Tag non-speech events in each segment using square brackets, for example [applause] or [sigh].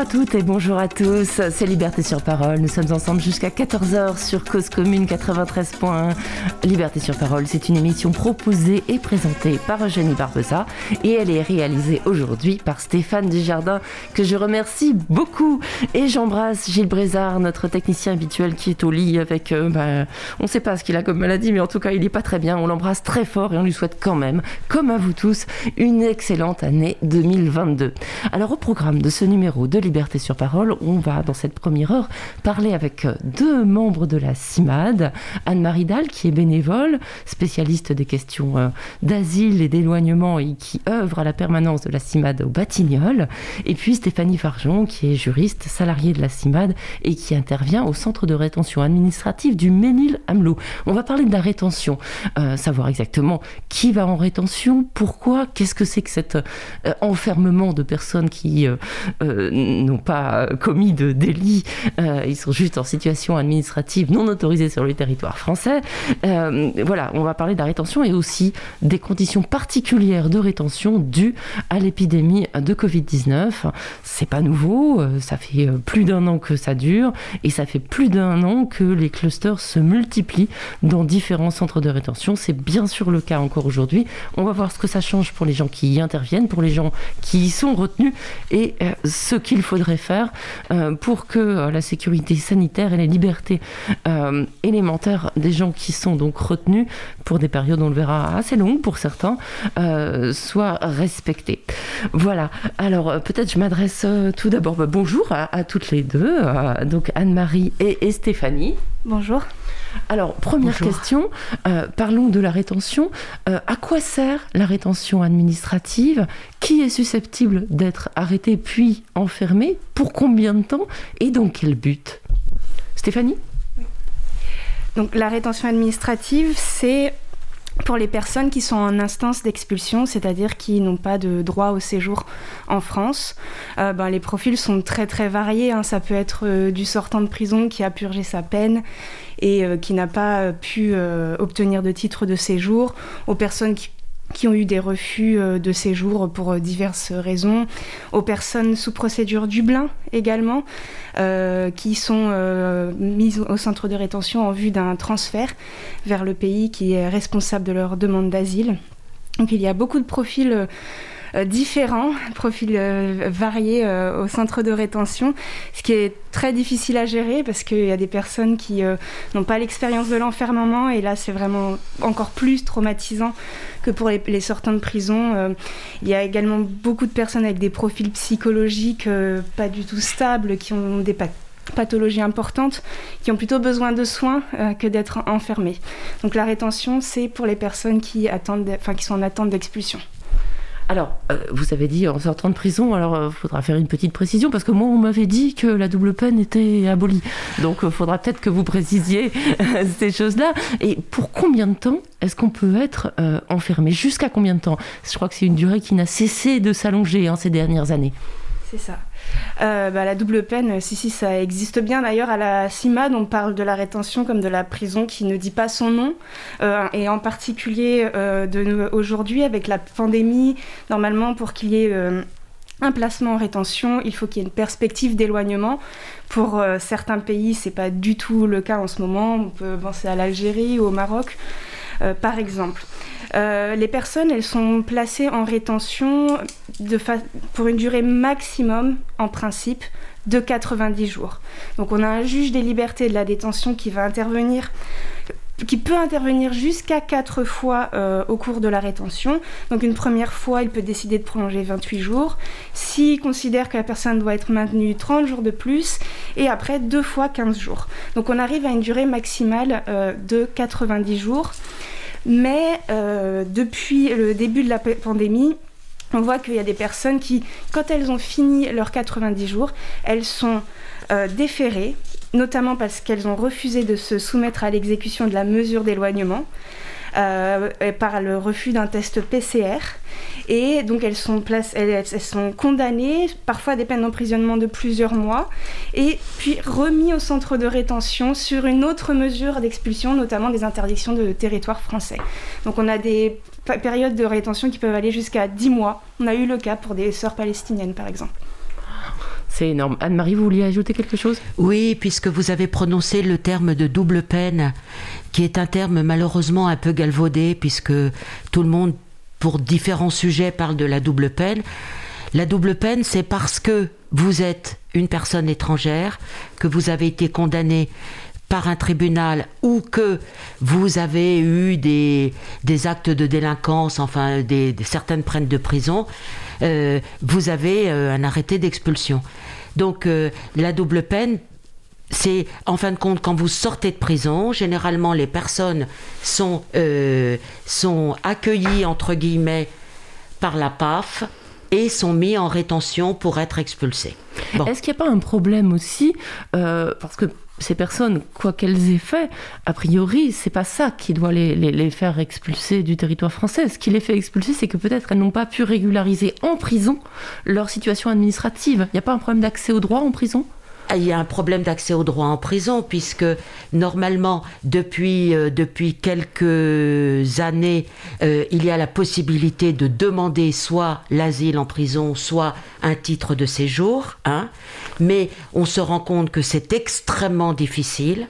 Bonjour à toutes et bonjour à tous, c'est Liberté sur Parole. Nous sommes ensemble jusqu'à 14h sur Cause Commune 93.1. Liberté sur Parole, c'est une émission proposée et présentée par Eugénie Barbeza et elle est réalisée aujourd'hui par Stéphane Desjardins que je remercie beaucoup. Et j'embrasse Gilles Brézard, notre technicien habituel qui est au lit avec... Euh, bah, on ne sait pas ce qu'il a comme maladie, mais en tout cas il n'est pas très bien. On l'embrasse très fort et on lui souhaite quand même, comme à vous tous, une excellente année 2022. Alors au programme de ce numéro de Sur Parole, on va dans cette première heure parler avec deux membres de la CIMAD, Anne-Marie Dalle qui est bénévole, spécialiste des questions euh, d'asile et d'éloignement et qui œuvre à la permanence de la CIMAD au Batignolles, et puis Stéphanie Farjon qui est juriste, salariée de la CIMAD et qui intervient au centre de rétention administrative du Ménil-Amelot. On va parler de la rétention, euh, savoir exactement qui va en rétention, pourquoi, qu'est-ce que c'est que cet euh, enfermement de personnes qui n'ont pas commis de délit, ils sont juste en situation administrative non autorisée sur le territoire français. voilà, on va parler de la rétention et aussi des conditions particulières de rétention dues à l'épidémie de Covid-19. C'est pas nouveau, ça fait plus d'un an que ça dure et ça fait plus d'un an que les clusters se multiplient dans différents centres de rétention. C'est bien sûr le cas encore aujourd'hui. On va voir ce que ça change pour les gens qui y interviennent, pour les gens qui y sont retenus et ce qu'il faudrait faire euh, pour que euh, la sécurité sanitaire et les libertés euh, élémentaires des gens qui sont donc retenus pour des périodes, on le verra, assez longues pour certains, soient respectées. Voilà. Alors peut-être je m'adresse tout d'abord, bah, bonjour à, toutes les deux, donc Anne-Marie et Stéphanie. Bonjour. Alors, première question, euh, parlons de la rétention. Euh, à quoi sert la rétention administrative? Qui est susceptible d'être arrêté puis enfermé? Pour combien de temps? Et dans quel but? Stéphanie? Donc, la rétention administrative, c'est pour les personnes qui sont en instance d'expulsion, c'est-à-dire qui n'ont pas de droit au séjour en France, euh, ben, les profils sont très très variés. Hein. Ça peut être euh, du sortant de prison qui a purgé sa peine et euh, qui n'a pas pu obtenir de titre de séjour, aux personnes qui ont eu des refus euh, de séjour pour euh, diverses raisons, aux personnes sous procédure Dublin également, euh, qui sont mises au centre de rétention en vue d'un transfert vers le pays qui est responsable de leur demande d'asile. Donc il y a beaucoup de profils euh, différents, profils euh, variés euh, au centre de rétention, ce qui est très difficile à gérer parce qu'il y a des personnes qui n'ont pas l'expérience de l'enfermement et là c'est vraiment encore plus traumatisant que pour les, sortants de prison. il y a également beaucoup de personnes avec des profils psychologiques pas du tout stables, qui ont des pathologies importantes qui ont plutôt besoin de soins que d'être enfermées. Donc la rétention, c'est pour les personnes qui, attendent, qui sont en attente d'expulsion. Alors, euh, vous avez dit en sortant de prison, alors il euh, faudra faire une petite précision, parce que moi, on m'avait dit que la double peine était abolie. Donc, il euh, faudra peut-être que vous précisiez ces choses-là. Et pour combien de temps est-ce qu'on peut être enfermé? Jusqu'à combien de temps? Je crois que c'est une durée qui n'a cessé de s'allonger hein, ces dernières années. C'est ça. Euh, bah, la double peine, si, si, ça existe bien. D'ailleurs, à la CIMAD, on parle de la rétention comme de la prison qui ne dit pas son nom. Euh, et en particulier, euh, aujourd'hui, avec la pandémie, normalement, pour qu'il y ait un placement en rétention, il faut qu'il y ait une perspective d'éloignement. Pour certains pays, c'est pas du tout le cas en ce moment. On peut penser à l'Algérie ou au Maroc, par exemple. Euh, les personnes, elles sont placées en rétention pour une durée maximum, en principe, de 90 jours. Donc on a un juge des libertés de la détention qui va intervenir qui peut intervenir jusqu'à 4 fois euh, au cours de la rétention. Donc une première fois, il peut décider de prolonger 28 jours. S'il considère que la personne doit être maintenue 30 jours de plus, et après deux fois 15 jours. Donc on arrive à une durée maximale euh, de 90 jours. Mais euh, depuis le début de la pandémie, on voit qu'il y a des personnes qui, quand elles ont fini leurs 90 jours, elles sont déférées, notamment parce qu'elles ont refusé de se soumettre à l'exécution de la mesure d'éloignement. Euh, par le refus d'un test PCR. Et donc elles sont, condamnées, parfois à des peines d'emprisonnement de plusieurs mois, et puis remis au centre de rétention sur une autre mesure d'expulsion, notamment des interdictions de territoire français. Donc on a des périodes de rétention qui peuvent aller jusqu'à 10 mois. On a eu le cas pour des sœurs palestiniennes, par exemple. C'est énorme. Anne-Marie, vous vouliez ajouter quelque chose? Oui, puisque vous avez prononcé le terme de double peine, qui est un terme malheureusement un peu galvaudé, puisque tout le monde, pour différents sujets, parle de la double peine. La double peine, c'est parce que vous êtes une personne étrangère, que vous avez été condamné par un tribunal ou que vous avez eu des, des actes de délinquance, enfin des, certaines peines de prison, euh, vous avez euh, un arrêté d'expulsion. Donc euh, la double peine, c'est en fin de compte quand vous sortez de prison, généralement les personnes sont, sont accueillies entre guillemets par la PAF et sont mis en rétention pour être expulsés. Est-ce qu'il n'y a pas un problème aussi Parce que ces personnes, quoi qu'elles aient fait, a priori, c'est pas ça qui doit les, les, faire expulser du territoire français. Ce qui les fait expulser, c'est que peut-être elles n'ont pas pu régulariser en prison leur situation administrative. Il n'y a pas un problème d'accès au droit en prison? Ah, il y a un problème d'accès au droit en prison, puisque normalement, depuis, euh, depuis quelques années, euh, il y a la possibilité de demander soit l'asile en prison, soit un titre de séjour. Hein, mais on se rend compte que c'est extrêmement difficile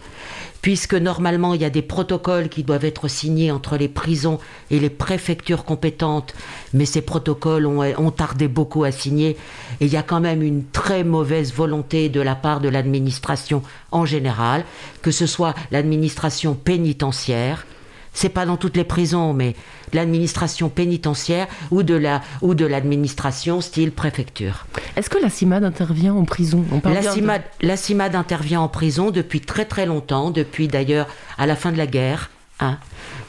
puisque normalement il y a des protocoles qui doivent être signés entre les prisons et les préfectures compétentes, mais ces protocoles ont, tardé beaucoup à signer, et il y a quand même une très mauvaise volonté de la part de l'administration en général, que ce soit l'administration pénitentiaire, c'est pas dans toutes les prisons, mais l'administration pénitentiaire ou de la ou de l'administration style préfecture. Est-ce que la CIMAD intervient en prison? La, CIMAD, la CIMAD intervient en prison depuis très très longtemps, depuis d'ailleurs à la fin de la guerre. Hein.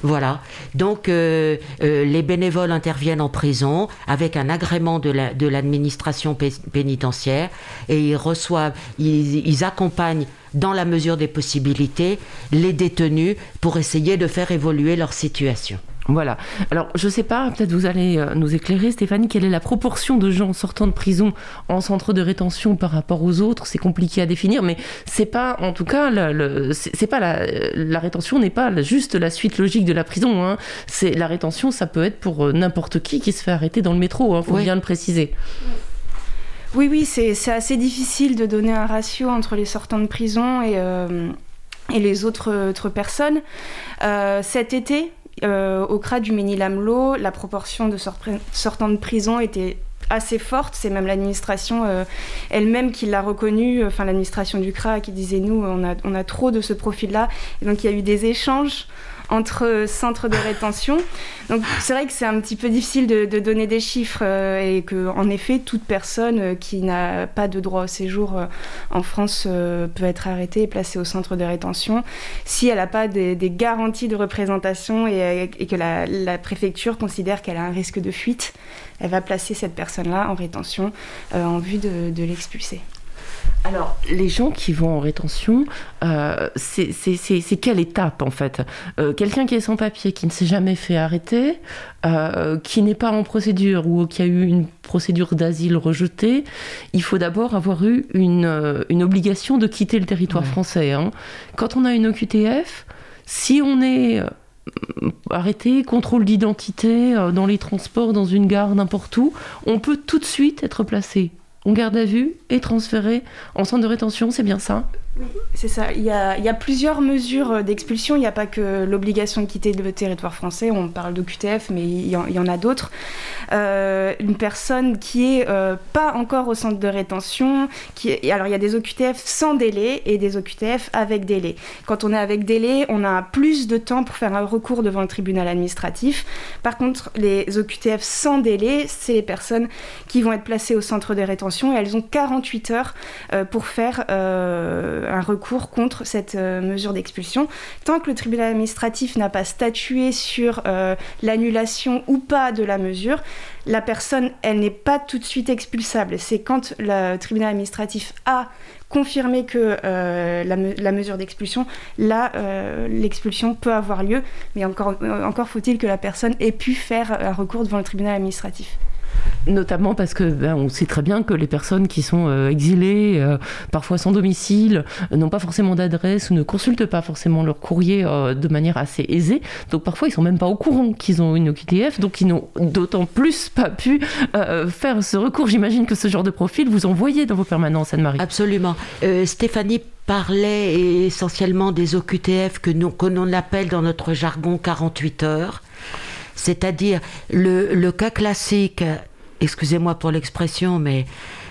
Voilà. Donc euh, euh, les bénévoles interviennent en prison avec un agrément de l'administration pénitentiaire et ils reçoivent, ils, accompagnent dans la mesure des possibilités les détenus pour essayer de faire évoluer leur situation. Voilà. Alors, je ne sais pas, peut-être vous allez euh, nous éclairer, Stéphanie, quelle est la proportion de gens sortant de prison en centre de rétention par rapport aux autres? C'est compliqué à définir, mais c'est pas, en tout cas, c'est pas la, la rétention n'est pas juste la suite logique de la prison. Hein. C'est la rétention, ça peut être pour euh, n'importe qui qui se fait arrêter dans le métro. Il hein, faut bien le préciser. Oui, oui, c'est assez difficile de donner un ratio entre les sortants de prison et, euh, et les autres, autres personnes. cet été, euh, au CRA du Ménil-Amelot, la proportion de sortants de prison était assez forte. C'est même l'administration euh, elle-même qui l'a reconnu, enfin l'administration du CRA qui disait nous, on a, on a trop de ce profil-là. Donc il y a eu des échanges entre centres de rétention. Donc c'est vrai que c'est un petit peu difficile de, donner des chiffres euh, et que en effet toute personne euh, qui n'a pas de droit au séjour euh, en France peut être arrêtée et placée au centre de rétention si elle n'a pas des, garanties de représentation et, que la, préfecture considère qu'elle a un risque de fuite. Elle va placer cette personne-là en rétention en vue de l'expulser. Alors, les gens qui vont en rétention, euh, c'est quelle étape en fait? Euh, Quelqu'un qui est sans papier, qui ne s'est jamais fait arrêter, euh, qui n'est pas en procédure ou qui a eu une procédure d'asile rejetée, il faut d'abord avoir eu une, une, obligation de quitter le territoire français. Hein. Quand on a une OQTF, si on est arrêté, contrôle d'identité dans les transports, dans une gare, n'importe où, on peut tout de suite être placé on garde à vue et transféré en centre de rétention, c'est bien ça? C'est ça. Il y, a, plusieurs mesures euh, d'expulsion. Il n'y a pas que l'obligation de quitter le territoire français. On parle de QTF, mais il y en, a d'autres. Euh, une personne qui est euh, pas encore au centre de rétention. Alors, il y a des OQTF sans délai et des OQTF avec délai. Quand on est avec délai, on a plus de temps pour faire un recours devant le tribunal administratif. Par contre, les OQTF sans délai, c'est les personnes qui vont être placées au centre de rétention et elles ont 48 heures pour faire un recours contre cette euh, mesure d'expulsion. Tant que le tribunal administratif n'a pas statué sur euh, l'annulation ou pas de la mesure, la personne, elle n'est pas tout de suite expulsable. C'est quand le tribunal administratif a confirmé que euh, la, mesure d'expulsion, là, l'expulsion peut avoir lieu, mais encore, encore faut-il que la personne ait pu faire un recours devant le tribunal administratif. Notamment parce que ben, on sait très bien que les personnes qui sont euh, exilées, euh, parfois sans domicile, n'ont pas forcément d'adresse ou ne consultent pas forcément leur courrier euh, de manière assez aisée. Donc parfois ils sont même pas au courant qu'ils ont une OQTF, donc ils n'ont d'autant plus pas pu faire ce recours. J'imagine que ce genre de profil vous envoyez dans vos permanences, Anne-Marie. Absolument. Stéphanie parlait essentiellement des OQTF que nous que l'on appelle dans notre jargon 48 heures. C'est-à-dire le, le cas classique excusez-moi pour l'expression, mais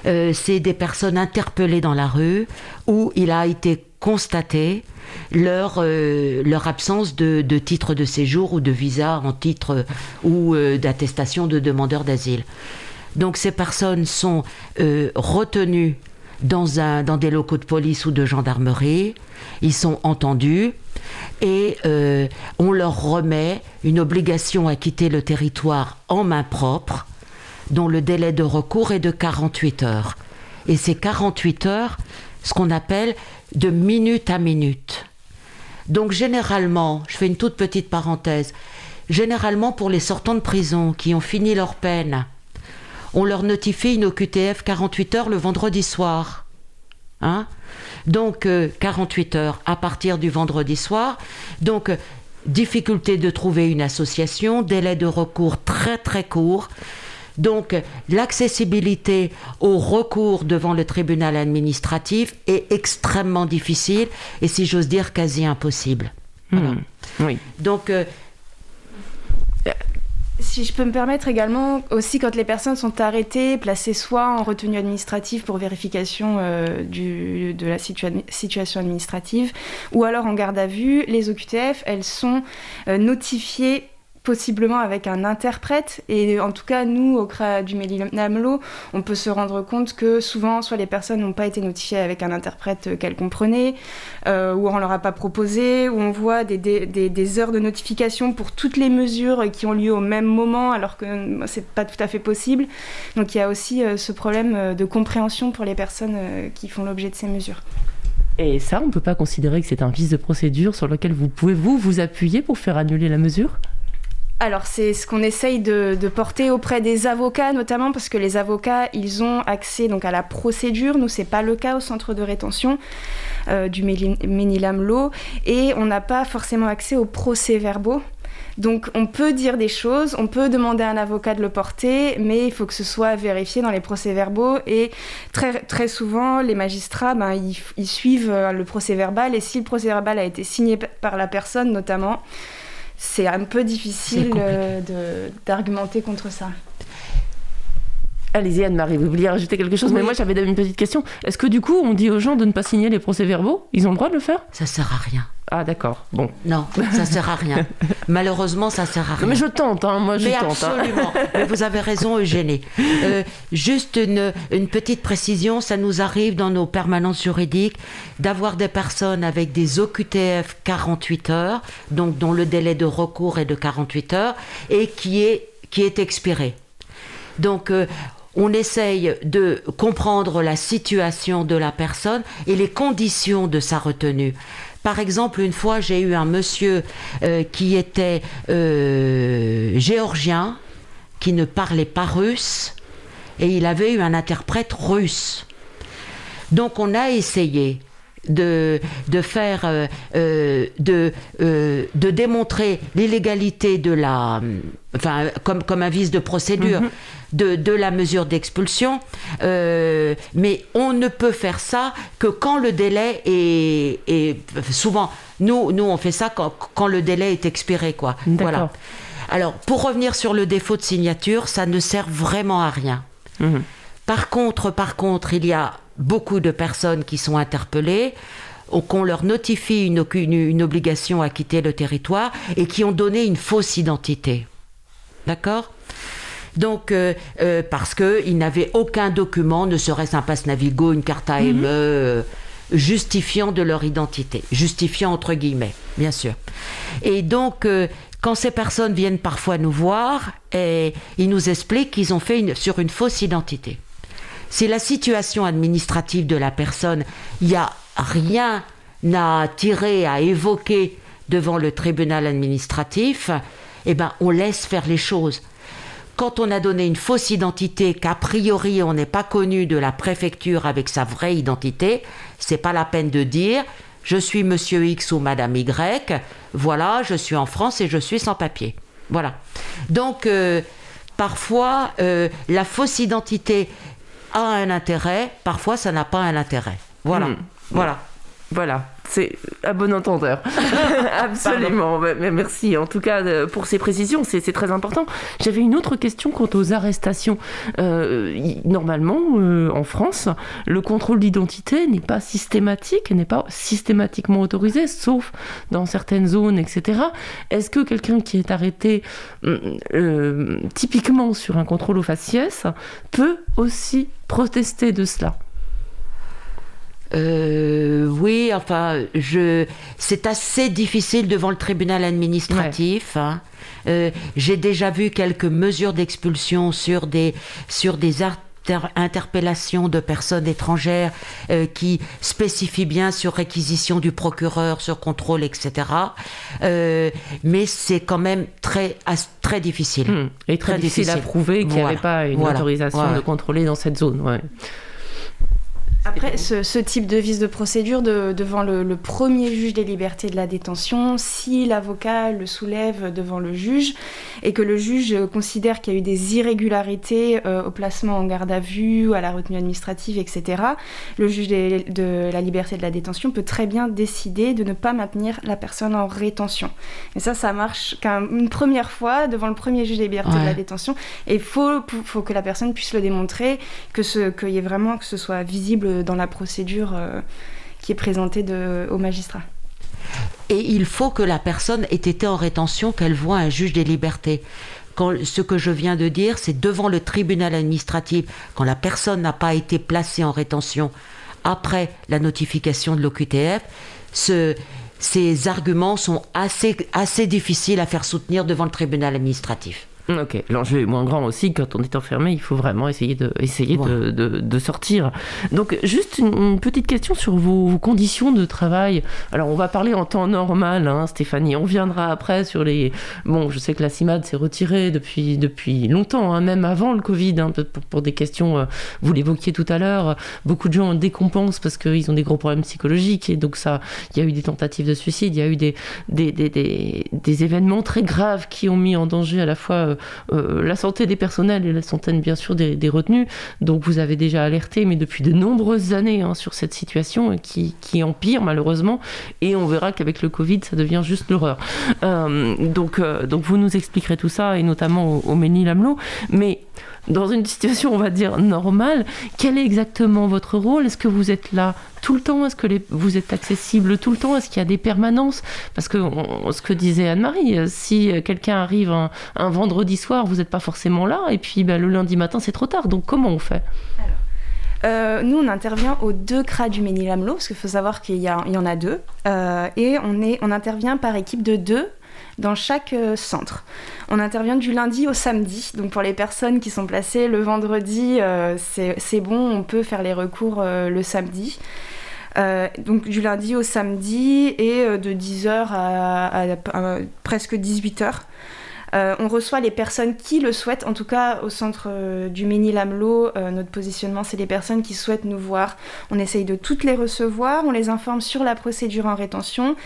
euh, c'est des personnes interpellées dans la rue où il a été constaté leur, euh, absence de, titre de séjour ou de visa en titre ou euh, d'attestation de demandeur d'asile. Donc ces personnes sont retenues dans, un, dans des locaux de police ou de gendarmerie, ils sont entendus et on leur remet une obligation à quitter le territoire en main propre dont le délai de recours est de 48 heures. Et c'est 48 heures, ce qu'on appelle de minute à minute. Donc généralement, je fais une toute petite parenthèse, généralement pour les sortants de prison qui ont fini leur peine, on leur notifie une OQTF 48 heures le vendredi soir. Hein Donc 48 euh, heures à partir du vendredi soir. Donc euh, difficulté de trouver une association, délai de recours très très court. Donc l'accessibilité au recours devant le tribunal administratif est extrêmement difficile et si j'ose dire quasi impossible. Hmm. Oui. Donc euh, si je peux me permettre également, aussi quand les personnes sont arrêtées, placées soit en retenue administrative pour vérification euh, du, de la situation administrative, ou alors en garde à vue, les OQTF, elles sont euh, notifiées possiblement avec un interprète. Et en tout cas, nous, au CRA du Mélinamlo, on peut se rendre compte que souvent, soit les personnes n'ont pas été notifiées avec un interprète qu'elles comprenaient, euh, ou on leur a pas proposé, ou on voit des, heures de notification pour toutes les mesures qui ont lieu au même moment, alors que c'est pas tout à fait possible. Donc il y a aussi euh, ce problème euh, de compréhension pour les personnes qui font l'objet de ces mesures. Et ça, on ne peut pas considérer que c'est un vice de procédure sur lequel vous pouvez vous vous appuyer pour faire annuler la mesure? Alors c'est ce qu'on essaye de, porter auprès des avocats notamment parce que les avocats ils ont accès donc à la procédure. Nous c'est pas le cas au centre de rétention euh, du Ménilam et on n'a pas forcément accès aux procès-verbaux. Donc on peut dire des choses, on peut demander à un avocat de le porter, mais il faut que ce soit vérifié dans les procès-verbaux. Et très, très souvent, les magistrats, ben, ils, ils suivent euh, le procès-verbal. Et si le procès-verbal a été signé par la personne notamment, c'est un peu difficile euh, d'argumenter contre ça. Allez-y Anne-Marie, vous vouliez rajouter quelque chose Mais moi j'avais une petite question. Est-ce que du coup on dit aux gens de ne pas signer les procès-verbaux? Ils ont le droit de le faire? Ça sert à rien. Ah d'accord, bon. Non, ça sert à rien. [laughs] Malheureusement, ça sert à rien. mais je tente, hein, moi je mais tente. Hein. Absolument. [laughs] mais vous avez raison, Eugénie. Euh, juste une, une, petite précision, ça nous arrive dans nos permanences juridiques d'avoir des personnes avec des OQTF 48 heures, donc dont le délai de recours est de 48 heures, et qui est, qui est expiré. Donc, euh, on essaye de comprendre la situation de la personne et les conditions de sa retenue. Par exemple, une fois, j'ai eu un monsieur euh, qui était euh, géorgien, qui ne parlait pas russe, et il avait eu un interprète russe. Donc on a essayé de, de faire, euh, de, de démontrer l'illégalité de la, enfin, comme, comme un vice de procédure. Mhm de, la mesure d'expulsion, euh, mais on ne peut faire ça que quand le délai est, souvent nous nous on fait ça quand, le délai est expiré quoi. Voilà. Alors pour revenir sur le défaut de signature, ça ne sert vraiment à rien. Mhm. Par contre, par contre, il y a beaucoup de personnes qui sont interpellées qu'on leur notifie une, une, obligation à quitter le territoire et qui ont donné une fausse identité. D'accord? Donc, euh, euh, parce qu'ils n'avaient aucun document, ne serait-ce un passe Navigo, une carte AME, mhm. euh, justifiant de leur identité. Justifiant entre guillemets, bien sûr. Et donc, quand ces personnes viennent parfois nous voir, et ils nous expliquent qu'ils ont fait sur une fausse identité. Si la situation administrative de la personne, il n'y a rien à tirer, à évoquer devant le tribunal administratif, eh ben, on laisse faire les choses quand on a donné une fausse identité, qu'a priori on n'est pas connu de la préfecture avec sa vraie identité, c'est pas la peine de dire je suis monsieur X ou madame Y, voilà, je suis en France et je suis sans papier. Voilà. Donc, euh, parfois, euh, la fausse identité a un intérêt, parfois ça n'a pas un intérêt. Voilà. Hmm. Voilà. Voilà, c'est à bon entendeur. [laughs] Absolument. Mais merci en tout cas euh, pour ces précisions, c'est très important. J'avais une autre question quant aux arrestations. Euh, normalement, euh, en France, le contrôle d'identité n'est pas systématique, n'est pas systématiquement autorisé, sauf dans certaines zones, etc. Est-ce que quelqu'un qui est arrêté typiquement sur un contrôle au faciès peut aussi protester de cela? Euh, oui, enfin, je, c'est assez difficile devant le tribunal administratif. Hein. Euh, j'ai déjà vu quelques mesures d'expulsion sur des, sur des interpellations de personnes étrangères euh, qui spécifient bien sur réquisition du procureur, sur contrôle, etc. mais c'est quand même très, très difficile. Hmm. Et très, difficile, à prouver qu'il n'y avait pas une autorisation de contrôler dans cette zone. Ouais. Après, ce, type de vice de procédure devant le, premier juge des libertés de la détention, si l'avocat le soulève devant le juge et que le juge considère qu'il y a eu des irrégularités euh, au placement en garde à vue, à la retenue administrative, etc., le juge de la liberté de la détention peut très bien décider de ne pas maintenir la personne en rétention. Et ça, ça marche qu'une première fois devant le premier juge des libertés de la détention. Et il faut, faut que la personne puisse le démontrer, que ce, qu'il y ait vraiment que ce soit visible dans la procédure euh, qui est présentée au magistrat. Et il faut que la personne ait été en rétention, qu'elle voit un juge des libertés. Ce que je viens de dire, c'est devant le tribunal administratif, quand la personne n'a pas été placée en rétention après la notification de l'OQTF, ce, ces arguments sont assez, assez difficiles à faire soutenir devant le tribunal administratif. Ok, l'enjeu est moins grand aussi. Quand on est enfermé, il faut vraiment essayer de, essayer de, de, sortir. Donc, juste une, petite question sur vos, conditions de travail. Alors, on va parler en temps normal, hein, Stéphanie. On viendra après sur les. Bon, je sais que la CIMAD s'est retirée depuis, depuis longtemps, hein, même avant le Covid, hein, pour, pour, des questions, euh, vous l'évoquiez tout à l'heure. Beaucoup de gens décompensent parce qu'ils ont des gros problèmes psychologiques. Et donc, ça, il y a eu des tentatives de suicide, il y a eu des, des, des, des, des événements très graves qui ont mis en danger à la fois euh, la santé des personnels et la santé bien sûr des, retenus. Donc vous avez déjà alerté, mais depuis de nombreuses années, hein, sur cette situation qui, empire malheureusement. Et on verra qu'avec le Covid, ça devient juste l'horreur. Euh, donc, euh, donc vous nous expliquerez tout ça, et notamment au, au. Mais dans une situation, on va dire, normale, quel est exactement votre rôle? Est-ce que vous êtes là tout le temps? Est-ce que vous êtes accessible tout le temps? Est-ce qu'il y a des permanences? Parce que ce que disait Anne-Marie, euh, si quelqu'un arrive un, vendredi soir, vous n'êtes pas forcément là, et puis bah, le lundi matin, c'est trop tard. Donc comment on fait? Euh, nous, on intervient aux deux CRA du Ménil-Amelot, parce qu'il faut savoir qu'il y, en a deux, euh, et on intervient par équipe de deux dans chaque euh, centre. On intervient du lundi au samedi. Donc pour les personnes qui sont placées le vendredi, euh, c'est bon, on peut faire les recours euh, le samedi. donc du lundi au samedi et de 10h à, à presque 18h. Euh, on reçoit les personnes qui le souhaitent. En tout cas, au centre euh, du Ménil-Amelot, euh, notre positionnement, c'est les personnes qui souhaitent nous voir. On essaye de toutes les recevoir, on les informe sur la procédure en rétention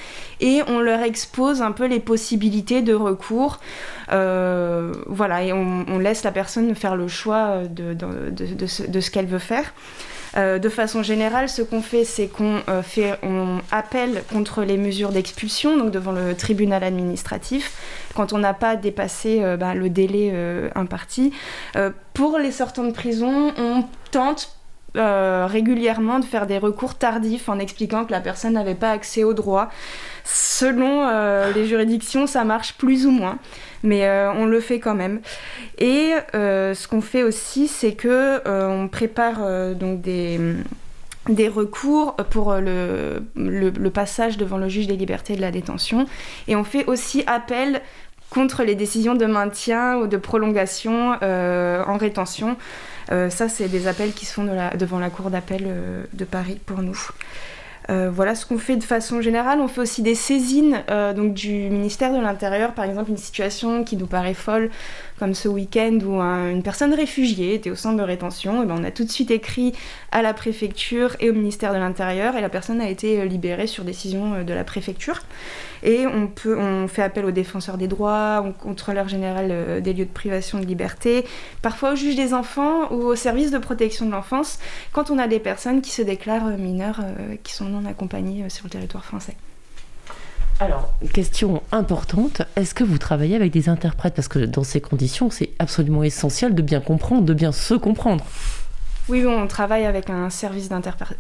et on leur expose un peu les possibilités de recours. voilà, et on, laisse la personne faire le choix de ce qu'elle veut faire. Euh, de façon générale, ce qu'on fait, c'est qu'on euh, appelle contre les mesures d'expulsion, donc devant le tribunal administratif, quand on n'a pas dépassé euh, bah, le délai imparti. pour les sortants de prison, on tente régulièrement de faire des recours tardifs en expliquant que la personne n'avait pas accès aux droits. Selon les juridictions, ça marche plus ou moins mais euh, on le fait quand même. Et euh, ce qu'on fait aussi, c'est que euh, on prépare donc des des recours pour le, le, passage devant le juge des libertés de la détention. Et on fait aussi appel contre les décisions de maintien ou de prolongation en rétention. ça, c'est des appels qui se font devant la Cour d'appel de Paris pour nous. Euh, voilà ce qu'on fait de façon générale. On fait aussi des saisines euh, donc du ministère de l'Intérieur, par exemple une situation qui nous paraît folle, comme ce week-end où une personne réfugiée était au centre de rétention. Et ben, on a tout de suite écrit à la préfecture et au ministère de l'Intérieur et la personne a été euh, libérée sur décision de la préfecture. Et on, peut, on fait appel aux défenseurs des droits, au contrôleur général des lieux de privation de liberté, parfois au juge des enfants ou au service de protection de l'enfance quand on a des personnes qui se déclarent mineures qui sont non accompagnés euh, sur le territoire français. Alors, question importante, est-ce que vous travaillez avec des interprètes? Parce que dans ces conditions, c'est absolument essentiel de bien comprendre, de bien se comprendre. Oui, on travaille avec un service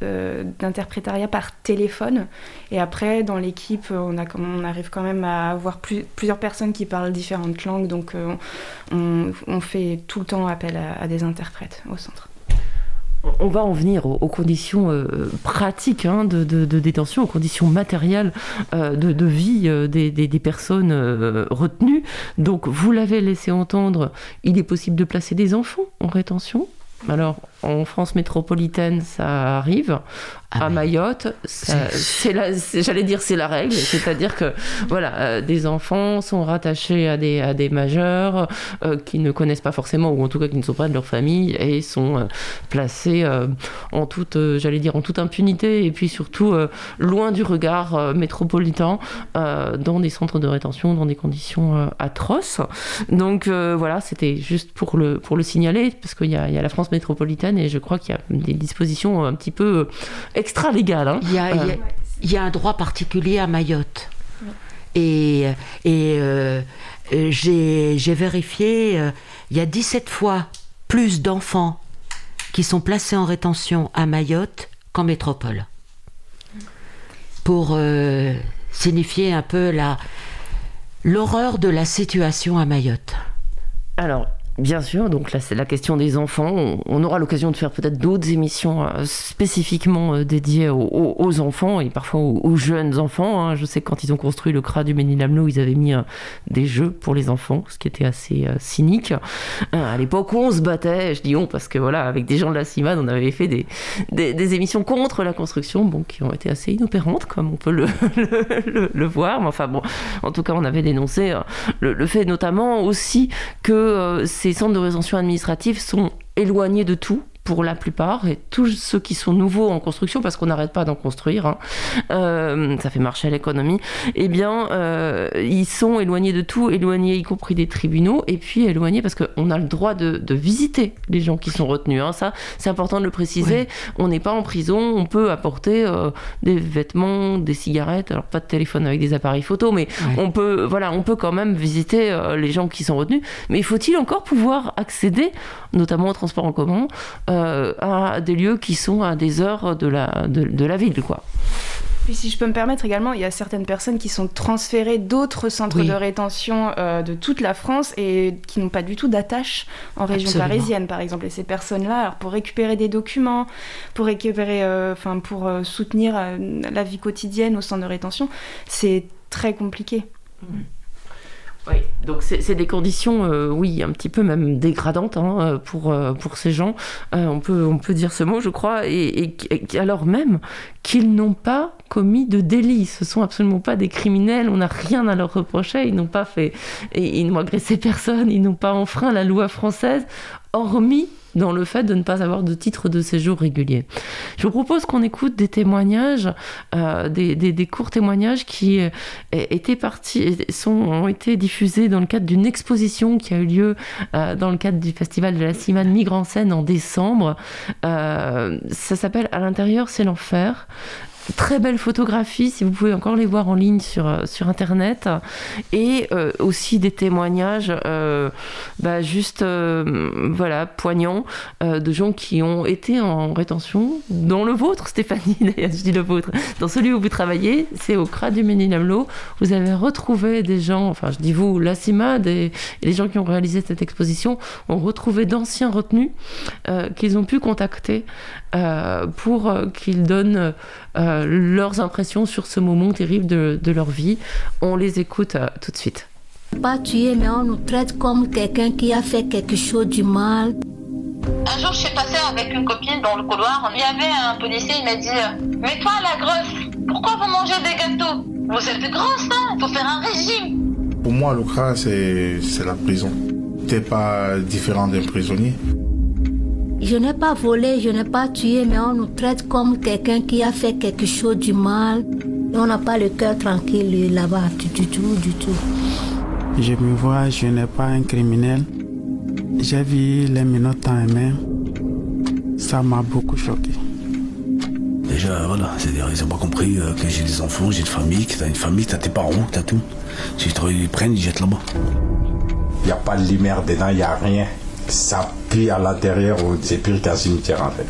euh, d'interprétariat par téléphone. Et après, dans l'équipe, on, on, arrive quand même à avoir plusieurs personnes qui parlent différentes langues. Donc, euh, on, fait tout le temps appel à des interprètes au centre on va en venir aux, conditions euh, pratiques hein, de, détention, aux conditions matérielles de, vie euh, des, personnes retenues. Donc, vous l'avez laissé entendre, il est possible de placer des enfants en rétention? Alors, en France métropolitaine, ça arrive. Ah à Mayotte, c'est j'allais dire c'est la règle, c'est-à-dire que voilà, euh, des enfants sont rattachés à des, à des majeurs euh, qui ne connaissent pas forcément ou en tout cas qui ne sont pas de leur famille et sont euh, placés en toute, j'allais dire en toute impunité et puis surtout loin du regard métropolitain dans des centres de rétention dans des conditions atroces. Donc voilà, c'était juste pour le pour le signaler parce qu'il y a la France métropolitaine et je crois qu'il y a des dispositions un petit peu extra-légales. Hein. Euh, il, y a, un droit particulier à Mayotte. Et, et euh, j'ai vérifié, euh, il y a 17 fois plus d'enfants qui sont placés en rétention à Mayotte qu'en métropole. Pour signifier un peu la l'horreur de la situation à Mayotte. Alors, Bien sûr, donc là c'est la question des enfants. On, aura l'occasion de faire peut-être d'autres émissions euh, spécifiquement euh, dédiées aux, enfants et parfois aux, jeunes enfants. Hein. Je sais que quand ils ont construit le CRA du Ménilamlo, ils avaient mis euh, des jeux pour les enfants, ce qui était assez cynique. à l'époque on se battait, je dis on parce que voilà, avec des gens de la CIMAD, on avait fait des, des, émissions contre la construction, bon, qui ont été assez inopérantes, comme on peut le, [laughs] le, voir. Mais enfin bon, en tout cas, on avait dénoncé le, fait notamment aussi que ces centres de rétention administrative sont éloignés de tout pour la plupart, et tous ceux qui sont nouveaux en construction, parce qu'on n'arrête pas d'en construire, hein, euh, ça fait marcher l'économie, eh bien, euh, ils sont éloignés de tout, éloignés y compris des tribunaux, et puis éloignés parce qu'on a le droit de, visiter les gens qui sont retenus. Hein. Ça, c'est important de le préciser. On n'est pas en prison, on peut apporter euh, des vêtements, des cigarettes, alors pas de téléphone avec des appareils photo, mais on peut, voilà, on peut quand même visiter les gens qui sont retenus. Mais faut-il encore pouvoir accéder, notamment au transport en commun, à des lieux qui sont à des heures de la, de, la ville, quoi. Puis si je peux me permettre également, il y a certaines personnes qui sont transférées d'autres centres de rétention euh, de toute la France et qui n'ont pas du tout d'attache en région parisienne, par exemple. Et ces personnes-là, pour récupérer des documents, pour récupérer, euh, enfin pour soutenir la vie quotidienne au centre de rétention, c'est très compliqué. Mmh. Oui, donc c'est des conditions, euh, oui, un petit peu même dégradantes hein, euh, pour, euh, pour ces gens. on, peut, on peut dire ce mot, je crois, et, alors même qu'ils n'ont pas commis de délit. Ce sont absolument pas des criminels, on n'a rien à leur reprocher, ils n'ont pas fait, ils n'ont agressé personne, ils n'ont pas enfreint la loi française, hormis dans le fait de ne pas avoir de titre de séjour régulier. Je vous propose qu'on écoute des témoignages, euh, des, courts témoignages qui euh, ont été diffusés dans le cadre d'une exposition qui a eu lieu euh, dans le cadre du festival de la Cimane Migre en scène en décembre. ça s'appelle À l'intérieur, c'est l'enfer très belles photographies, si vous pouvez encore les voir en ligne sur, euh, sur Internet, et euh, aussi des témoignages euh, bah, juste voilà, poignants de gens qui ont été en rétention, dans le vôtre, Stéphanie, [laughs] d'ailleurs, je dis le vôtre, dans celui où vous travaillez, c'est au CRA du Ménilamlo, vous avez retrouvé des gens, enfin je dis vous, la CIMAD et, les gens qui ont réalisé cette exposition ont retrouvé d'anciens retenus qu'ils ont pu contacter pour qu'ils donnent euh, leurs impressions sur ce moment terrible de, de leur vie. On les écoute euh, tout de suite. Pas tuer, mais on nous traite comme quelqu'un qui a fait quelque chose du mal. À jour, je suis passée avec une copine dans le couloir. Il y avait un policier, il m'a dit Mais toi, la grosse, pourquoi vous mangez des gâteaux? Vous êtes grosse, hein? Il faut faire un régime. Pour moi, le CRA, c'est la prison. T'es pas différent d'un prisonnier. Je n'ai pas volé, je n'ai pas tué, mais on nous traite comme quelqu'un qui a fait quelque chose du mal. On n'a pas le cœur tranquille là-bas, du tout, du tout. Je me vois, je n'ai pas un criminel. J'ai vu les minutes en main. Ça m'a beaucoup choqué. Déjà, voilà, c'est-à-dire, ils n'ont pas compris euh, que j'ai des enfants, j'ai une famille, que t'as une famille, t'as tes parents, t'as tout. Si ils prennent, ils jettent là-bas. Il n'y a pas de lumière dedans, il n'y a rien. Ça pue à l'intérieur, c'est pire qu'un cimetière en fait.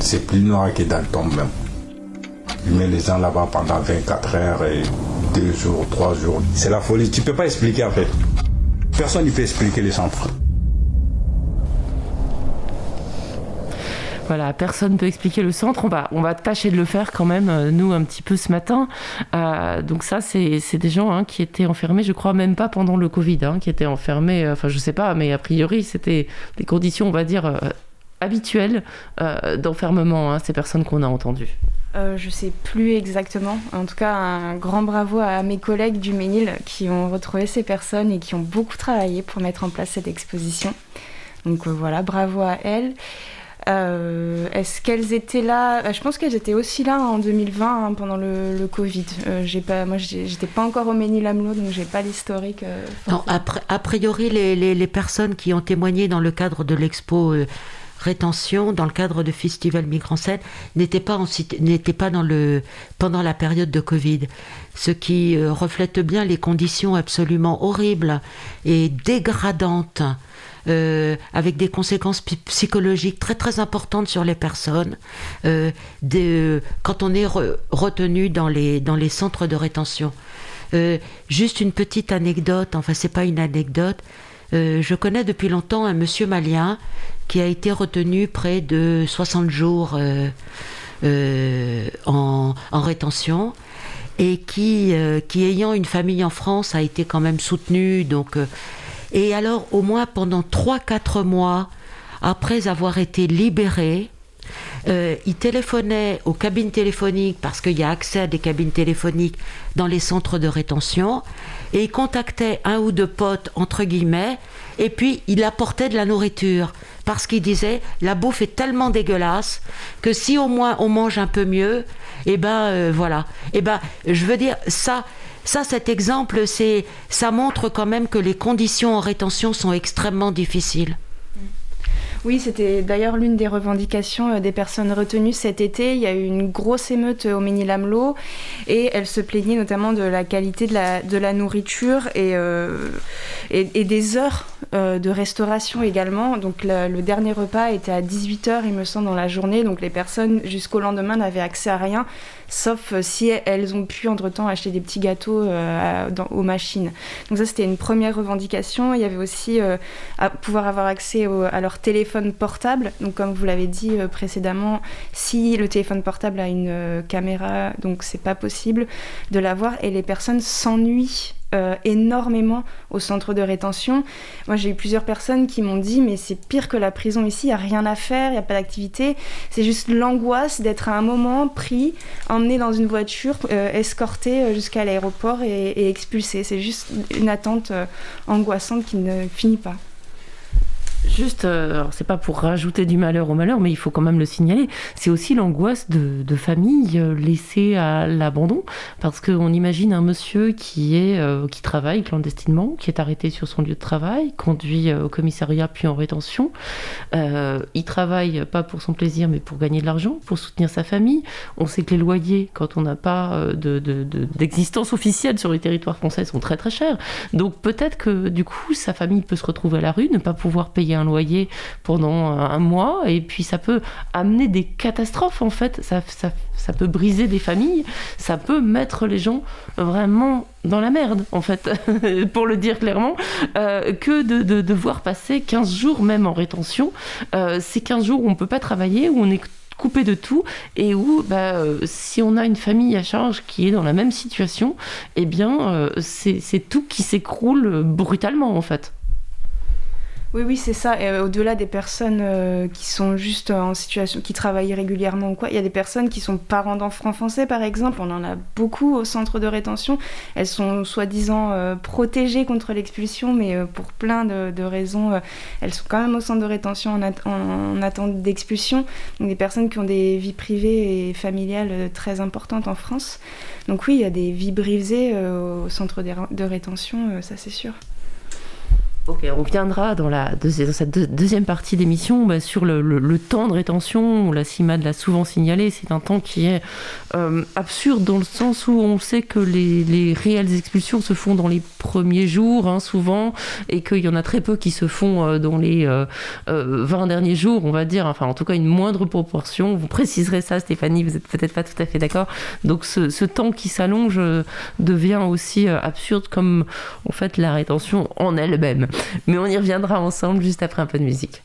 C'est plus noir que dans le tombe même. Il met les gens là-bas pendant 24 heures et deux jours, trois jours. C'est la folie. Tu peux pas expliquer en fait. Personne ne peut expliquer les centres. Voilà, personne ne peut expliquer le centre. On va, on va tâcher de le faire quand même, euh, nous, un petit peu ce matin. Euh, donc ça, c'est des gens hein, qui étaient enfermés, je crois même pas pendant le Covid, hein, qui étaient enfermés, euh, enfin je sais pas, mais a priori, c'était des conditions, on va dire, habituelles d'enfermement, hein, ces personnes qu'on a entendues. Euh, je sais plus exactement. En tout cas, un grand bravo à mes collègues du Ménil qui ont retrouvé ces personnes et qui ont beaucoup travaillé pour mettre en place cette exposition. Donc voilà, bravo à elles. Euh, est-ce qu'elles étaient là? Bah, Je pense qu'elles étaient aussi là en 2020 hein, pendant le, Covid. Euh, j'ai pas, moi, j'étais pas encore au Ménil-Amelot, donc j'ai pas l'historique. Euh, a, priori, les, personnes qui ont témoigné dans le cadre de l'expo rétention dans le cadre de Festival Migrant Scène n'étaient pas, pas dans le, pendant la période de Covid. Ce qui reflète bien les conditions absolument horribles et dégradantes euh, avec des conséquences psychologiques très très importantes sur les personnes. Euh, quand on est retenu dans les, centres de rétention. Euh, juste une petite anecdote, enfin c'est pas une anecdote. je connais depuis longtemps un monsieur malien qui a été retenu près de 60 jours en, en, rétention et qui ayant une famille en France a été quand même soutenu donc et alors, au moins pendant 3-4 mois, après avoir été libéré, euh, il téléphonait aux cabines téléphoniques parce qu'il y a accès à des cabines téléphoniques dans les centres de rétention et il contactait un ou deux potes entre guillemets et puis il apportait de la nourriture parce qu'il disait la bouffe est tellement dégueulasse que si au moins on mange un peu mieux et eh ben euh, voilà. Et eh ben je veux dire ça ça, cet exemple, c'est, ça montre quand même que les conditions en rétention sont extrêmement difficiles. Oui, c'était d'ailleurs l'une des revendications euh, des personnes retenues cet été. Il y a eu une grosse émeute au Ménil-Amelot et elle se plaignait notamment de la qualité de la, nourriture et, euh, et, des heures euh, de restauration également. Donc le dernier repas était à 18h, il me semble, dans la journée. Donc les personnes jusqu'au lendemain n'avaient accès à rien sauf euh, si elles ont pu entre-temps acheter des petits gâteaux euh, aux machines. Donc ça, c'était une première revendication. Il y avait aussi euh, à pouvoir avoir accès à leur téléphone portable. Donc comme vous l'avez dit précédemment, si le téléphone portable a une caméra, donc c'est pas possible de l'avoir et les personnes s'ennuient euh, énormément au centre de rétention. Moi, j'ai eu plusieurs personnes qui m'ont dit Mais c'est pire que la prison ici, il n'y a rien à faire, il n'y a pas d'activité. C'est juste l'angoisse d'être à un moment pris, emmené dans une voiture, euh, escorté euh, jusqu'à l'aéroport et, expulsé. C'est juste une attente angoissante qui ne finit pas. Juste, euh, c'est pas pour rajouter du malheur au malheur, mais il faut quand même le signaler. C'est aussi l'angoisse de, de euh, laissées à l'abandon, parce qu'on imagine un monsieur qui est euh, qui travaille clandestinement, qui est arrêté sur son lieu de travail, conduit au commissariat puis en rétention. il travaille pas pour son plaisir, mais pour gagner de l'argent, pour soutenir sa famille. On sait que les loyers, quand on n'a pas d'existence de, officielle sur les territoires français, sont très très chers. Donc peut-être que du coup, sa famille peut se retrouver à la rue, ne pas pouvoir payer un loyer pendant un mois et puis ça peut amener des catastrophes en fait, ça, ça, ça peut briser des familles, ça peut mettre les gens vraiment dans la merde en fait, [laughs] pour le dire clairement, euh, que de, de, devoir passer 15 jours même en rétention. Euh, ces 15 jours où on peut pas travailler, où on est coupé de tout et où bah, euh, si on a une famille à charge qui est dans la même situation, eh bien c'est tout qui s'écroule brutalement en fait. Oui, oui, c'est ça. Euh, au-delà des personnes euh, qui sont juste en situation, qui travaillent régulièrement ou quoi, il y a des personnes qui sont parents d'enfants français, par exemple. On en a beaucoup au centre de rétention. Elles sont soi-disant euh, protégées contre l'expulsion, mais pour plein de, raisons, elles sont quand même au centre de rétention en, en attente d'expulsion. Donc des personnes qui ont des vies privées et familiales très importantes en France. Donc oui, il y a des vies brisées au centre de rétention, ça c'est sûr. Ok, on viendra dans, la, cette deuxième partie d'émission bah, sur le, temps de rétention. La CIMAD l'a souvent signalé, c'est un temps qui est euh, absurde dans le sens où on sait que les, réelles expulsions se font dans les premiers jours, hein, souvent, et qu'il y en a très peu qui se font euh, dans les 20 euh, derniers jours, on va dire. Enfin, en tout cas, une moindre proportion. Vous préciserez ça, Stéphanie, vous n'êtes peut-être pas tout à fait d'accord. Donc, ce, ce, temps qui s'allonge devient aussi absurde comme, en fait, la rétention en elle-même. Mais on y reviendra ensemble juste après un peu de musique.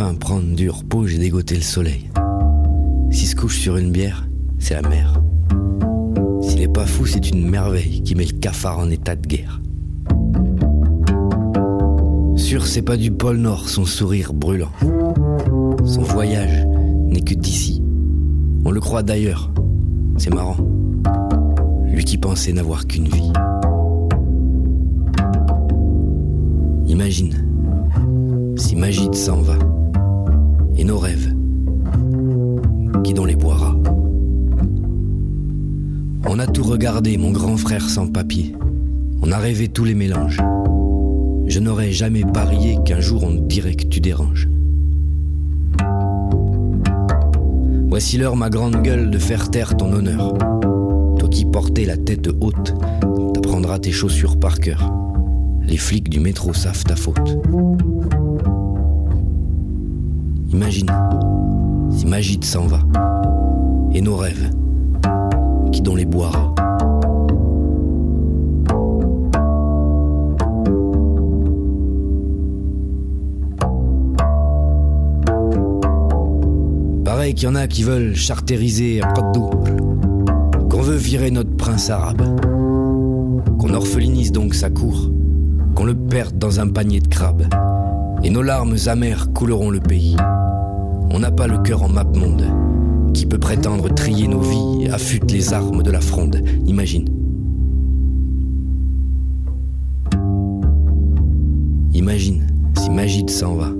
Prendre du repos, j'ai dégoté le soleil. S'il se couche sur une bière, c'est la mer. S'il est pas fou, c'est une merveille qui met le cafard en état de guerre. Sûr, c'est pas du pôle Nord, son sourire brûlant. Son voyage n'est que d'ici. On le croit d'ailleurs. C'est marrant. Lui qui pensait n'avoir qu'une vie. Imagine si Magide s'en va et nos rêves, qui dans les boira. On a tout regardé, mon grand frère sans papier. On a rêvé tous les mélanges. Je n'aurais jamais parié qu'un jour on dirait que tu déranges. Voici l'heure, ma grande gueule, de faire taire ton honneur. Toi qui portais la tête haute, t'apprendras tes chaussures par cœur. Les flics du métro savent ta faute. Imagine. Si Magide s'en va. Et nos rêves, qui dont les boira. Pareil qu'il y en a qui veulent chartériser un code double, qu'on veut virer notre prince arabe, qu'on orphelinise donc sa cour, qu'on le perde dans un panier de crabes. Et nos larmes amères couleront le pays. On n'a pas le cœur en map monde. Qui peut prétendre trier nos vies affûte les armes de la fronde? Imagine. Imagine si Magide s'en va.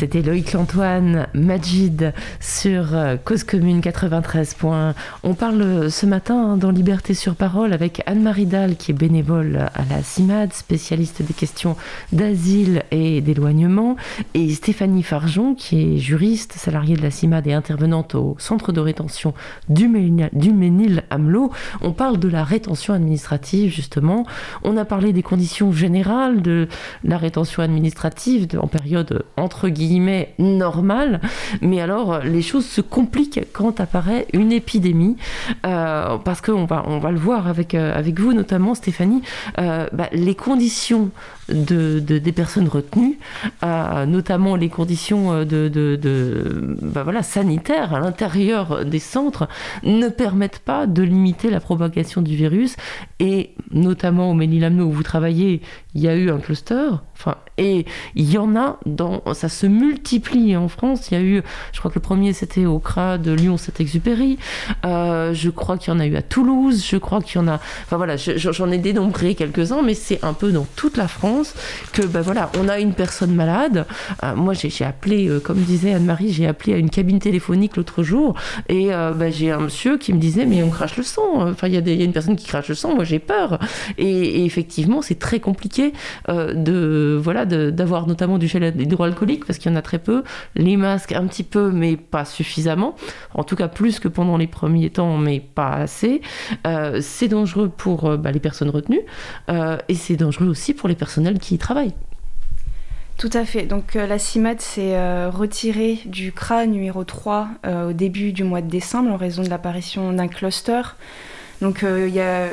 C'était Loïc Antoine Majid sur euh, Cause Commune 93 points. On parle ce matin hein, dans Liberté sur Parole avec Anne-Marie Dahl qui est bénévole à la CIMAD, spécialiste des questions d'asile et d'éloignement, et Stéphanie Farjon qui est juriste, salariée de la CIMAD et intervenante au centre de rétention du, Ménil-Amelot. On parle de la rétention administrative justement. On a parlé des conditions générales de la rétention administrative en période entre guillemets normal, mais alors les choses se compliquent quand apparaît une épidémie, euh, parce qu'on va, on va le voir avec, euh, avec vous notamment Stéphanie, euh, bah, les conditions de, des personnes retenues, notamment les conditions de, de, bah, voilà, sanitaires à l'intérieur des centres, ne permettent pas de limiter la propagation du virus, et notamment au Ménilamno où vous travaillez, il y a eu un cluster, enfin, et il y en a dans, ça se multiplient en France. Il y a eu, je crois que le premier c'était au CRA de Lyon, c'était exupéry je crois qu'il y en a eu à Toulouse. Je crois qu'il y en a. Enfin voilà, j'en ai dénombré quelques-uns, mais c'est un peu dans toute la France que ben voilà, on a une personne malade. moi, j'ai appelé, comme disait Anne-Marie, j'ai appelé à une cabine téléphonique l'autre jour et ben, j'ai un monsieur qui me disait mais on crache le sang. Enfin, il y, a une personne qui crache le sang. Moi, j'ai peur. Et, effectivement, c'est très compliqué euh, de voilà d'avoir notamment du gel hydroalcoolique parce qu'il y en a très peu. Les masques un petit peu, mais pas suffisamment. En tout cas, plus que pendant les premiers temps, mais pas assez. Euh, c'est dangereux pour euh, bah, les personnes retenues et c'est dangereux aussi pour les qui y travaillent. Tout à fait. Donc la CIMAD s'est retirée du CRA numéro 3 au début du mois de décembre en raison de l'apparition d'un cluster. Donc euh, y a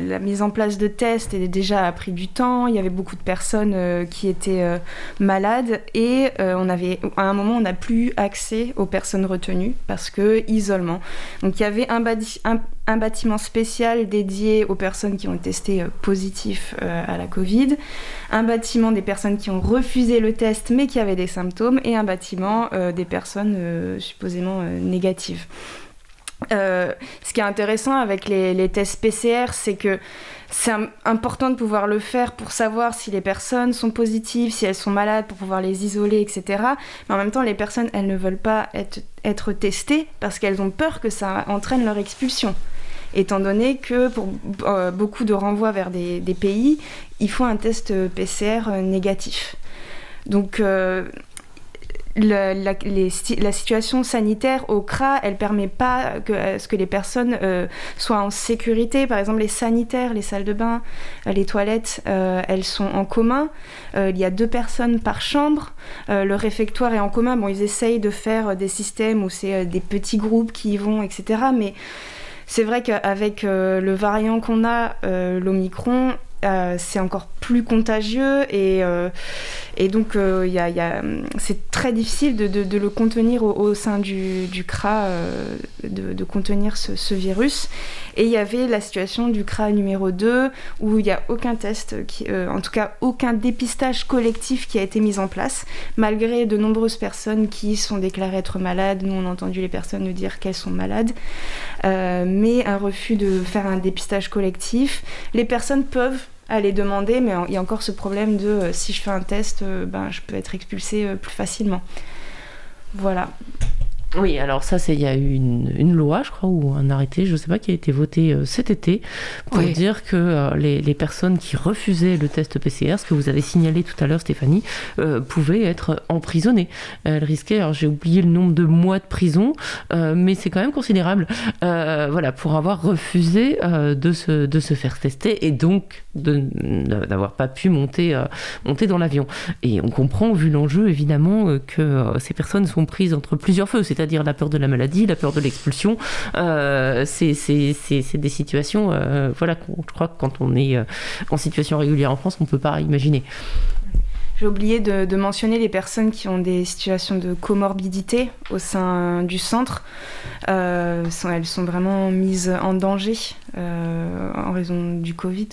la, mise en place de tests et déjà a pris du temps. Il y avait beaucoup de personnes euh, qui étaient euh, malades et on avait à un moment on n'a plus accès aux personnes retenues parce que isolement. Donc il y avait un, un, bâtiment spécial dédié aux personnes qui ont testé positif à la Covid, un bâtiment des personnes qui ont refusé le test mais qui avaient des symptômes et un bâtiment des personnes supposément négatives. Euh, ce qui est intéressant avec les, tests PCR, c'est que c'est important de pouvoir le faire pour savoir si les personnes sont positives, si elles sont malades, pour pouvoir les isoler, etc. Mais en même temps, les personnes, elles ne veulent pas être, testées parce qu'elles ont peur que ça entraîne leur expulsion. Étant donné que pour euh, beaucoup de renvois vers des, pays, il faut un test PCR négatif. Donc, euh, la, situation sanitaire au CRA, elle permet pas que, euh, ce que les personnes euh, soient en sécurité. Par exemple, les sanitaires, les salles de bain, euh, les toilettes, elles sont en commun. il y a deux personnes par chambre. le réfectoire est en commun. Bon, ils essayent de faire des systèmes où c'est des petits groupes qui y vont, etc. Mais c'est vrai qu'avec le variant qu'on a, l'Omicron, euh, c'est encore plus contagieux et, euh, donc euh, c'est très difficile de, le contenir au, sein du, CRA, de, contenir ce, virus. Et il y avait la situation du CRA numéro 2 où il n'y a aucun test, en tout cas aucun dépistage collectif qui a été mis en place, malgré de nombreuses personnes qui sont déclarées être malades. Nous, on a entendu les personnes nous dire qu'elles sont malades, mais un refus de faire un dépistage collectif. Les personnes peuvent à les demander, mais il y a encore ce problème de euh, si je fais un test, euh, ben, je peux être expulsée euh, plus facilement. Voilà. Oui, alors ça, c'est il y a eu une, loi, je crois, ou un arrêté, je ne sais pas, qui a été voté euh, cet été pour dire que euh, les, personnes qui refusaient le test PCR, ce que vous avez signalé tout à l'heure, Stéphanie, euh, pouvaient être emprisonnées. Elles risquaient, alors j'ai oublié le nombre de mois de prison, mais c'est quand même considérable, voilà, pour avoir refusé de se de se faire tester et donc d'avoir pas pu monter monter dans l'avion. Et on comprend, vu l'enjeu, évidemment, que ces personnes sont prises entre plusieurs feux, c'est c'est-à-dire la peur de la maladie, la peur de l'expulsion. Euh, c'est des situations, euh, voilà, je crois que quand on est euh, en situation régulière en France, on ne peut pas imaginer. J'ai oublié de, mentionner les personnes qui ont des situations de comorbidité au sein du centre. elles sont vraiment mises en danger en raison du Covid.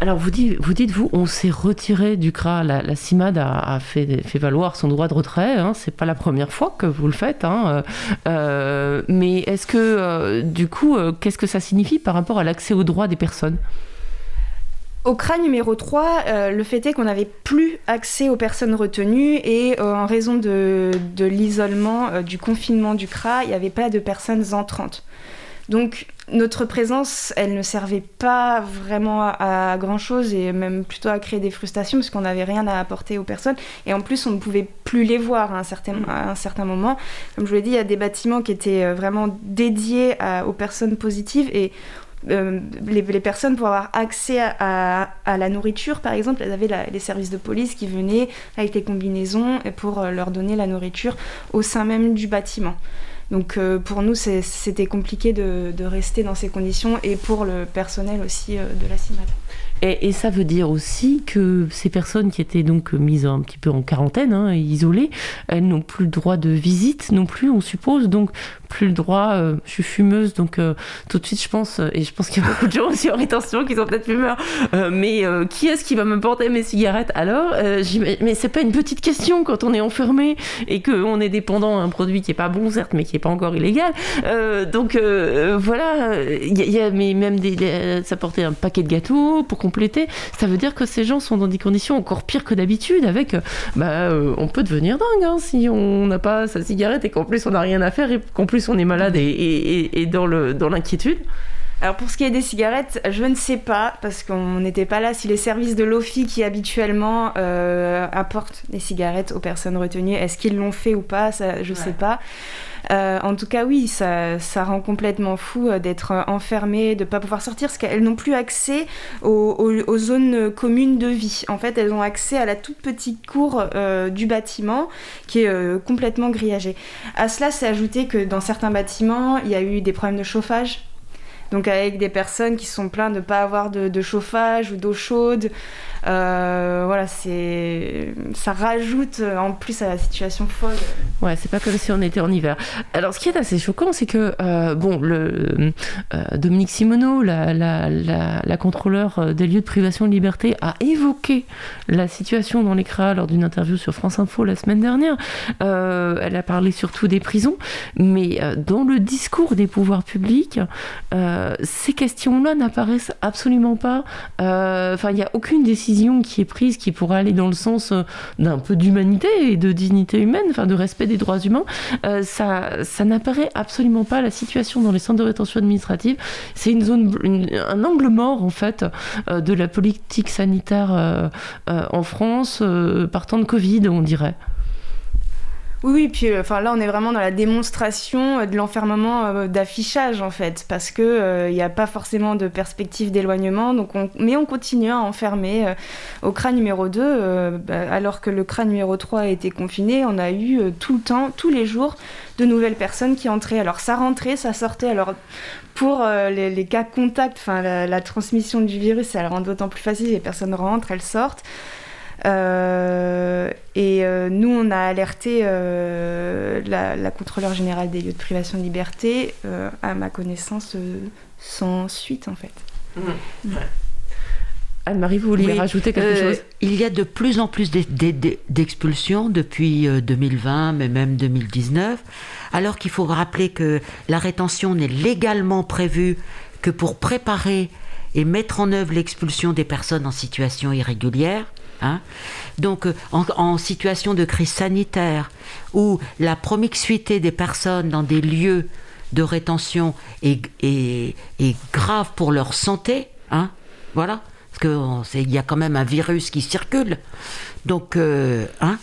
Alors vous dites, vous, on s'est retiré du CRA. La, CIMAD a, fait, valoir son droit de retrait. Hein. C'est pas la première fois que vous le faites. Hein. Euh, euh, mais est-ce que, euh, du coup, qu'est-ce que ça signifie par rapport à l'accès aux droits des personnes? Au CRA numéro 3, le fait est qu'on n'avait plus accès aux personnes retenues et en raison de l'isolement, du confinement du CRA, il n'y avait pas de personnes entrantes. Donc notre présence, elle ne servait pas vraiment à, grand-chose et même plutôt à créer des frustrations parce qu'on n'avait rien à apporter aux personnes. Et en plus, on ne pouvait plus les voir à un certain, à un certain moment. Comme je vous l'ai dit, il y a des bâtiments qui étaient euh, vraiment dédiés aux personnes positives et euh, les, personnes pour avoir accès à, la nourriture, par exemple, elles avaient les services de police qui venaient avec les combinaisons pour euh, leur donner la nourriture au sein même du bâtiment. Donc euh, pour nous, c'était compliqué de, rester dans ces conditions et pour le personnel aussi euh, de la CIMAD. Et, ça veut dire aussi que ces personnes qui étaient donc mises un petit peu en quarantaine, hein, isolées, elles n'ont plus le droit de visite non plus, on suppose, donc plus le droit. Euh, je suis fumeuse, donc euh, tout de suite, je pense, et je pense qu'il y a beaucoup de gens aussi en rétention qui sont peut-être fumeurs, euh, mais qui est-ce qui va me porter mes cigarettes? Alors Mais c'est pas une petite question quand on est enfermé et qu'on est dépendant à un produit qui est pas bon, certes, mais qui est pas encore illégal. donc voilà, il y, a mais même des, ça portait un paquet de gâteaux pour compléter. Ça veut dire que ces gens sont dans des conditions encore pires que d'habitude. Avec, bah, on peut devenir dingue hein, si on n'a pas sa cigarette et qu'en plus on n'a rien à faire et qu'en plus on est malade et, dans l'inquiétude alors pour ce qui est des cigarettes, je ne sais pas, parce qu'on n'était pas là, si les services de l'OFI qui habituellement euh, apportent des cigarettes aux personnes retenues, est-ce qu'ils l'ont fait ou pas, ça, je ne sais pas. Euh, en tout cas, oui, ça, rend complètement fou euh, d'être enfermé, de ne pas pouvoir sortir, parce qu'elles n'ont plus accès aux, zones communes de vie. En fait, elles ont accès à la toute petite cour du bâtiment qui est complètement grillagée. À cela, c'est ajouté que dans certains bâtiments, il y a eu des problèmes de chauffage donc avec des personnes qui sont plaintes de ne pas avoir de, chauffage ou d'eau chaude. Euh, voilà, c'est ça rajoute en plus à la situation folle. Ouais, c'est pas comme si on était en hiver. Alors, ce qui est assez choquant, c'est que euh, bon, le euh, Dominique Simoneau, la, la, la, contrôleur des lieux de privation de liberté, a évoqué la situation dans les CRA lors d'une interview sur France Info la semaine dernière. elle a parlé surtout des prisons, mais dans le discours des pouvoirs publics, ces questions-là n'apparaissent absolument pas. Enfin, il n'y a aucune décision qui est prise qui pourrait aller dans le sens euh, d'un peu d'humanité et de dignité humaine, enfin de respect des droits humains, euh, ça, ça n'apparaît absolument pas. La situation dans les centres de rétention administrative, c'est une zone, un angle mort en fait euh, de la politique sanitaire en France partant de Covid, on dirait. Oui, oui, puis euh, enfin là on est vraiment dans la démonstration euh, de l'enfermement euh, d'affichage en fait, parce que il n'y a pas forcément de perspective d'éloignement, donc mais on continue à enfermer. au CRA numéro 2, bah, alors que le CRA numéro 3 a été confiné, on a eu tout le temps, tous les jours, de nouvelles personnes qui entraient. Alors ça rentrait, ça sortait. Alors pour les, cas contacts, la, la, transmission du virus, ça le rend d'autant plus facile. Les personnes rentrent, elles sortent. Euh, et euh, nous, on a alerté euh, la, la, contrôleur générale des lieux de privation de liberté, à ma connaissance, sans suite en fait. Mmh. Anne-Marie, vous vouliez rajouter quelque chose? Il y a de plus en plus d'expulsions depuis 2020, mais même 2019, alors qu'il faut rappeler que la rétention n'est légalement prévue que pour préparer et mettre en œuvre l'expulsion des personnes en situation irrégulière. Hein. Donc, euh, en, situation de crise sanitaire, où la promiscuité des personnes dans des lieux de rétention est, grave pour leur santé, hein, voilà, parce qu'il y a quand même un virus qui circule. Donc, euh, hein,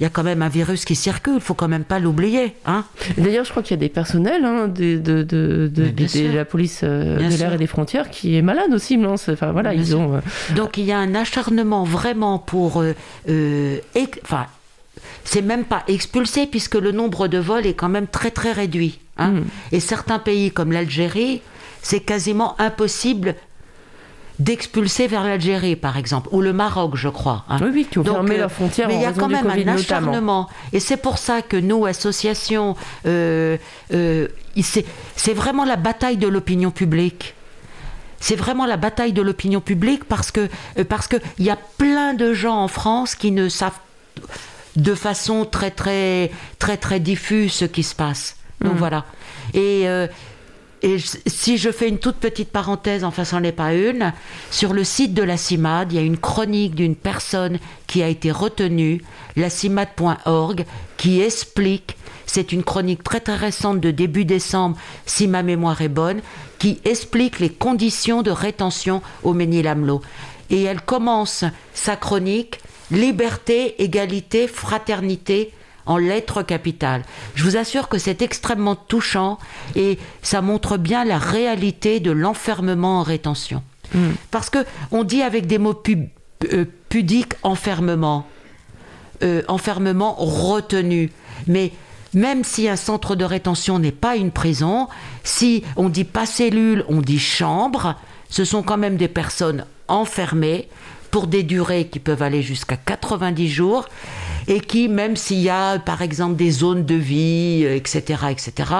il y a quand même un virus qui circule, il faut quand même pas l'oublier. Hein D'ailleurs, je crois qu'il y a des personnels hein, de, de, de, la police euh, de l'air et des frontières qui est malade aussi. Non enfin, voilà, ils ont, euh, Donc il y a un acharnement vraiment pour... Euh, enfin, c'est même pas expulsé puisque le nombre de vols est quand même très très réduit. Hein. Mm. Et certains pays comme l'Algérie, c'est quasiment impossible d'expulser vers l'Algérie, par exemple, ou le Maroc, je crois. Hein. Oui, oui, qui ont fermé la frontière. Mais il y a quand même un acharnement. Et c'est pour ça que nous, associations, euh, euh, c'est vraiment la bataille de l'opinion publique. C'est vraiment la bataille de l'opinion publique parce que euh, parce que il y a plein de gens en France qui ne savent de façon très très très très diffuse ce qui se passe. Donc mm. voilà. Et et si je fais une toute petite parenthèse, enfin c'en est pas une, sur le site de la CIMAD, il y a une chronique d'une personne qui a été retenue, la CIMAD.org, qui explique, c'est une chronique très très récente de début décembre, si ma mémoire est bonne, qui explique les conditions de rétention au Ménil-Amelot. Et elle commence sa chronique Liberté, égalité, fraternité, en lettres capitales. Je vous assure que c'est extrêmement touchant et ça montre bien la réalité de l'enfermement en rétention. Hmm. Parce que on dit avec des mots euh, pudiques enfermement, euh, enfermement retenu, mais même si un centre de rétention n'est pas une prison, si on dit pas cellule, on dit chambre, ce sont quand même des personnes enfermées pour des durées qui peuvent aller jusqu'à 90 jours et qui, même s'il y a par exemple des zones de vie, etc., etc.,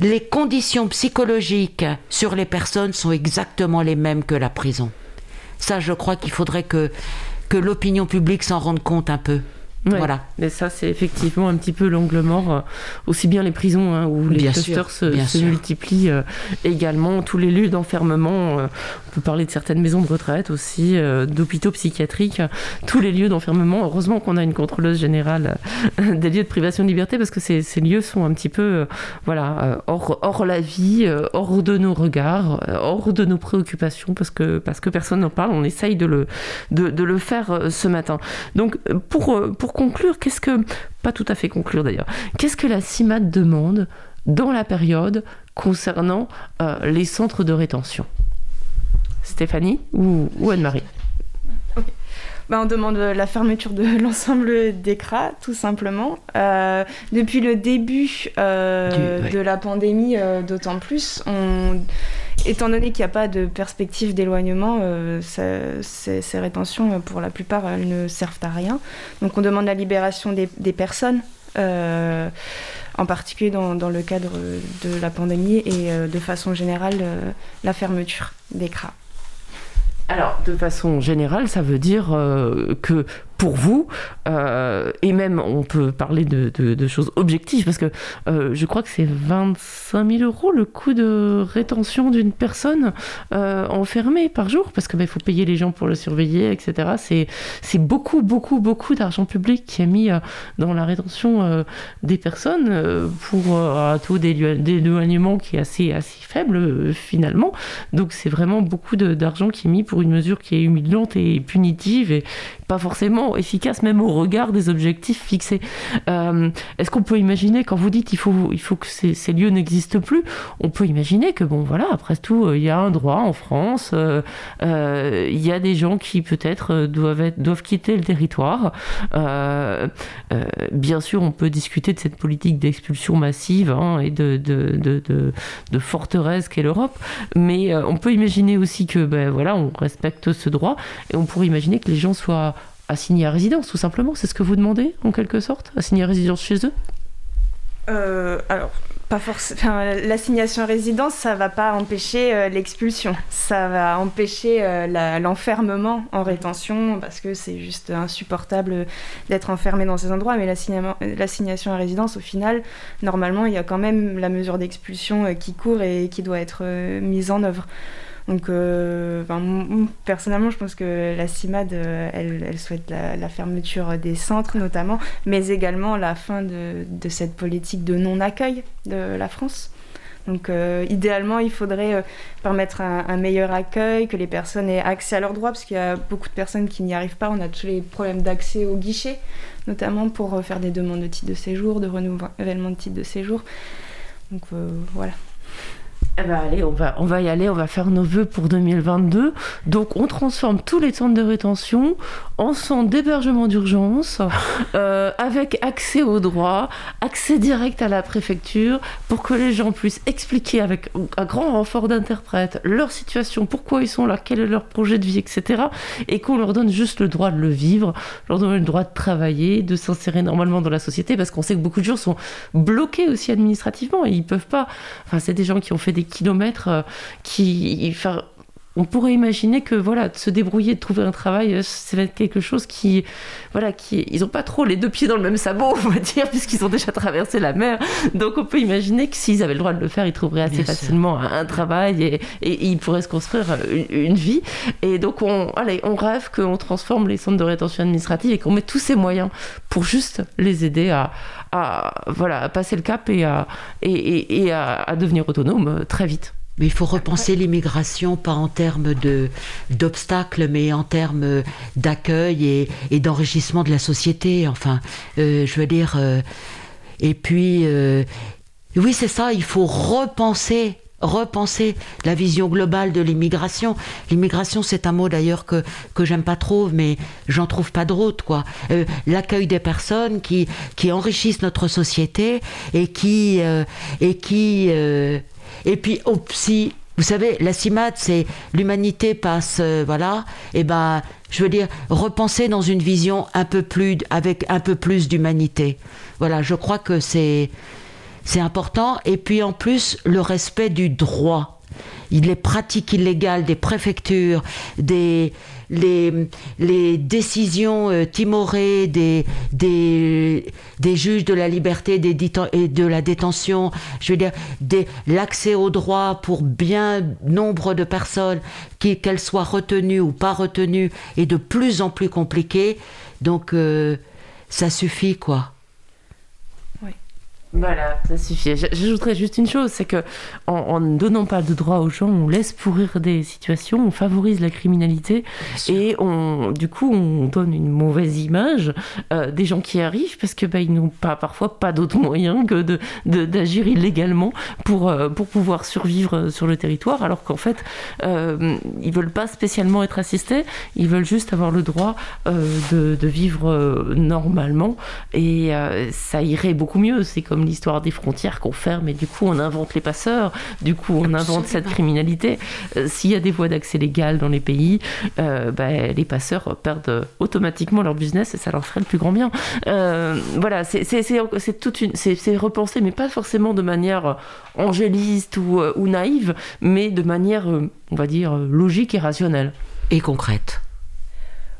les conditions psychologiques sur les personnes sont exactement les mêmes que la prison. Ça, je crois qu'il faudrait que, que l'opinion publique s'en rende compte un peu. Voilà. Mais ça, c'est effectivement un petit peu l'angle mort, euh, aussi bien les prisons hein, où les clusters se, multiplient euh, également, tous les lieux d'enfermement. Euh, peut parler de certaines maisons de retraite aussi, d'hôpitaux psychiatriques, tous les lieux d'enfermement. Heureusement qu'on a une contrôleuse générale des lieux de privation de liberté parce que ces, lieux sont un petit peu voilà, hors, la vie, hors de nos regards, hors de nos préoccupations parce que, parce que personne n'en parle. On essaye de le, de, le faire ce matin. Donc, pour, pour conclure, qu'est-ce que, pas tout à fait conclure d'ailleurs, qu'est-ce que la CIMAD demande dans la période concernant euh, les centres de rétention? Stéphanie ou, Anne-Marie ben, on demande la fermeture de [laughs] l'ensemble des CRA, tout simplement. Euh, depuis le début euh, de la pandémie, d'autant plus, on, étant donné qu'il n'y a pas de perspective d'éloignement, euh, ces, rétentions, euh, pour la plupart, elles ne servent à rien. Donc on demande la libération des, personnes. Euh, en particulier dans, le cadre de la pandémie et de façon générale la fermeture des CRA. Alors, de façon générale, ça veut dire que pour vous, euh, et même on peut parler de, choses objectives, parce que euh, je crois que c'est 25 000 euros le coût de rétention d'une personne euh, enfermée par jour, parce qu'il bah, faut payer les gens pour le surveiller, etc. C'est beaucoup, beaucoup, beaucoup d'argent public qui est mis dans la rétention des personnes pour un taux d'éloignement qui est assez, assez faible finalement. Donc c'est vraiment beaucoup d'argent qui est mis pour une mesure qui est humiliante et punitive et pas forcément efficace même au regard des objectifs fixés. Euh, est-ce qu'on peut imaginer, quand vous dites il faut, il faut que ces, lieux n'existent plus, on peut imaginer que, bon voilà, après tout, euh, il y a un droit en France, euh, il y a des gens qui peut-être doivent, doivent quitter le territoire. bien sûr, on peut discuter de cette politique d'expulsion massive hein, et de, de, forteresse qu'est l'Europe, mais on peut imaginer aussi que, ben, voilà, on respecte ce droit et on pourrait imaginer que les gens soient assigner à résidence, tout simplement. C'est ce que vous demandez, en quelque sorte Assigner à résidence chez eux? Euh, alors, pas forcément. L'assignation à résidence, ça va pas empêcher euh, l'expulsion. Ça va empêcher euh, l'enfermement en rétention parce que c'est juste insupportable d'être enfermé dans ces endroits. Mais l'assignation à résidence, au final, normalement, il y a quand même la mesure d'expulsion qui court et qui doit être mise en œuvre. Donc, euh, personnellement, je pense que la CIMAD, euh, elle, souhaite la, fermeture des centres notamment, mais également la fin de, cette politique de non-accueil de la France. Donc, euh, idéalement, il faudrait permettre un, meilleur accueil, que les personnes aient accès à leurs droits, parce qu'il y a beaucoup de personnes qui n'y arrivent pas. On a tous les problèmes d'accès au guichet, notamment pour faire des demandes de titre de séjour, de renouvellement de titre de séjour. Donc, voilà. Eh ben allez, on va, on va y aller, on va faire nos vœux pour 2022. Donc on transforme tous les centres de rétention en centres d'hébergement d'urgence, [laughs] euh, avec accès aux droits, accès direct à la préfecture, pour que les gens puissent expliquer avec un grand renfort d'interprètes leur situation, pourquoi ils sont là, quel est leur projet de vie, etc. Et qu'on leur donne juste le droit de le vivre, leur donne le droit de travailler, de s'insérer normalement dans la société, parce qu'on sait que beaucoup de gens sont bloqués aussi administrativement et ils peuvent pas. Enfin, c'est des gens qui ont fait des kilomètres euh, qui on pourrait imaginer que voilà, de se débrouiller, de trouver un travail, euh, c'est quelque chose qui, voilà, qui, ils n'ont pas trop les deux pieds dans le même sabot, [laughs] on va dire, puisqu'ils ont déjà traversé la mer. Donc on peut imaginer que s'ils avaient le droit de le faire, ils trouveraient assez facilement un, travail et, ils pourraient se construire une, vie. Et donc on, allez, on rêve qu'on transforme les centres de rétention administrative et qu'on met tous ces moyens pour juste les aider à, voilà, passer le cap et à, et, à devenir autonomes très vite. Mais il faut repenser l'immigration, pas en termes d'obstacles, mais en termes d'accueil et, d'enrichissement de la société. Enfin, euh, je veux dire. Euh, et puis, euh, oui, c'est ça, il faut repenser repenser la vision globale de l'immigration. L'immigration, c'est un mot d'ailleurs que, que j'aime pas trop, mais j'en trouve pas d'autre, quoi. L'accueil des personnes qui, qui enrichissent notre société et qui, et qui et puis aussi vous savez, la CIMAD, c'est l'humanité passe, euh, voilà, et eh ben, je veux dire, repenser dans une vision un peu plus, avec un peu plus d'humanité. Voilà, je crois que c'est, c'est important. Et puis en plus, le respect du droit. Les pratiques illégales des préfectures, des, les, les décisions euh, timorées des, des, juges de la liberté des et de la détention, je veux dire, l'accès au droit pour bien nombre de personnes, qu'elles soient retenues ou pas retenues, est de plus en plus compliqué. Donc, euh, ça suffit, quoi. Voilà, ça suffit. J'ajouterais juste une chose, c'est que en, ne donnant pas de droit aux gens, on laisse pourrir des situations, on favorise la criminalité et on, du coup, on donne une mauvaise image euh, des gens qui arrivent parce que bah, ils n'ont pas parfois pas d'autres moyens que de d'agir illégalement pour euh, pour pouvoir survivre sur le territoire, alors qu'en fait, euh, ils veulent pas spécialement être assistés, ils veulent juste avoir le droit euh, de, de, vivre normalement et ça irait beaucoup mieux. C'est comme l'histoire des frontières qu'on ferme et du coup on invente les passeurs, du coup on invente cette criminalité. Euh, s'il y a des voies d'accès légales dans les pays, euh, bah, les passeurs perdent automatiquement leur business et ça leur ferait le plus grand bien. Euh, voilà, c'est toute une, c'est repensé, mais pas forcément de manière angéliste ou, ou naïve, mais de manière, on va dire, logique et rationnelle. Et concrète.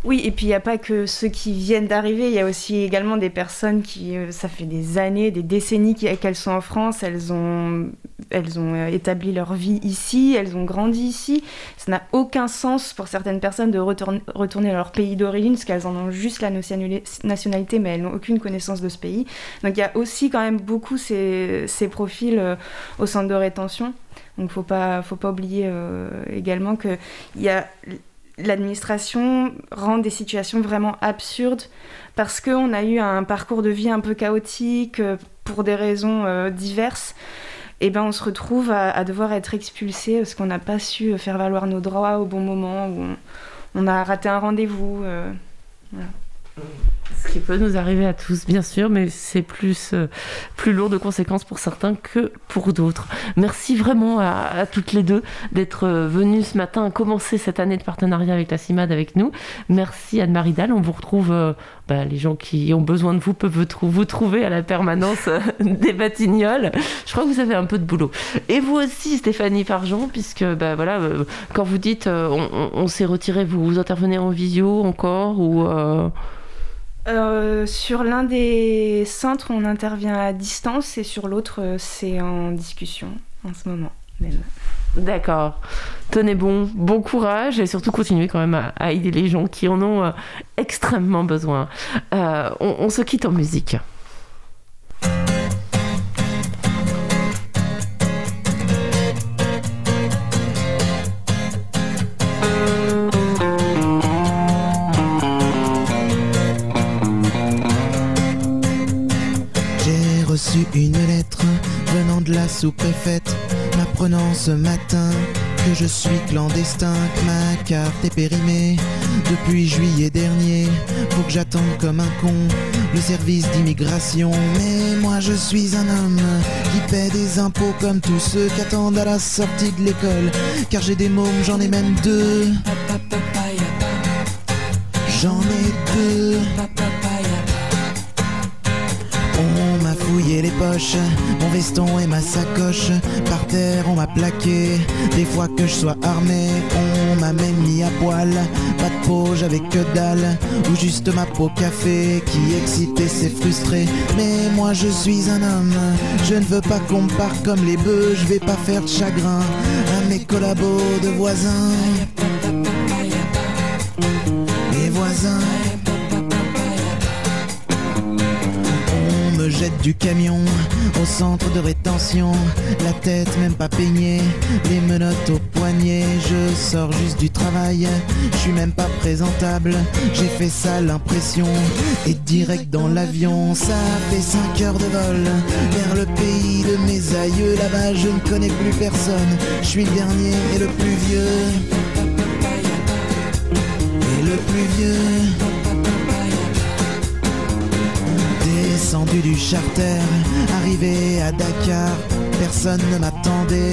Oui, et puis il n'y a pas que ceux qui viennent d'arriver, il y a aussi également des personnes qui, euh, ça fait des années, des décennies qu'elles sont en France, elles ont, elles ont euh, établi leur vie ici, elles ont grandi ici. Ça n'a aucun sens pour certaines personnes de retourner, retourner à leur pays d'origine, parce qu'elles en ont juste la nationalité, mais elles n'ont aucune connaissance de ce pays. Donc il y a aussi quand même beaucoup ces, profils euh, au centre de rétention. Donc faut pas, faut pas oublier également qu'il y a l'administration rend des situations vraiment absurdes parce qu'on a eu un parcours de vie un peu chaotique euh, pour des raisons euh, diverses. Et ben on se retrouve à, devoir être expulsé parce qu'on n'a pas su faire valoir nos droits au bon moment, ou on, a raté un rendez-vous. Euh, ce qui peut nous arriver à tous, bien sûr, mais c'est plus, euh, plus lourd de conséquences pour certains que pour d'autres. Merci vraiment à, toutes les deux d'être euh, venues ce matin commencer cette année de partenariat avec la CIMAD avec nous. Merci Anne-Marie Dalle. On vous retrouve, euh, bah, les gens qui ont besoin de vous peuvent vous trouver à la permanence [laughs] des Batignolles. Je crois que vous avez un peu de boulot. Et vous aussi, Stéphanie Fargeon, puisque bah, voilà, quand vous dites on, s'est retiré, vous, intervenez en visio encore ou sur l'un des centres, on intervient à distance et sur l'autre, euh, c'est en discussion en ce moment même. D'accord. Tenez bon, bon courage et surtout continuez quand même à, aider les gens qui en ont euh, extrêmement besoin. on se quitte en musique. La sous-préfète, m'apprenant ce matin que je suis clandestin, que ma carte est périmée depuis juillet dernier. Faut que j'attende comme un con le service d'immigration. Mais moi je suis un homme qui paie des impôts comme tous ceux qui attendent à la sortie de l'école. Car j'ai des mômes, j'en ai même deux. J'en ai deux. Mon veston et ma sacoche. Par terre, on m'a plaqué. Des fois que je sois armé, on m'a même mis à poil. Pas de peau, j'avais que dalle. Ou juste ma peau café qui excitait, c'est frustré. Mais moi je suis un homme, je ne veux pas qu'on me parte comme les bœufs. Je vais pas faire de chagrin à mes collabos de voisins. Les voisins. Du camion au centre de rétention. La tête même pas peignée, les menottes au poignet. Je sors juste du travail, je suis même pas présentable. J'ai fait ça l'impression et direct dans l'avion. Ça fait 5 heures de vol vers le pays de mes aïeux. Là-bas, je ne connais plus personne. Je suis le dernier et le plus vieux. Et le plus vieux. Descendu du charter, arrivé à Dakar, personne ne m'attendait,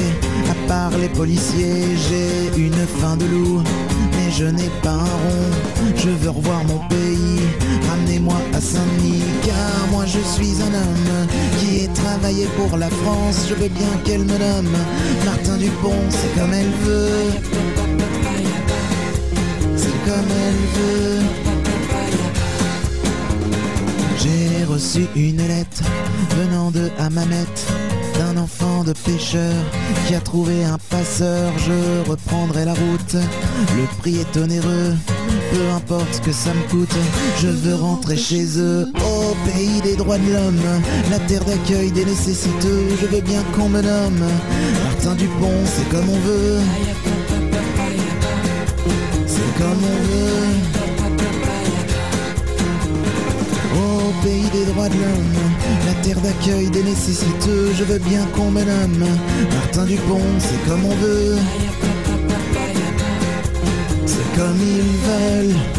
à part les policiers, j'ai une faim de loup, mais je n'ai pas un rond, je veux revoir mon pays, ramenez-moi à Saint-Denis, car moi je suis un homme qui est travaillé pour la France, je veux bien qu'elle me nomme Martin Dupont, c'est comme elle veut, c'est comme elle veut. J'ai reçu une lettre venant de Hammamet d'un enfant de pêcheur qui a trouvé un passeur. Je reprendrai la route. Le prix est onéreux, peu importe ce que ça me coûte. Je veux rentrer chez eux, au pays des droits de l'homme, la terre d'accueil des nécessiteux. Je veux bien qu'on me nomme Martin Dupont, c'est comme on veut. C'est comme on veut. Pays des droits de l'homme, la terre d'accueil des nécessiteux, je veux bien qu'on me nomme Martin Dupont, c'est comme on veut. C'est comme ils veulent.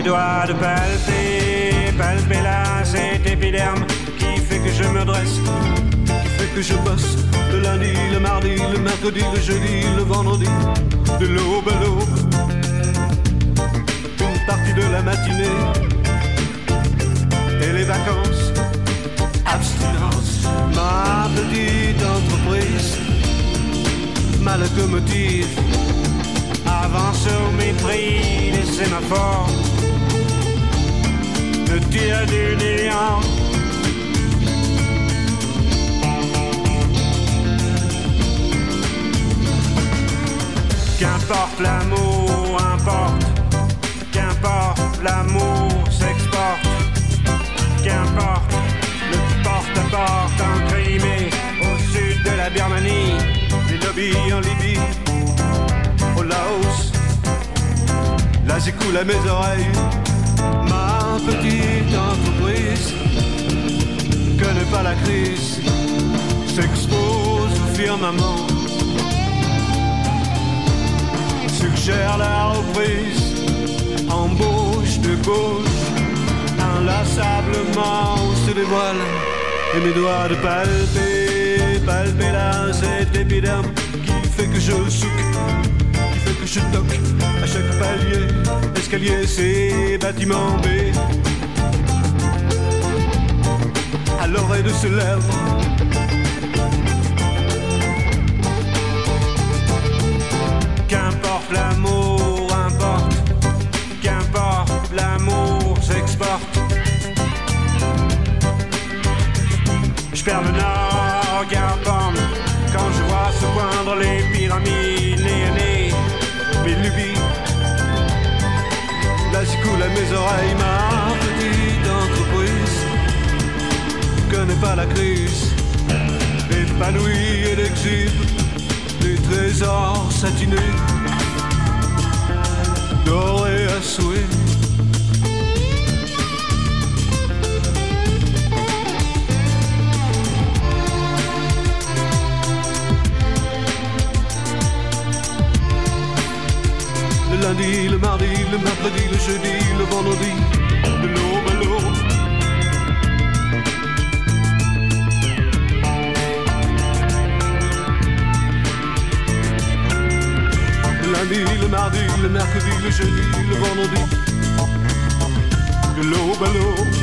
Mes doigts de palper, palper là cet épiderme qui fait que je me dresse, qui fait que je bosse. Le lundi, le mardi, le mercredi, le jeudi, le vendredi, de l'aube à l'aube, une partie de la matinée et les vacances, abstinence, ma petite entreprise, ma locomotive avance au mépris des sémaphores, ne tire du néant. Qu'importe l'amour, importe, qu'importe l'amour s'exporte, qu'importe le porte-à-porte en Crimée, au sud de la Birmanie, les lobbies en Libye au Laos. Là j'écoule à mes oreilles petite entreprise connaît pas la crise, s'expose au firmament, suggère la reprise, embauche de gauche, inlassablement se dévoile et mes doigts de palper, palper là cet épiderme qui fait que je souque que je toque à chaque palier, escalier, c'est bâtiment B. À l'oreille de ce lèvre. Qu'importe l'amour, importe, qu'importe l'amour s'exporte. Je perds le nord, ma petite entreprise. Connais pas la crise, épanouie et l'exhibe des trésors satinés, dorés à souhait. Lundi, le mardi, le mercredi, le jeudi, le vendredi, de l'aube à l'aube. Lundi, le mardi, le mercredi, le jeudi, le vendredi, de l'aube à l'aube.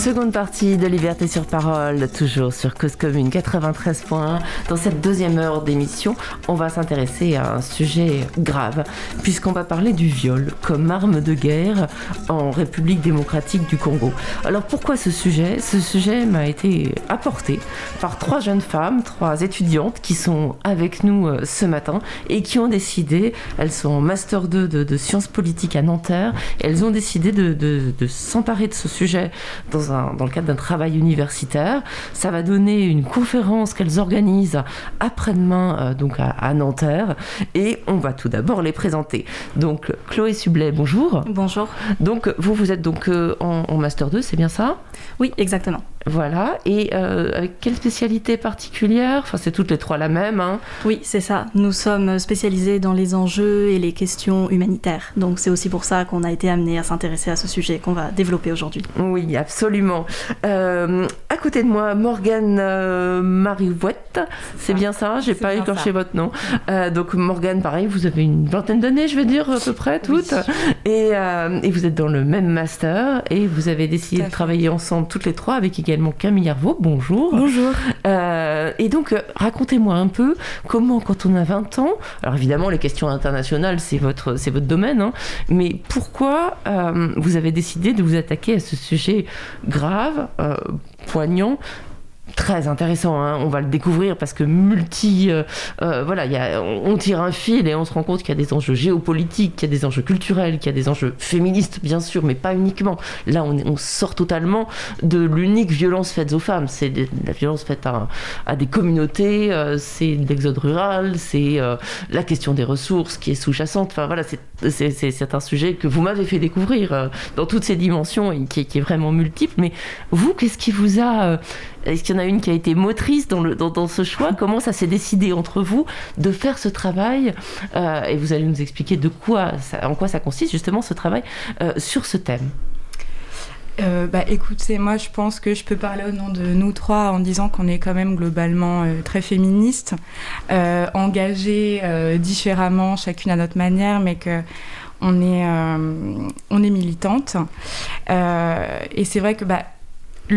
Seconde partie de Liberté sur parole, toujours sur Cause Commune 93 points. Dans cette deuxième heure d'émission, on va s'intéresser à un sujet grave, puisqu'on va parler du viol comme arme de guerre en République démocratique du Congo. Alors pourquoi ce sujet? Ce sujet m'a été apporté par trois jeunes femmes, trois étudiantes qui sont avec nous euh, ce matin et qui ont décidé, elles sont Master 2 de, sciences politiques à Nanterre, elles ont décidé de, de s'emparer de ce sujet dans un dans le cadre d'un travail universitaire. Ça va donner une conférence qu'elles organisent après-demain euh, donc à, Nanterre et on va tout d'abord les présenter. Donc Chloé Sublet, bonjour. Bonjour. Donc vous vous êtes donc euh, en master 2, c'est bien ça? Oui, exactement. Voilà, et euh, avec quelle spécialité particulière? Enfin, c'est toutes les trois la même. Hein oui, c'est ça. Nous sommes spécialisés dans les enjeux et les questions humanitaires. Donc, c'est aussi pour ça qu'on a été amené à s'intéresser à ce sujet qu'on va développer aujourd'hui. Oui, absolument. Euh, à côté de moi, Morgane euh, Marivouette. C'est bien ça? J'ai pas écorché votre nom. Euh, donc, Morgane, pareil, vous avez une vingtaine d'années, je veux dire, à peu près, toutes. Et, et, vous êtes dans le même master et vous avez décidé de travailler ensemble toutes les trois avec également Camille Arvaux. Bonjour. Bonjour. Euh, et donc, euh, racontez-moi un peu comment, quand on a 20 ans, alors évidemment, les questions internationales, c'est votre, c'est votre domaine, hein, mais pourquoi euh, vous avez décidé de vous attaquer à ce sujet grave, poignant, très intéressant. Hein. On va le découvrir parce que multi, euh, euh, voilà, on, tire un fil et on se rend compte qu'il y a des enjeux géopolitiques, qu'il y a des enjeux culturels, qu'il y a des enjeux féministes, bien sûr, mais pas uniquement. Là, on, sort totalement de l'unique violence faite aux femmes. C'est la violence faite à, des communautés, euh, c'est l'exode rural, c'est la question des ressources qui est sous-jacente. Enfin voilà, c'est un sujet que vous m'avez fait découvrir dans toutes ces dimensions et qui, qui, est vraiment multiple. Mais vous, qu'est-ce qui vous a est-ce qu'il y en a une qui a été motrice dans, ce choix? Comment ça s'est décidé entre vous de faire ce travail euh, Et vous allez nous expliquer de quoi, en quoi ça consiste justement ce travail euh, sur ce thème? Euh, bah, écoutez, moi je pense que je peux parler au nom de nous trois en disant qu'on est quand même globalement très féministes, engagées différemment, chacune à notre manière, mais que on est, on est militante. et c'est vrai que bah,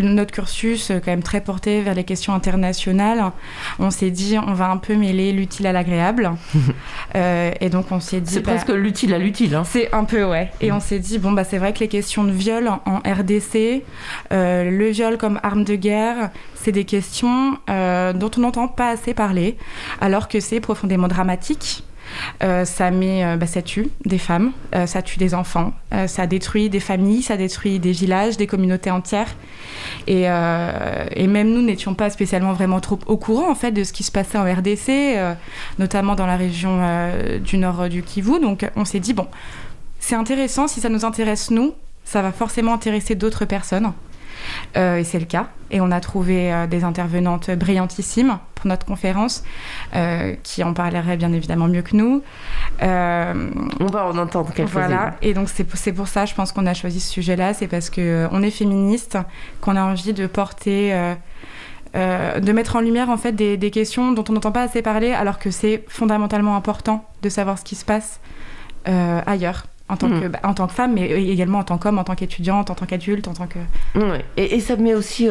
notre cursus, euh, quand même très porté vers les questions internationales, on s'est dit on va un peu mêler l'utile à l'agréable. [laughs] euh, et donc on s'est dit. C'est presque bah, l'utile à l'utile. Hein. C'est un peu, ouais. Et on s'est dit bon, bah, c'est vrai que les questions de viol en RDC, euh, le viol comme arme de guerre, c'est des questions euh, dont on n'entend pas assez parler, alors que c'est profondément dramatique. Euh, ça met, euh, bah, ça tue des femmes, euh, ça tue des enfants, ça détruit des familles, ça détruit des villages, des communautés entières. Et, même nous n'étions pas spécialement vraiment trop au courant en fait de ce qui se passait en RDC, notamment dans la région du nord du Kivu. Donc on s'est dit bon, c'est intéressant si ça nous intéresse nous, ça va forcément intéresser d'autres personnes. Euh, et c'est le cas. Et on a trouvé euh, des intervenantes brillantissimes pour notre conférence, euh, qui en parleraient bien évidemment mieux que nous. on va en entendre quelques Voilà. Et donc c'est pour ça, je pense qu'on a choisi ce sujet-là. C'est parce qu'on est féministe, qu'on a envie de porter... de mettre en lumière en fait des, des questions dont on n'entend pas assez parler alors que c'est fondamentalement important de savoir ce qui se passe ailleurs en tant, que, mm. bah, en tant que femme, mais également en tant qu'homme, en tant qu'étudiante, en tant qu'adulte, en tant que... Et, ça met aussi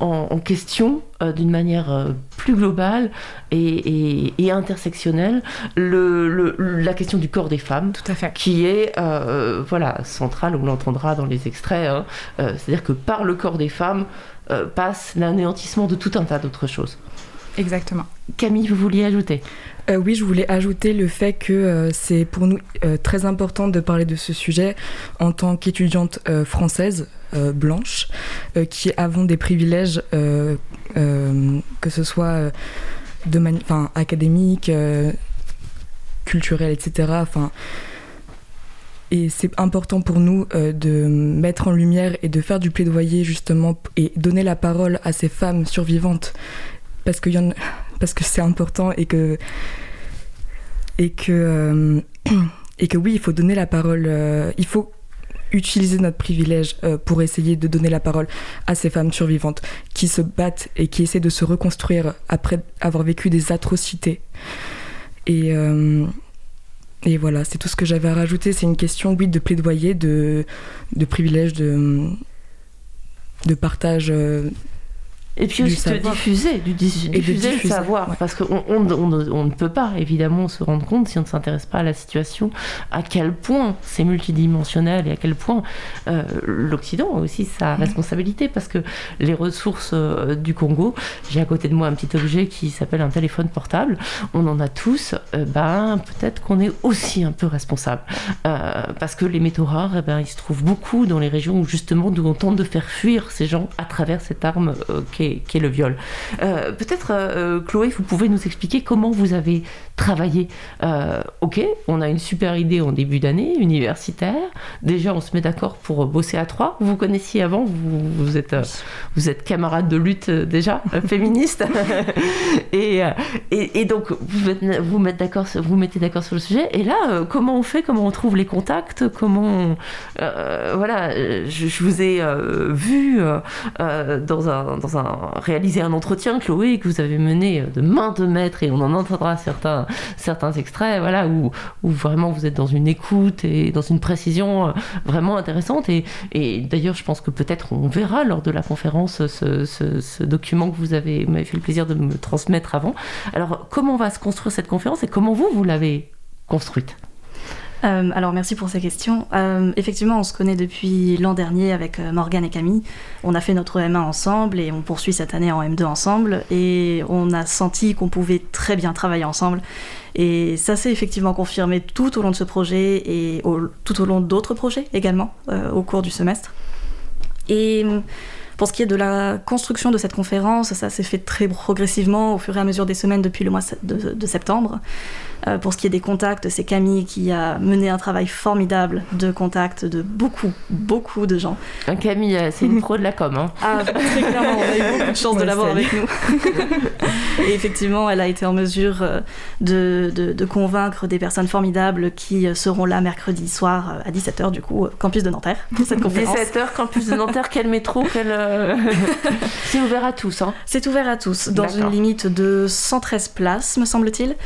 en, question, euh, d'une manière euh, plus globale et, intersectionnelle, le, la question du corps des femmes. Tout à fait. Qui est, euh, voilà, centrale, on l'entendra dans les extraits. Hein. C'est-à-dire que par le corps des femmes passe l'anéantissement de tout un tas d'autres choses. Exactement. Camille, vous vouliez ajouter? Oui, je voulais ajouter le fait que c'est pour nous très important de parler de ce sujet en tant qu'étudiante française blanche qui avons des privilèges, que ce soit académique, culturel, etc. Et c'est important pour nous euh, de mettre en lumière et de faire du plaidoyer justement et donner la parole à ces femmes survivantes parce que, y en, parce que c'est important et que et que euh, [clears throat] et que oui il faut donner la parole euh, il faut utiliser notre privilège pour essayer de donner la parole à ces femmes survivantes qui se battent et qui essaient de se reconstruire après avoir vécu des atrocités et et voilà, c'est tout ce que j'avais à rajouter. C'est une question, oui, de plaidoyer, de, de privilège, de, de partage euh, et puis aussi de diffuser, du diffuser, le savoir, parce qu'on on, on, ne peut pas évidemment se rendre compte, si on ne s'intéresse pas à la situation, à quel point c'est multidimensionnel et à quel point euh, l'Occident a aussi sa mm. responsabilité, parce que les ressources euh, du Congo, j'ai à côté de moi un petit objet qui s'appelle un téléphone portable, on en a tous, euh, ben, peut-être qu'on est aussi un peu responsable, parce que les métaux rares, eh ben, ils se trouvent beaucoup dans les régions où justement d'où on tente de faire fuir ces gens à travers cette arme qui est qui est, le viol. Euh, peut-être, euh, Chloé, vous pouvez nous expliquer comment vous avez travaillé. Euh, ok, on a une super idée en début d'année, universitaire. Déjà, on se met d'accord pour bosser à trois. Vous vous connaissiez avant, vous, êtes, vous êtes camarade de lutte déjà, [laughs] féministe. [laughs] et, et, donc, vous, vous, mettez d'accord, vous mettez d'accord sur le sujet. Et là, comment on fait? Comment on trouve les contacts? Comment voilà, je, je, vous ai vu dans un, dans un réaliser un entretien, Chloé, que vous avez mené de main de maître, et on en entendra certains, certains extraits, voilà, où, vraiment vous êtes dans une écoute et dans une précision euh, vraiment intéressante. Et, d'ailleurs, je pense que peut-être on verra lors de la conférence ce, ce, document que vous avez m'avez fait le plaisir de me transmettre avant. Alors, comment va se construire cette conférence et comment vous, vous l'avez construite? Euh, alors merci pour ces questions. Euh, effectivement, on se connaît depuis l'an dernier avec euh, Morgane et Camille. On a fait notre M1 ensemble et on poursuit cette année en M2 ensemble. Et on a senti qu'on pouvait très bien travailler ensemble. Et ça s'est effectivement confirmé tout au long de ce projet et tout au long d'autres projets également au cours du semestre. Et pour ce qui est de la construction de cette conférence, ça s'est fait très progressivement au fur et à mesure des semaines depuis le mois de septembre. Euh, pour ce qui est des contacts, c'est Camille qui a mené un travail formidable de contact de beaucoup, beaucoup de gens. Camille, euh, c'est une pro de la com. Hein. Ah, très clairement, on a eu beaucoup de chance de l'avoir avec nous. Et effectivement, elle a été en mesure euh, de, de, convaincre des personnes formidables qui seront là mercredi soir à 17h, du coup, campus de Nanterre, pour cette conférence. 17h, campus de Nanterre, quel métro quel, [laughs] C'est ouvert à tous. Hein. C'est ouvert à tous, dans une limite de 113 places, me semble-t-il.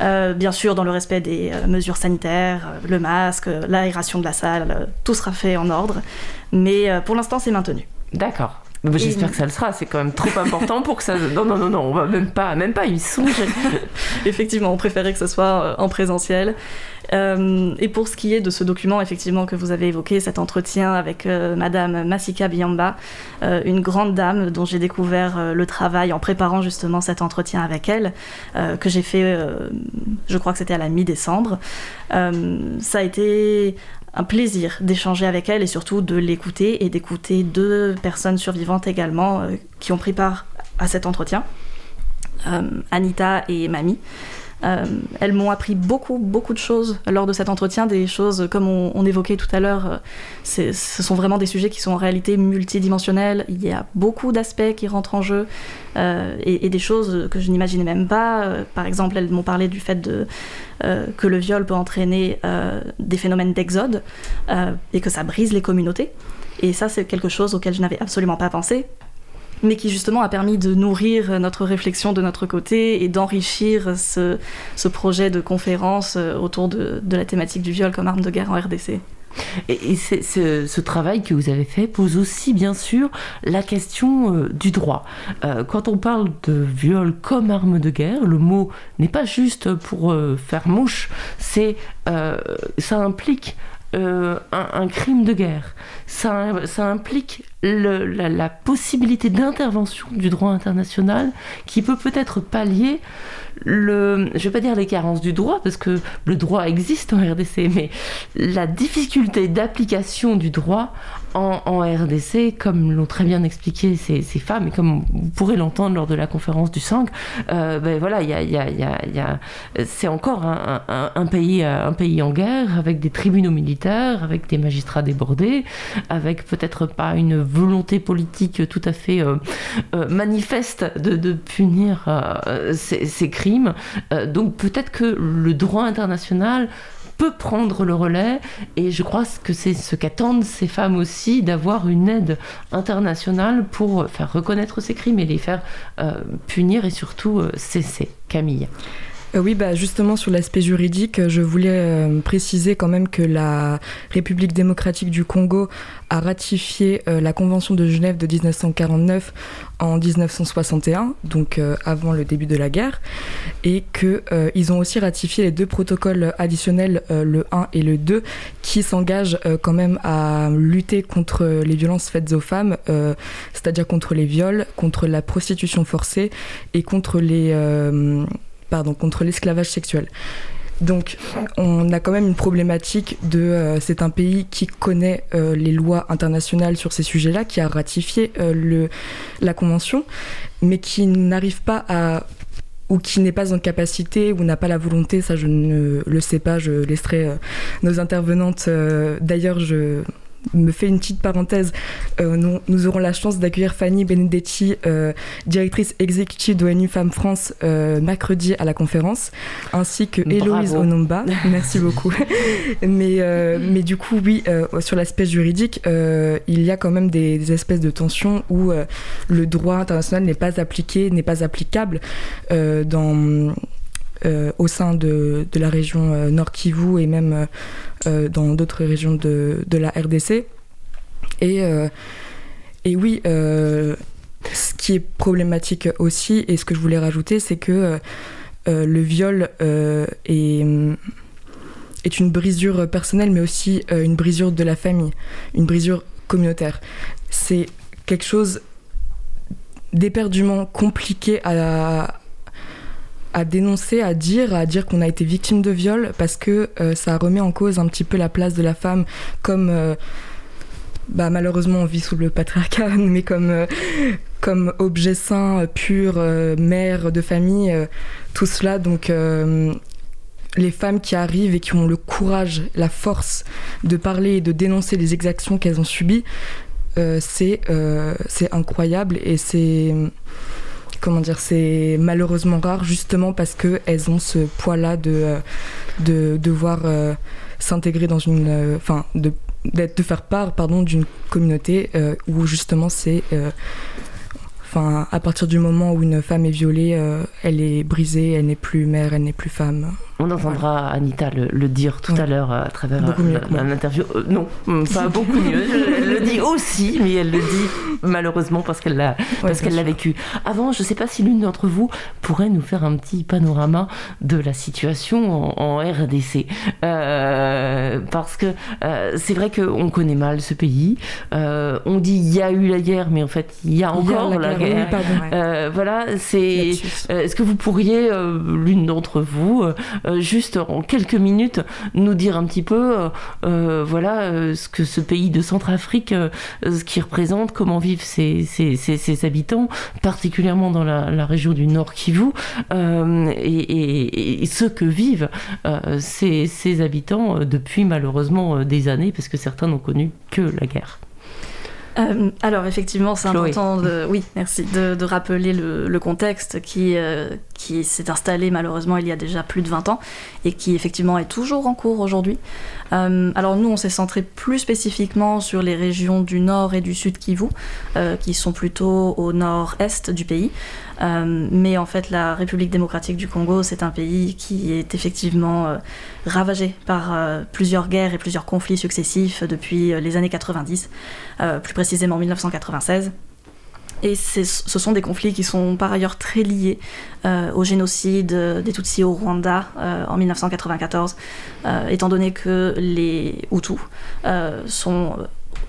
Euh, bien sûr, dans le respect des euh, mesures sanitaires, euh, le masque, l'aération de la salle, tout sera fait en ordre. Mais pour l'instant, c'est maintenu. D'accord. J'espère que ça le sera, c'est quand même trop important pour que ça. Non, non, non, non, on va même pas, même pas y songer. [laughs] effectivement, on préférait que ce soit en présentiel. Euh, et pour ce qui est de ce document, effectivement, que vous avez évoqué, cet entretien avec euh, Madame Masika Biamba, euh, une grande dame dont j'ai découvert le travail en préparant justement cet entretien avec elle, que j'ai fait, je crois que c'était à la mi-décembre. ça a été un plaisir d'échanger avec elle et surtout de l'écouter et d'écouter deux personnes survivantes également qui ont pris part à cet entretien, Anita et Mamie. Euh, elles m'ont appris beaucoup, beaucoup de choses lors de cet entretien, des choses comme on, évoquait tout à l'heure. Euh, ce sont vraiment des sujets qui sont en réalité multidimensionnels. Il y a beaucoup d'aspects qui rentrent en jeu euh, et, des choses que je n'imaginais même pas. par exemple, elles m'ont parlé du fait que le viol peut entraîner des phénomènes d'exode et que ça brise les communautés. Et ça, c'est quelque chose auquel je n'avais absolument pas pensé mais qui justement a permis de nourrir notre réflexion de notre côté et d'enrichir ce, projet de conférence euh, autour de, la thématique du viol comme arme de guerre en RDC. Et, ce, travail que vous avez fait pose aussi, bien sûr, la question euh, du droit. Euh, quand on parle de viol comme arme de guerre, le mot n'est pas juste pour faire mouche, c'est ça implique un, crime de guerre. Ça, ça implique la, possibilité d'intervention du droit international qui peut peut-être pallier le, je vais pas dire les carences du droit parce que le droit existe en RDC, mais la difficulté d'application du droit en, RDC, comme l'ont très bien expliqué ces, femmes, et comme vous pourrez l'entendre lors de la conférence du 5, euh, ben voilà, c'est encore un, un, pays, en guerre, avec des tribunaux militaires, avec des magistrats débordés, avec peut-être pas une volonté politique tout à fait euh, euh, manifeste de, punir ces, crimes. donc peut-être que le droit international prendre le relais et je crois que c'est ce qu'attendent ces femmes aussi d'avoir une aide internationale pour faire reconnaître ces crimes et les faire euh, punir et surtout euh, cesser. Camille. Euh, oui, bah justement sur l'aspect juridique, je voulais euh, préciser quand même que la République démocratique du Congo a ratifié euh, la Convention de Genève de 1949 en 1961, donc avant le début de la guerre, et qu'ils ont aussi ratifié les deux protocoles additionnels, le 1 et le 2, qui s'engagent quand même à lutter contre les violences faites aux femmes, c'est-à-dire contre les viols, contre la prostitution forcée et contre les pardon, contre l'esclavage sexuel. Donc, on a quand même une problématique de. Euh, c'est un pays qui connaît euh, les lois internationales sur ces sujets-là, qui a ratifié euh, le, la convention, mais qui n'arrive pas à ou qui n'est pas en capacité ou n'a pas la volonté, ça je ne le sais pas, je laisserai nos intervenantes. D'ailleurs, je me fait une petite parenthèse. Euh, nous, aurons la chance d'accueillir Fanny Benedetti, euh, directrice exécutive d'ONU Femmes France, euh, mercredi à la conférence, ainsi que Héloïse Onomba. [laughs] Merci beaucoup. mais, mais du coup, oui, sur l'aspect juridique, il y a quand même des, espèces de tensions où le droit international n'est pas appliqué, n'est pas applicable dans au sein de, la région euh, Nord Kivu et même euh, dans d'autres régions de, la RDC. Et, et oui, ce qui est problématique aussi, et ce que je voulais rajouter, c'est que le viol est, est une brisure personnelle, mais aussi une brisure de la famille, une brisure communautaire. C'est quelque chose d'éperdument compliqué à, à dénoncer, à dire, à dire qu'on a été victime de viol parce que euh, ça remet en cause un petit peu la place de la femme comme euh, bah, malheureusement on vit sous le patriarcat [laughs] mais comme euh, comme objet sain pur mère de famille tout cela. Donc les femmes qui arrivent et qui ont le courage, la force de parler et de dénoncer les exactions qu'elles ont subies, c'est c'est incroyable et c'est comment dire, c'est malheureusement rare justement parce qu'elles ont ce poids-là de, euh, de devoir euh, s'intégrer dans une. Euh, enfin, de, de faire part pardon, d'une communauté où justement c'est. Enfin, à partir du moment où une femme est violée, elle est brisée, elle n'est plus mère, elle n'est plus femme. On entendra Anita le, dire tout à l'heure à travers l'interview. non, pas beaucoup mieux. [laughs] Elle le dit aussi, mais elle le dit malheureusement parce qu'elle l'a qu'elle l'a vécu. Avant, je ne sais pas si l'une d'entre vous pourrait nous faire un petit panorama de la situation en, RDC, euh, parce que euh, c'est vrai qu'on connaît mal ce pays. Euh, on dit il y a eu la guerre, mais en fait il y a encore la, guerre. voilà, c'est. Est-ce que vous pourriez l'une d'entre vous juste en quelques minutes nous dire un petit peu, voilà, ce que ce pays de Centrafrique, ce qu'il représente, comment vivre ses, habitants, particulièrement dans la, région du Nord Kivu, euh, et, ce que vivent euh, ces, habitants euh, depuis malheureusement des années, parce que certains n'ont connu que la guerre. Alors effectivement, c'est important de, oui, merci, de, rappeler le, contexte qui, qui s'est installé malheureusement il y a déjà plus de 20 ans et qui effectivement est toujours en cours aujourd'hui. Euh, alors nous, on s'est centré plus spécifiquement sur les régions du nord et du sud Kivu, euh, qui sont plutôt au nord-est du pays. Euh, mais en fait, la République démocratique du Congo, c'est un pays qui est effectivement ravagé par plusieurs guerres et plusieurs conflits successifs depuis les années 90, plus précisément 1996. Et ce sont des conflits qui sont par ailleurs très liés euh, au génocide des Tutsis au Rwanda euh, en 1994, euh, étant donné que les Hutus sont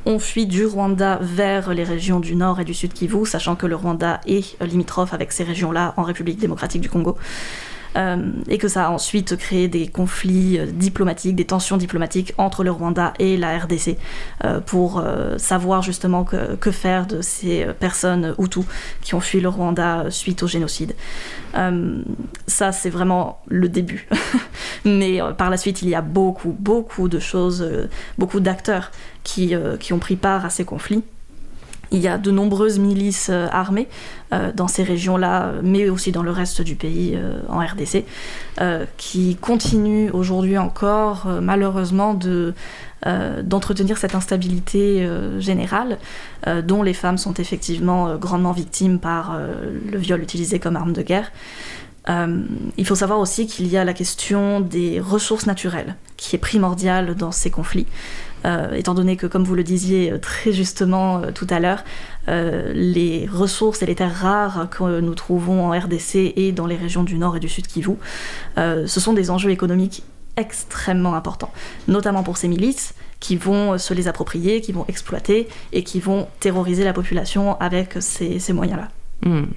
ont fui du Rwanda vers les régions du nord et du sud Kivu, sachant que le Rwanda est limitrophe avec ces régions-là en République démocratique du Congo. Euh, et que ça a ensuite créé des conflits euh, diplomatiques, des tensions diplomatiques entre le Rwanda et la RDC euh, pour savoir justement que, faire de ces personnes Hutus qui ont fui le Rwanda suite au génocide. ça, c'est vraiment le début. [laughs] Mais par la suite, il y a beaucoup, beaucoup de choses, beaucoup d'acteurs qui, qui ont pris part à ces conflits. Il y a de nombreuses milices euh, armées euh, dans ces régions-là, mais aussi dans le reste du pays euh, en RDC, qui continuent aujourd'hui encore, malheureusement, de, d'entretenir cette instabilité générale, dont les femmes sont effectivement grandement victimes par le viol utilisé comme arme de guerre. il faut savoir aussi qu'il y a la question des ressources naturelles, qui est primordiale dans ces conflits. Euh, étant donné que, comme vous le disiez euh, très justement euh, tout à l'heure, les ressources et les terres rares que nous trouvons en RDC et dans les régions du Nord et du Sud Kivu, ce sont des enjeux économiques extrêmement importants, notamment pour ces milices qui vont se les approprier, qui vont exploiter et qui vont terroriser la population avec ces, moyens-là. Hmm.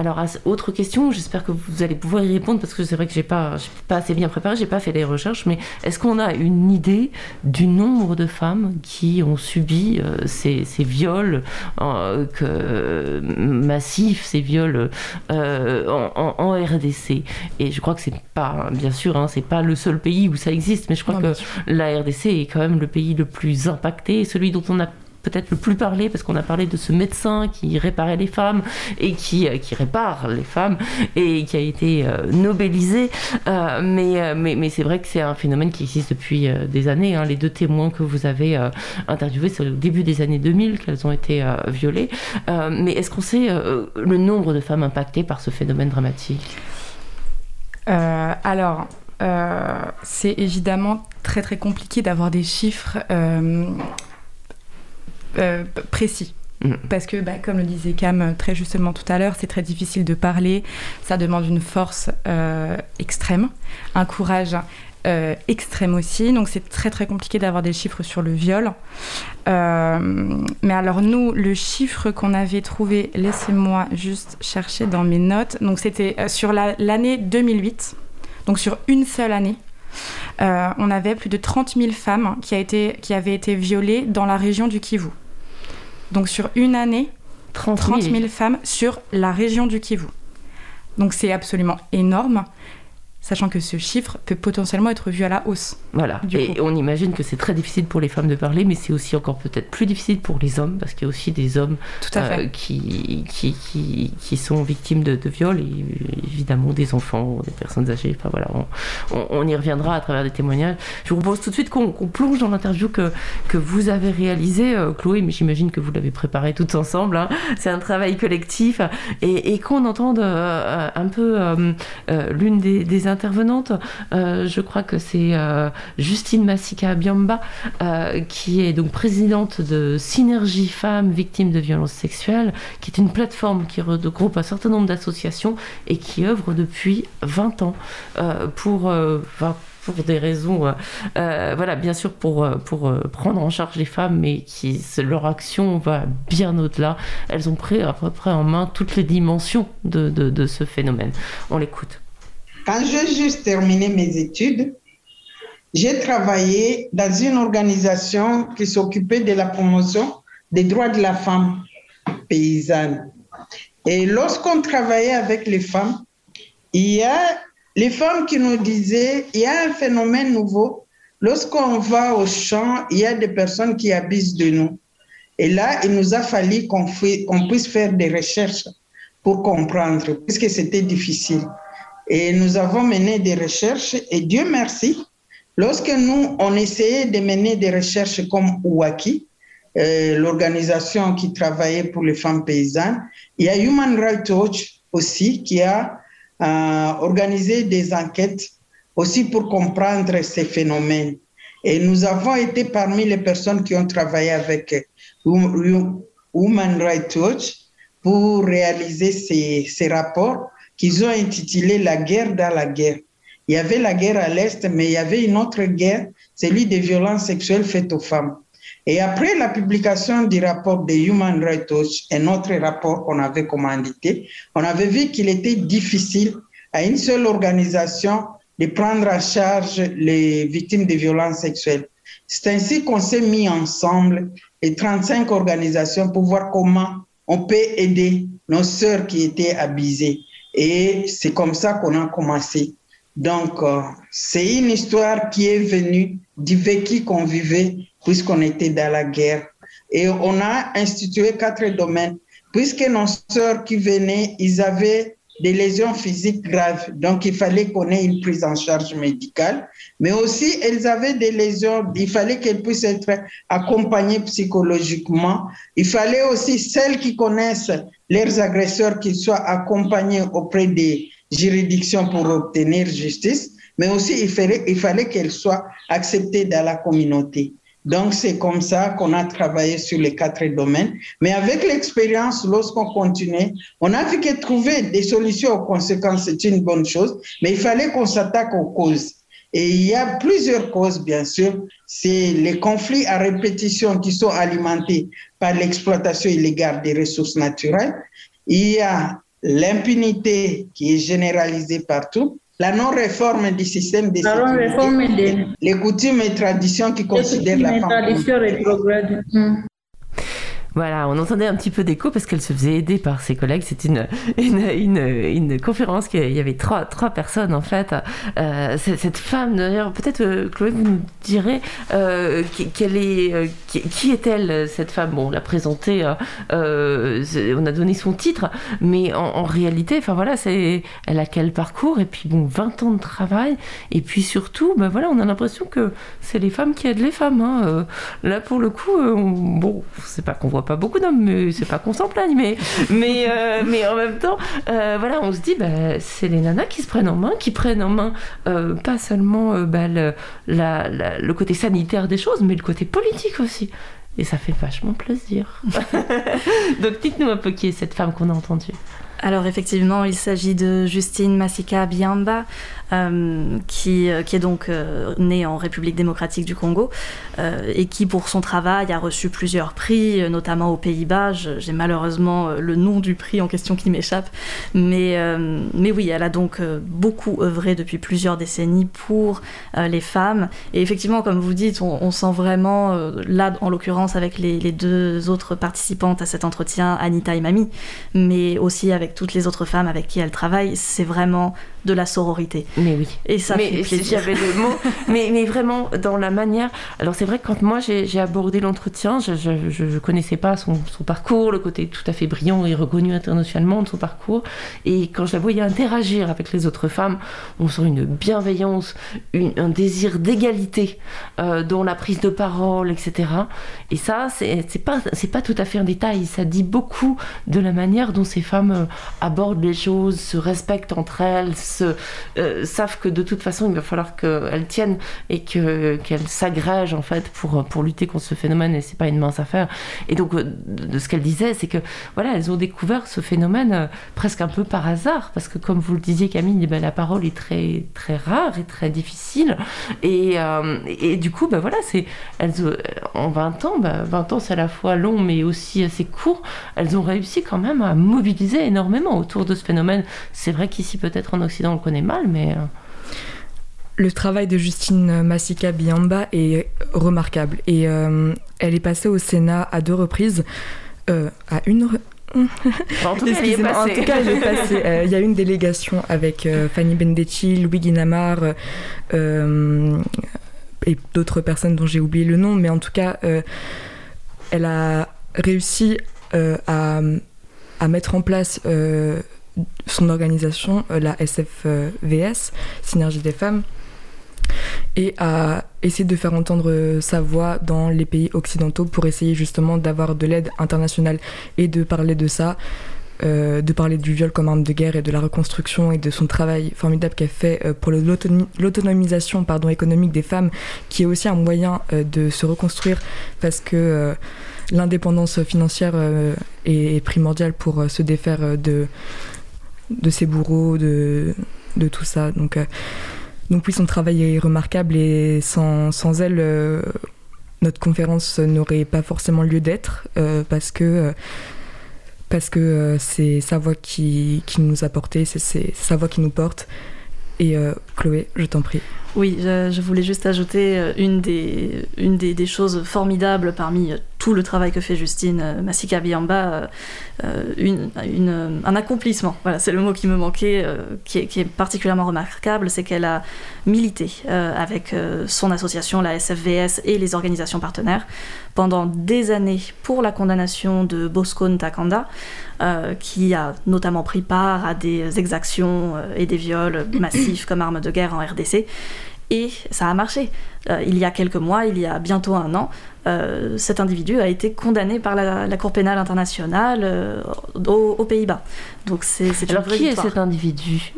Alors, autre question, j'espère que vous allez pouvoir y répondre parce que c'est vrai que j'ai pas, pas assez bien préparé, j'ai pas fait les recherches, mais est-ce qu'on a une idée du nombre de femmes qui ont subi euh, ces, viols euh, que, massifs, ces viols euh, en, RDC Et je crois que c'est pas, bien sûr, hein, c'est pas le seul pays où ça existe, mais je crois que la RDC est quand même le pays le plus impacté, celui dont on a peut-être le plus parlé parce qu'on a parlé de ce médecin qui réparait les femmes et qui, euh, qui répare les femmes et qui a été euh, nobélisé. Euh, mais mais, mais c'est vrai que c'est un phénomène qui existe depuis des années. Hein. Les deux témoins que vous avez interviewés, c'est au début des années 2000 qu'elles ont été violées. mais est-ce qu'on sait le nombre de femmes impactées par ce phénomène dramatique? Alors, c'est évidemment très très compliqué d'avoir des chiffres précis. Mm. Parce que, bah, comme le disait Cam euh, très justement tout à l'heure, c'est très difficile de parler, ça demande une force euh, extrême, un courage extrême aussi, donc c'est très très compliqué d'avoir des chiffres sur le viol. mais alors nous, le chiffre qu'on avait trouvé, laissez-moi juste chercher dans mes notes, donc c'était sur l'année 2008, donc sur une seule année, on avait plus de 30 000 femmes qui, a été, qui avaient été violées dans la région du Kivu. Donc sur une année, 30 000, femmes sur la région du Kivu. Donc c'est absolument énorme sachant que ce chiffre peut potentiellement être vu à la hausse. Voilà, et on imagine que c'est très difficile pour les femmes de parler, mais c'est aussi encore peut-être plus difficile pour les hommes, parce qu'il y a aussi des hommes euh, qui, qui, qui, sont victimes de, de viols, et évidemment des enfants, des personnes âgées, enfin voilà, on, y reviendra à travers des témoignages. Je vous propose tout de suite qu'on plonge dans l'interview que, que vous avez réalisée, euh, Chloé, mais j'imagine que vous l'avez préparée toutes ensemble, hein. c'est un travail collectif, et, qu'on entende euh, un peu l'une des, des intervenante. Euh, je crois que c'est euh, Justine Massika Biamba, euh, qui est donc présidente de Synergie Femmes Victimes de Violences Sexuelles, qui est une plateforme qui regroupe un certain nombre d'associations et qui œuvre depuis 20 ans pour pour des raisons, voilà, bien sûr pour, pour prendre en charge les femmes, mais qui leur action va bien au-delà. Elles ont pris à peu près en main toutes les dimensions de, de ce phénomène. On l'écoute. Quand j'ai juste terminé mes études, j'ai travaillé dans une organisation qui s'occupait de la promotion des droits de la femme paysanne. Et lorsqu'on travaillait avec les femmes, il y a les femmes qui nous disaient, il y a un phénomène nouveau. Lorsqu'on va au champ, il y a des personnes qui abusent de nous. Et là, il nous a fallu qu'on puisse faire des recherches pour comprendre, puisque c'était difficile. Et nous avons mené des recherches et Dieu merci, lorsque nous, on essayait de mener des recherches comme Ouaki, euh, l'organisation qui travaillait pour les femmes paysannes, il y a Human Rights Watch aussi qui a euh, organisé des enquêtes aussi pour comprendre ces phénomènes. Et nous avons été parmi les personnes qui ont travaillé avec Human Rights Watch pour réaliser ces rapports qu'ils ont intitulé La guerre dans la guerre. Il y avait la guerre à l'Est, mais il y avait une autre guerre, celui des violences sexuelles faites aux femmes. Et après la publication du rapport de Human Rights Watch, un autre rapport qu'on avait commandité, on avait vu qu'il était difficile à une seule organisation de prendre en charge les victimes de violences sexuelles. C'est ainsi qu'on s'est mis ensemble, les 35 organisations, pour voir comment on peut aider nos sœurs qui étaient abusées. Et c'est comme ça qu'on a commencé. Donc, euh, c'est une histoire qui est venue du vécu qu'on vivait puisqu'on était dans la guerre. Et on a institué quatre domaines, puisque nos sœurs qui venaient, ils avaient des lésions physiques graves. Donc, il fallait qu'on ait une prise en charge médicale. Mais aussi, elles avaient des lésions. Il fallait qu'elles puissent être accompagnées psychologiquement. Il fallait aussi celles qui connaissent leurs agresseurs qu'ils soient accompagnés auprès des juridictions pour obtenir justice. Mais aussi, il fallait, il fallait qu'elles soient acceptées dans la communauté. Donc, c'est comme ça qu'on a travaillé sur les quatre domaines. Mais avec l'expérience, lorsqu'on continuait, on a vu que trouver des solutions aux conséquences, c'est une bonne chose, mais il fallait qu'on s'attaque aux causes. Et il y a plusieurs causes, bien sûr. C'est les conflits à répétition qui sont alimentés par l'exploitation illégale des ressources naturelles. Il y a l'impunité qui est généralisée partout la non-réforme du système de sécurité, les coutumes et traditions qui considèrent la femme. Voilà, on entendait un petit peu d'écho parce qu'elle se faisait aider par ses collègues. C'était une, une, une, conférence qui il y avait trois, trois personnes en fait. Euh, cette femme, d'ailleurs, peut-être euh, Chloé, vous nous direz euh, qui, est-elle cette femme? Bon, on l'a présentée, on a donné son titre, mais en, réalité, enfin voilà, c'est, elle a quel parcours? Et puis bon, 20 ans de travail. Et puis surtout, ben voilà, on a l'impression que c'est les femmes qui aident les femmes. Hein. là, pour le coup, bon, c'est pas qu'on voit pas beaucoup d'hommes, mais c'est pas qu'on s'en plaigne, mais, mais, euh, mais en même temps, euh, voilà, on se dit, bah, c'est les nanas qui se prennent en main, qui prennent en main euh, pas seulement bah, le, le côté sanitaire des choses, mais le côté politique aussi. Et ça fait vachement plaisir. [laughs] Donc dites-nous un peu qui est cette femme qu'on a entendue. Alors effectivement, il s'agit de Justine Masika Biamba, qui, euh, qui, est donc euh, née en République démocratique du Congo et qui, pour son travail, a reçu plusieurs prix, notamment aux Pays-Bas. J'ai malheureusement le nom du prix en question qui m'échappe, mais, mais oui, elle a donc beaucoup œuvré depuis plusieurs décennies pour les femmes. Et effectivement, comme vous dites, on, sent vraiment, là en l'occurrence avec les, les, deux autres participantes à cet entretien, Anita et Mami, mais aussi avec toutes les autres femmes avec qui elle travaille, c'est vraiment de la sororité. Mais oui. Et ça mais, fait plaisir. J'avais le mot, [laughs] mais, mais vraiment dans la manière. Alors c'est vrai que quand moi j'ai abordé l'entretien, je ne connaissais pas son, son, parcours, le côté tout à fait brillant et reconnu internationalement de son parcours. Et quand je la voyais interagir avec les autres femmes, on sent une bienveillance, un désir d'égalité euh, dans la prise de parole, etc. Et ça, c'est pas, pas tout à fait un détail. Ça dit beaucoup de la manière dont ces femmes euh, abordent les choses, se respectent entre elles, euh, savent que de toute façon, il va falloir qu'elles tiennent et qu'elles s'agrègent en fait pour, pour lutter contre ce phénomène et c'est pas une mince affaire. Et donc, euh, de ce qu'elle disait, c'est que voilà, elles ont découvert ce phénomène euh, presque un peu par hasard parce que, comme vous le disiez, Camille, eh ben, la parole est très, très rare et très difficile. Et, et du coup, ben, voilà, elles, en 20 ans, 20 ben, ans c'est à la fois long mais aussi assez court, elles ont réussi quand même à mobiliser énormément autour de ce phénomène. C'est vrai qu'ici, peut-être en Occident, on le connaît mal, mais... Euh, le travail de Justine Massika Biamba est remarquable et euh, elle est passée au Sénat à deux reprises, euh, à une. en tout cas, elle est En tout cas, elle est passée. Il y a une délégation avec Fanny Bendetti, Louis Guinamar et d'autres personnes dont j'ai oublié le nom, mais en tout cas, elle a réussi à, à, mettre en place son organisation, euh, la SFVS, Synergie des femmes, et à essayer de faire entendre sa voix dans les pays occidentaux pour essayer justement d'avoir de l'aide internationale et de parler de ça, euh, de parler du viol comme arme de guerre et de la reconstruction et de son travail formidable qu'elle fait euh, pour l'autonomisation économique des femmes, qui est aussi un moyen de se reconstruire parce que l'indépendance financière est primordiale pour se défaire de de ses bourreaux, de, de tout ça. Donc, euh, donc oui, son travail est remarquable et sans, elle, euh, notre conférence n'aurait pas forcément lieu d'être euh, parce que parce que c'est sa voix qui, qui nous a porté, c'est sa voix qui nous porte. Et Chloé, je t'en prie. Oui, je, voulais juste ajouter euh, une des, choses formidables parmi euh, tout le travail que fait Justine euh, Massika Biamba, une, un accomplissement, voilà, c'est le mot qui me manquait, qui, est, particulièrement remarquable, c'est qu'elle a milité avec son association, la SFVS et les organisations partenaires pendant des années pour la condamnation de Bosco Ntakanda, qui a notamment pris part à des exactions et des viols [coughs] massifs comme arme de guerre en RDC. Et ça a marché. Euh, il y a quelques mois, il y a bientôt un an, euh, cet individu a été condamné par la, Cour pénale internationale euh, aux, Pays-Bas. Donc c'est alors qui est cet individu,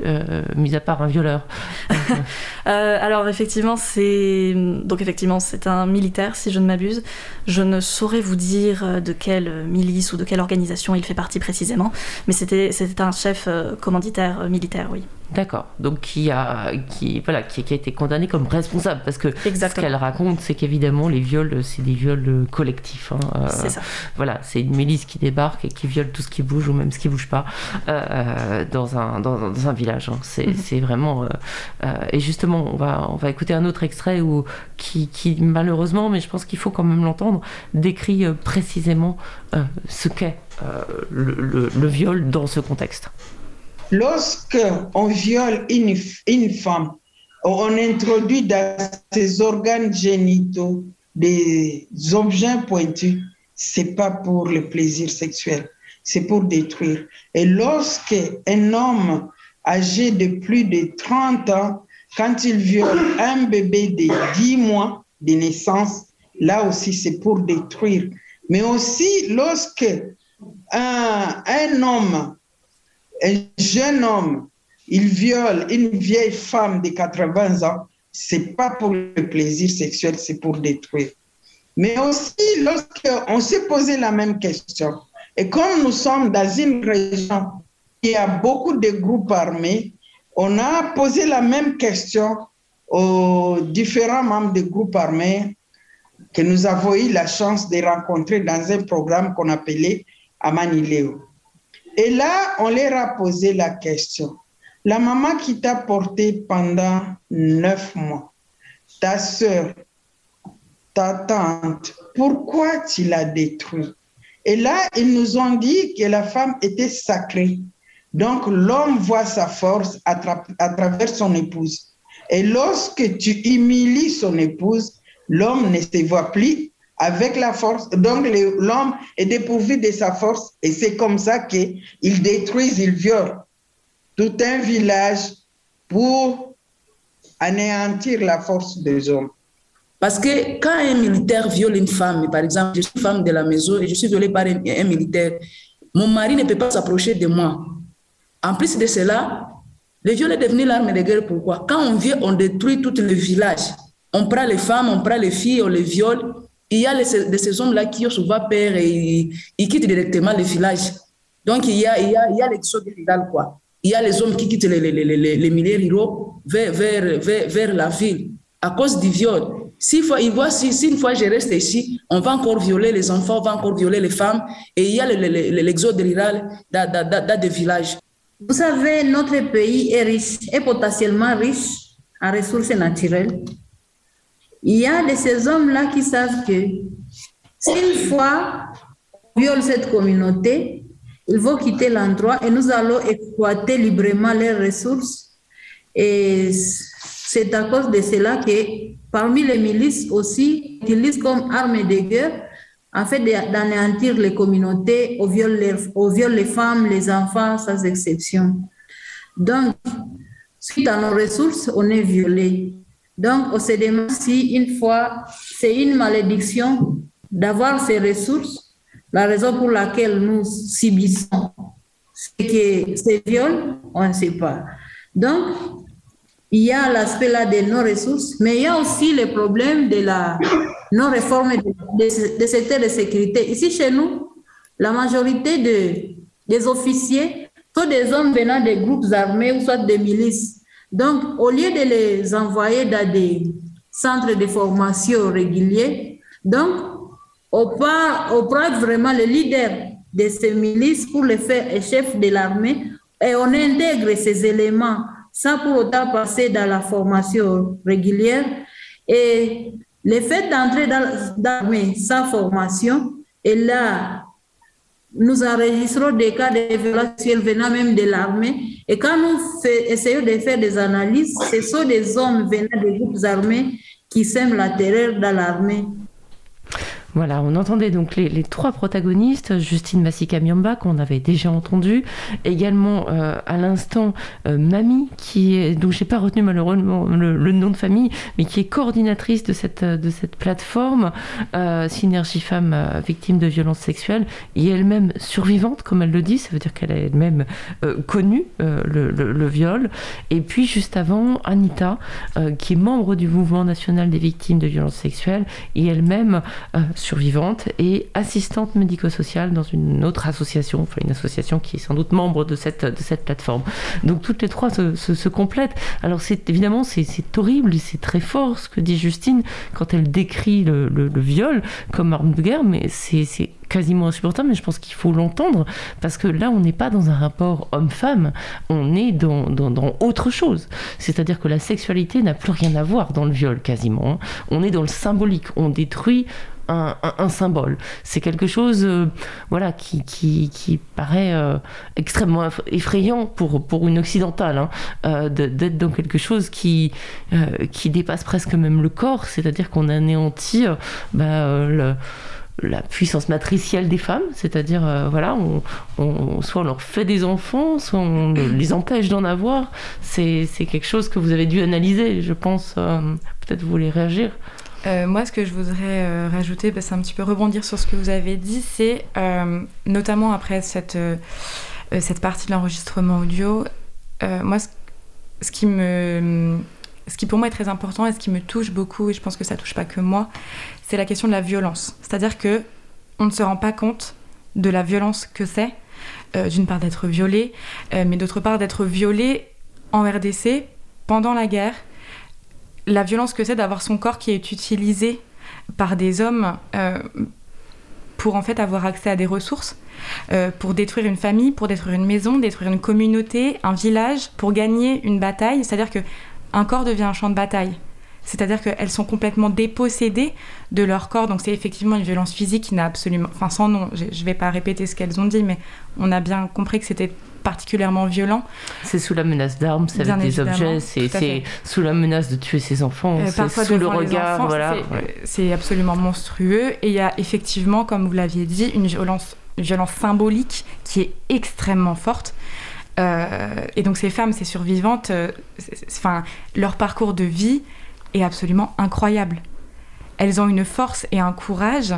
mis à part un violeur [laughs] Alors effectivement c'est donc effectivement c'est un militaire si je ne m'abuse. Je ne saurais vous dire de quelle milice ou de quelle organisation il fait partie précisément, mais c'était c'était un chef commanditaire militaire, oui. D'accord. Donc qui a qui voilà qui, a été condamné comme responsable parce que ce qu'elle raconte c'est qu'évidemment les viols c'est des viols collectifs. Hein, euh, c'est ça. Voilà, c'est une milice qui débarque et qui viole tout ce qui bouge ou même ce qui bouge pas euh, euh, dans un dans, un village. Hein. Mhm. C'est vraiment et justement on va on va écouter un autre extrait où qui, qui malheureusement mais je pense qu'il faut quand même l'entendre décrit précisément ce qu'est le viol dans ce contexte. Lorsque on viole une, une femme, on introduit dans ses organes génitaux des objets pointus, c'est pas pour le plaisir sexuel, c'est pour détruire. Et lorsque un homme âgé de plus de 30 ans, quand il viole un bébé de 10 mois de naissance, là aussi c'est pour détruire. Mais aussi lorsque un, un homme un jeune homme, il viole une vieille femme de 80 ans, c'est pas pour le plaisir sexuel, c'est pour détruire. Mais aussi, lorsqu'on s'est posé la même question, et comme nous sommes dans une région y a beaucoup de groupes armés, on a posé la même question aux différents membres des groupes armés que nous avons eu la chance de rencontrer dans un programme qu'on appelait Amanileo. Et là, on leur a posé la question. La maman qui t'a porté pendant neuf mois, ta soeur, ta tante, pourquoi tu l'as détruit? Et là, ils nous ont dit que la femme était sacrée. Donc, l'homme voit sa force à, à travers son épouse. Et lorsque tu humilies son épouse, l'homme ne se voit plus avec la force. Donc l'homme est dépourvu de sa force et c'est comme ça qu'ils détruisent, ils violent tout un village pour anéantir la force des hommes. Parce que quand un militaire viole une femme, par exemple, je suis femme de la maison et je suis violée par un, militaire, mon mari ne peut pas s'approcher de moi. En plus de cela, le viol est devenu l'arme de guerre. Pourquoi? Quand on vient, on détruit tout le village. On prend les femmes, on prend les filles, on les viole il y a de ces hommes-là qui ont souvent peur et ils quittent directement le village. Donc, il y a, il y a, il y a l'exode quoi. Il y a les hommes qui quittent les, les, les, les milieux ruraux vers, vers, vers, vers, la ville à cause du viol. Si, il voit, si, si, une fois je reste ici, on va encore violer les enfants, on va encore violer les femmes. Et il y a l'exode rural dans, des villages. Vous savez, notre pays est riche, est potentiellement riche en ressources naturelles. Il y a de ces hommes-là qui savent que si une fois on viole cette communauté, ils vont quitter l'endroit et nous allons exploiter librement leurs ressources. Et c'est à cause de cela que parmi les milices aussi, utilisent comme arme de guerre en fait d'anéantir les communautés, au viol les, les femmes, les enfants, sans exception. Donc, suite à nos ressources, on est violé. Donc, on se demande si une fois, c'est une malédiction d'avoir ces ressources, la raison pour laquelle nous subissons que ces viols, on ne sait pas. Donc, il y a l'aspect là de nos ressources, mais il y a aussi le problème de la non-réforme des de, secteurs de sécurité. Ici, chez nous, la majorité de, des officiers sont des hommes venant des groupes armés ou soit des milices. Donc, au lieu de les envoyer dans des centres de formation réguliers, Donc, on, prend vraiment le leader de ces milices pour le faire chef de l'armée et on intègre ces éléments sans pour autant passer dans la formation régulière. Et le fait d'entrer dans l'armée sans formation, et là, nous enregistrons des cas de violence venant même de l'armée. Et quand nous essayons de faire des analyses, ce sont des hommes venant des groupes armés qui sèment la terreur dans l'armée. Voilà, on entendait donc les, trois protagonistes, Justine Massika Miamba, qu'on avait déjà entendu, également euh, à l'instant euh, Mamie, qui est, j'ai pas retenu malheureusement le, nom de famille, mais qui est coordinatrice de cette, de cette plateforme, euh, Synergie Femmes Victimes de violences sexuelles, et elle-même survivante, comme elle le dit, ça veut dire qu'elle a elle-même connu le, le, viol. Et puis juste avant, Anita, qui est membre du mouvement national des victimes de violences sexuelles, et elle-même survivante et assistante médico-sociale dans une autre association, enfin une association qui est sans doute membre de cette, de cette plateforme. Donc toutes les trois se, complètent. Alors évidemment c'est horrible c'est très fort ce que dit Justine quand elle décrit le, le, viol comme arme de guerre, mais c'est quasiment insupportable, mais je pense qu'il faut l'entendre parce que là, on n'est pas dans un rapport homme-femme, on est dans, dans, dans autre chose. C'est-à-dire que la sexualité n'a plus rien à voir dans le viol quasiment. Hein. On est dans le symbolique, on détruit un, symbole. C'est quelque chose euh, voilà, qui, qui, paraît euh, extrêmement effrayant pour, pour une occidentale, hein, euh, d'être dans quelque chose qui, qui dépasse presque même le corps, c'est-à-dire qu'on anéantit bah, la puissance matricielle des femmes, c'est-à-dire, voilà, soit on leur fait des enfants, soit on les empêche d'en avoir. C'est quelque chose que vous avez dû analyser, je pense. Peut-être vous voulez réagir euh, moi, ce que je voudrais euh, rajouter, bah, c'est un petit peu rebondir sur ce que vous avez dit, c'est euh, notamment après cette, cette partie de l'enregistrement audio, moi, ce, qui me, ce qui pour moi est très important et ce qui me touche beaucoup, et je pense que ça touche pas que moi, c'est la question de la violence. C'est-à-dire que on ne se rend pas compte de la violence que c'est, d'une part d'être violé, mais d'autre part d'être violé en RDC pendant la guerre la violence que c'est d'avoir son corps qui est utilisé par des hommes euh, pour en fait avoir accès à des ressources, euh, pour détruire une famille, pour détruire une maison, détruire une communauté, un village, pour gagner une bataille. C'est-à-dire que un corps devient un champ de bataille. C'est-à-dire qu'elles sont complètement dépossédées de leur corps. Donc c'est effectivement une violence physique qui n'a absolument... Enfin sans nom, je ne vais pas répéter ce qu'elles ont dit, mais on a bien compris que c'était particulièrement violent. C'est sous la menace d'armes, c'est avec des objets, c'est sous la menace de tuer ses enfants, euh, c'est sous le regard. voilà. C'est absolument monstrueux. Et il y a effectivement, comme vous l'aviez dit, une violence, violence symbolique qui est extrêmement forte. Euh, et donc ces femmes, ces survivantes, euh, enfin leur parcours de vie est absolument incroyable. Elles ont une force et un courage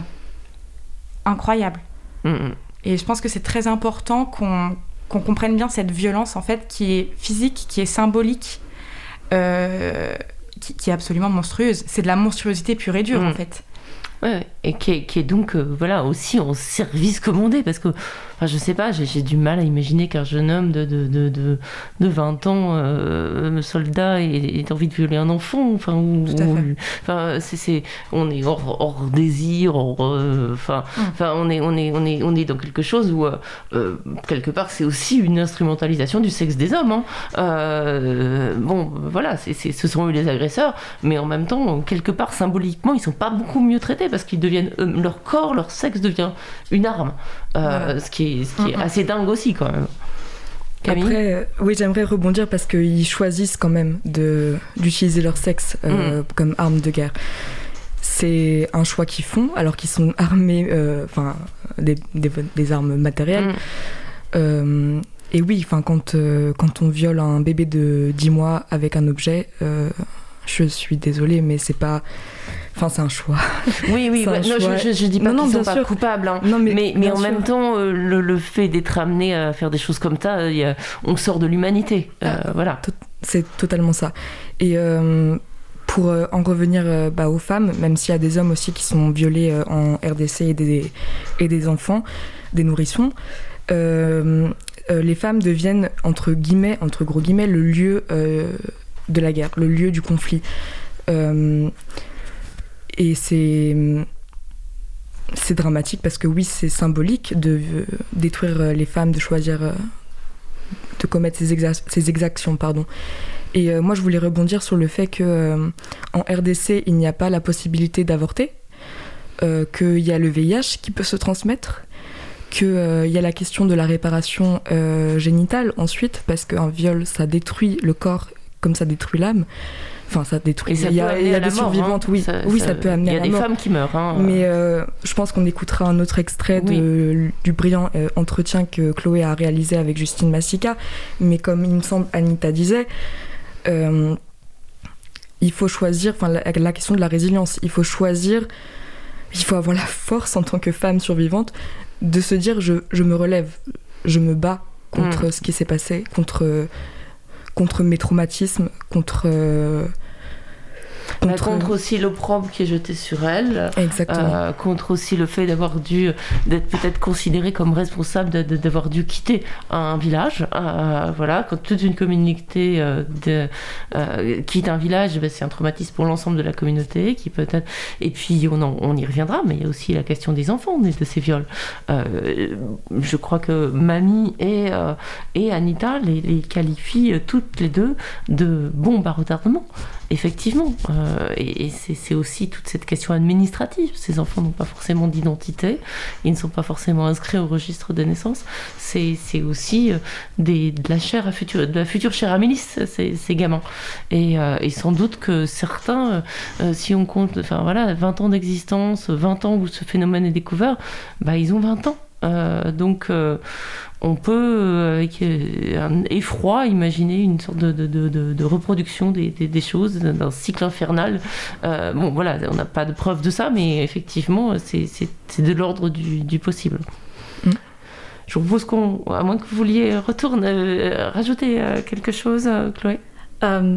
incroyable. Mm, mm. Et je pense que c'est très important qu'on qu'on comprenne bien cette violence en fait qui est physique, qui est symbolique, euh, qui, est absolument monstrueuse. C'est de la monstruosité pure et dure mm. en fait. Ouais, et qui est, donc euh, voilà aussi en service commandé parce que Enfin, je sais pas, j'ai du mal à imaginer qu'un jeune homme de, de, de, de, de 20 ans, euh, soldat, ait, envie de violer un enfant. Enfin, ou, enfin c'est, on est hors, hors désir, euh, enfin, hum. enfin, on est, on est, on est, on est dans quelque chose où euh, euh, quelque part c'est aussi une instrumentalisation du sexe des hommes. Hein. bon, voilà, c'est, ce sont eux les agresseurs, mais en même temps, quelque part symboliquement, ils sont pas beaucoup mieux traités parce qu'ils deviennent leur corps, leur sexe devient une arme, ce qui est ce qui est assez dingue aussi quand même. Après, euh, oui, j'aimerais rebondir parce qu'ils choisissent quand même d'utiliser leur sexe euh, mm. comme arme de guerre. C'est un choix qu'ils font alors qu'ils sont armés, euh, enfin, des, des, armes matérielles. Mm. et oui, quand, quand on viole un bébé de 10 mois avec un objet, je suis désolée, mais c'est pas Enfin, c'est un choix. [laughs] Oui, oui, non, Je, je, dis pas qu'ils sont pas coupables, hein. non, mais, mais, en même temps, euh, le, fait d'être amené à faire des choses comme ça, on sort de l'humanité. Euh, ah, voilà. C'est totalement ça. Et euh, pour en revenir bah, aux femmes, même s'il y a des hommes aussi qui sont violés en RDC et des, et des enfants, des nourrissons, les femmes deviennent, entre guillemets, entre gros guillemets, le lieu de la guerre, le lieu du conflit. Et c'est. c'est dramatique parce que oui, c'est symbolique de détruire les femmes, de choisir de commettre ces, ces exactions. Pardon. Et moi, je voulais rebondir sur le fait que en RDC, il n'y a pas la possibilité d'avorter, qu'il y a le VIH qui peut se transmettre, qu'il y a la question de la réparation génitale ensuite, parce qu'un viol, ça détruit le corps comme ça détruit l'âme. Enfin, ça détruit. il y a, y a des survivantes, hein. oui. Ça, oui, ça, peut amener à la mort. Il y a des femmes qui meurent. Hein. Mais euh, je pense qu'on écoutera un autre extrait de, du brillant euh, entretien que Chloé a réalisé avec Justine Massica. Mais comme il me semble, Anita disait, euh, il faut choisir, enfin, la, la, question de la résilience, il faut choisir, il faut avoir la force en tant que femme survivante de se dire je, je me relève, je me bats contre mm. ce qui s'est passé, contre contre mes traumatismes, contre euh, contre... contre aussi l'opprobre qui est jeté sur elle, euh, contre aussi le fait d'avoir dû d'être peut-être considérée comme responsable d'avoir dû quitter un village. Euh, voilà, quand toute une communauté euh, de, quitte un village, ben, c'est un traumatisme pour l'ensemble de la communauté qui peut-être. Et puis on, on, y reviendra, mais il y a aussi la question des enfants de ces viols. je crois que Mamie et, et Anita les, les qualifient toutes les deux de bombes à retardement effectivement. Euh, et, c'est aussi toute cette question administrative. Ces enfants n'ont pas forcément d'identité, ils ne sont pas forcément inscrits au registre de naissance. C'est aussi euh, des, de, la chair à futur, de la future chair à milice, ces, ces gamins. Et, euh, et, sans doute que certains, si on compte enfin, voilà, 20 ans d'existence, 20 ans où ce phénomène est découvert, bah, ils ont 20 ans. donc on peut, euh, avec euh, un effroi, imaginer une sorte de, reproduction des, choses, d'un cycle infernal. Euh, bon, voilà, on n'a pas de preuve de ça, mais effectivement, c'est de l'ordre du, possible. Mm. Je vous propose qu'on, à moins que vous vouliez retourner, rajouter quelque chose, Chloé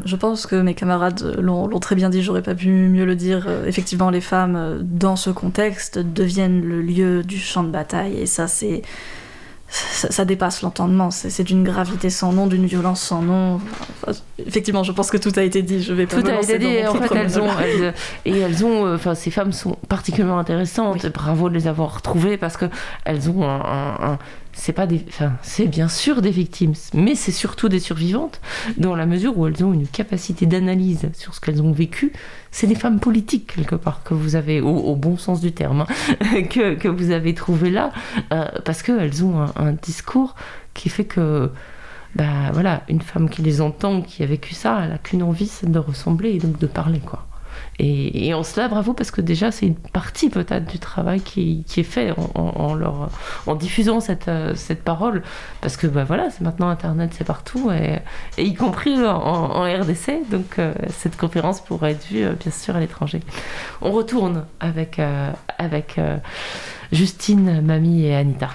je pense que mes camarades l'ont très bien dit, j'aurais pas pu mieux le dire. effectivement, les femmes, dans ce contexte, deviennent le lieu du champ de bataille, et ça, c'est ça, dépasse l'entendement. C'est d'une gravité sans nom, d'une violence sans nom. effectivement, je pense que tout a été dit. Je vais pas tout a été dit. En fait, elles ont, et elles ont, euh, enfin, ces femmes sont particulièrement intéressantes. Bravo de les avoir retrouvées parce que elles ont un c'est pas des, enfin, c'est bien sûr des victimes, mais c'est surtout des survivantes dans la mesure où elles ont une capacité d'analyse sur ce qu'elles ont vécu. C'est des femmes politiques quelque part que vous avez, au, bon sens du terme, hein, [laughs] que, que, vous avez trouvé là, euh, parce qu'elles ont un, un, discours qui fait que, bah voilà, une femme qui les entend, qui a vécu ça, elle a qu'une envie, c'est de ressembler et donc de parler quoi. Et, en cela, bravo, parce que déjà, c'est une partie peut-être du travail qui, est fait en, diffusant cette, euh, cette parole. Parce que bah, voilà, c'est maintenant Internet, c'est partout, et, y compris en, RDC. Donc, euh, cette conférence pourrait être vue, euh, bien sûr, à l'étranger. On retourne avec, avec Justine, Mamie et Anita.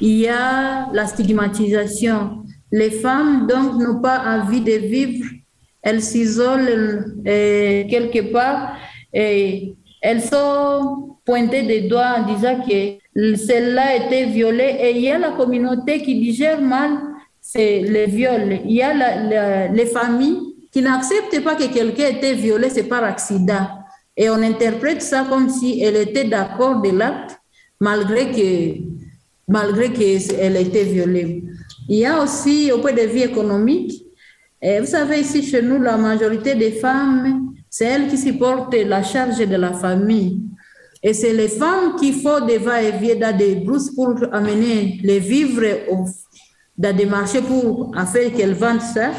Il y a la stigmatisation. Les femmes, donc, n'ont pas envie de vivre elles s'isolent euh, quelque part et elles sont pointées des doigts en disant que celle-là été violée et il y a la communauté qui digère mal les viols. Il y a les familles qui n'acceptent pas que quelqu'un ait été violé, c'est par accident. Et on interprète ça comme si elle était d'accord de l'acte, malgré que malgré qu'elle ait été violée. Il y a aussi, au point de vue économique, vous savez, ici chez nous, la majorité des femmes, c'est elles qui supportent la charge de la famille. Et c'est les femmes qui font des va-et-vient dans des brousses pour amener les vivres dans des marchés pour afin qu'elles vendent ça,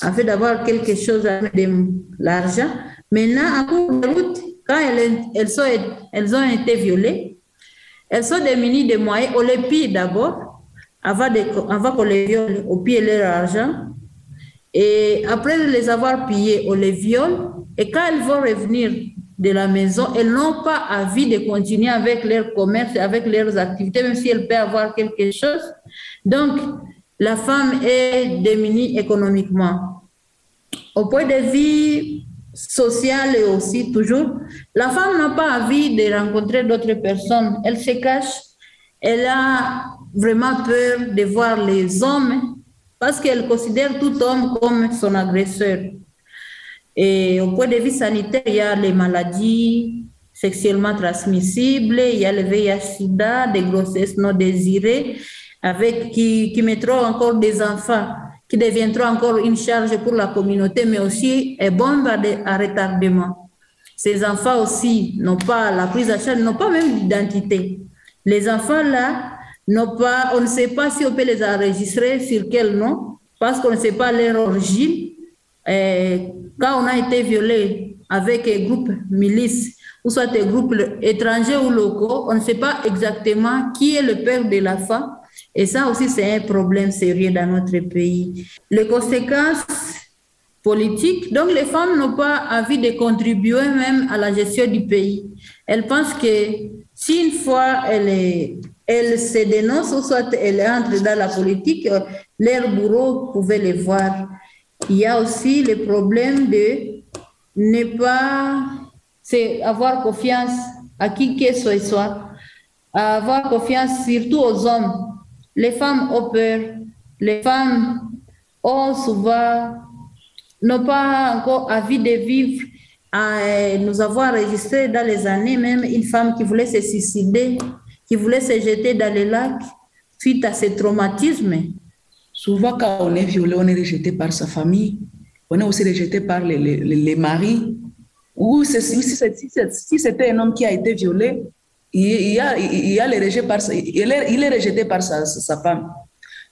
afin d'avoir quelque chose avec de l'argent. Maintenant, en cours de route, quand elles ont été violées, elles sont démunies de moyens. On les pille d'abord, avant, avant qu'on les viole, on pille leur argent. Et après les avoir pillés, on les viole. Et quand elles vont revenir de la maison, elles n'ont pas envie de continuer avec leur commerce, avec leurs activités, même si elles peuvent avoir quelque chose. Donc, la femme est démunie économiquement. Au point de vue social et aussi toujours, la femme n'a pas envie de rencontrer d'autres personnes. Elle se cache. Elle a vraiment peur de voir les hommes parce qu'elle considère tout homme comme son agresseur. Et au point de vue sanitaire, il y a les maladies sexuellement transmissibles, il y a le VIH-Sida, des grossesses non désirées, avec qui, qui mettront encore des enfants qui deviendront encore une charge pour la communauté, mais aussi est bombe à, retardement. Ces enfants aussi n'ont pas la prise à charge, n'ont pas même d'identité. Les enfants là, pas, on ne sait pas si on peut les enregistrer, sur quel nom, parce qu'on ne sait pas leur origine. Et quand on a été violé avec un groupe milice ou soit des groupes étrangers ou locaux, on ne sait pas exactement qui est le père de la femme et ça aussi, c'est un problème sérieux dans notre pays. Les conséquences politiques, donc les femmes n'ont pas envie de contribuer même à la gestion du pays. Elles pensent que si une fois elles, elles se dénoncent ou soit elles entrent dans la politique, leurs bourreaux pouvaient les voir. Il y a aussi le problème de ne pas avoir confiance à qui que ce soit, avoir confiance surtout aux hommes les femmes ont peur. Les femmes ont souvent, n'ont pas encore envie de vivre. Ah, nous avons enregistré dans les années même une femme qui voulait se suicider, qui voulait se jeter dans les lacs suite à ce traumatisme. Souvent, quand on est violé, on est rejeté par sa famille. On est aussi rejeté par les, les, les maris. Ou si, c'était un homme qui a été violé, il, y a, il, a les par, il, est, il est rejeté par sa, sa, femme.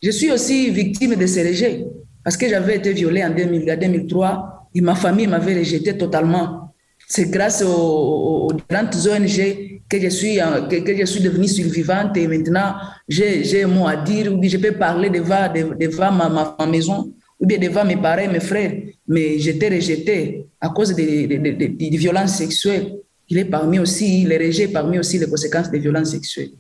Je suis aussi victime de ces rejets parce que j'avais été violée en 2000, 2003 et ma famille m'avait rejeté totalement. C'est grâce aux, grandes ONG que je suis, que, je suis devenue survivante et maintenant j'ai un mot à dire ou je peux parler devant, devant ma, ma, ma maison ou bien devant mes parents, mes frères. Mais j'étais rejetée à cause des de, de, de, violences sexuelles il est parmi aussi, les rejets parmi aussi les conséquences des violences sexuelles.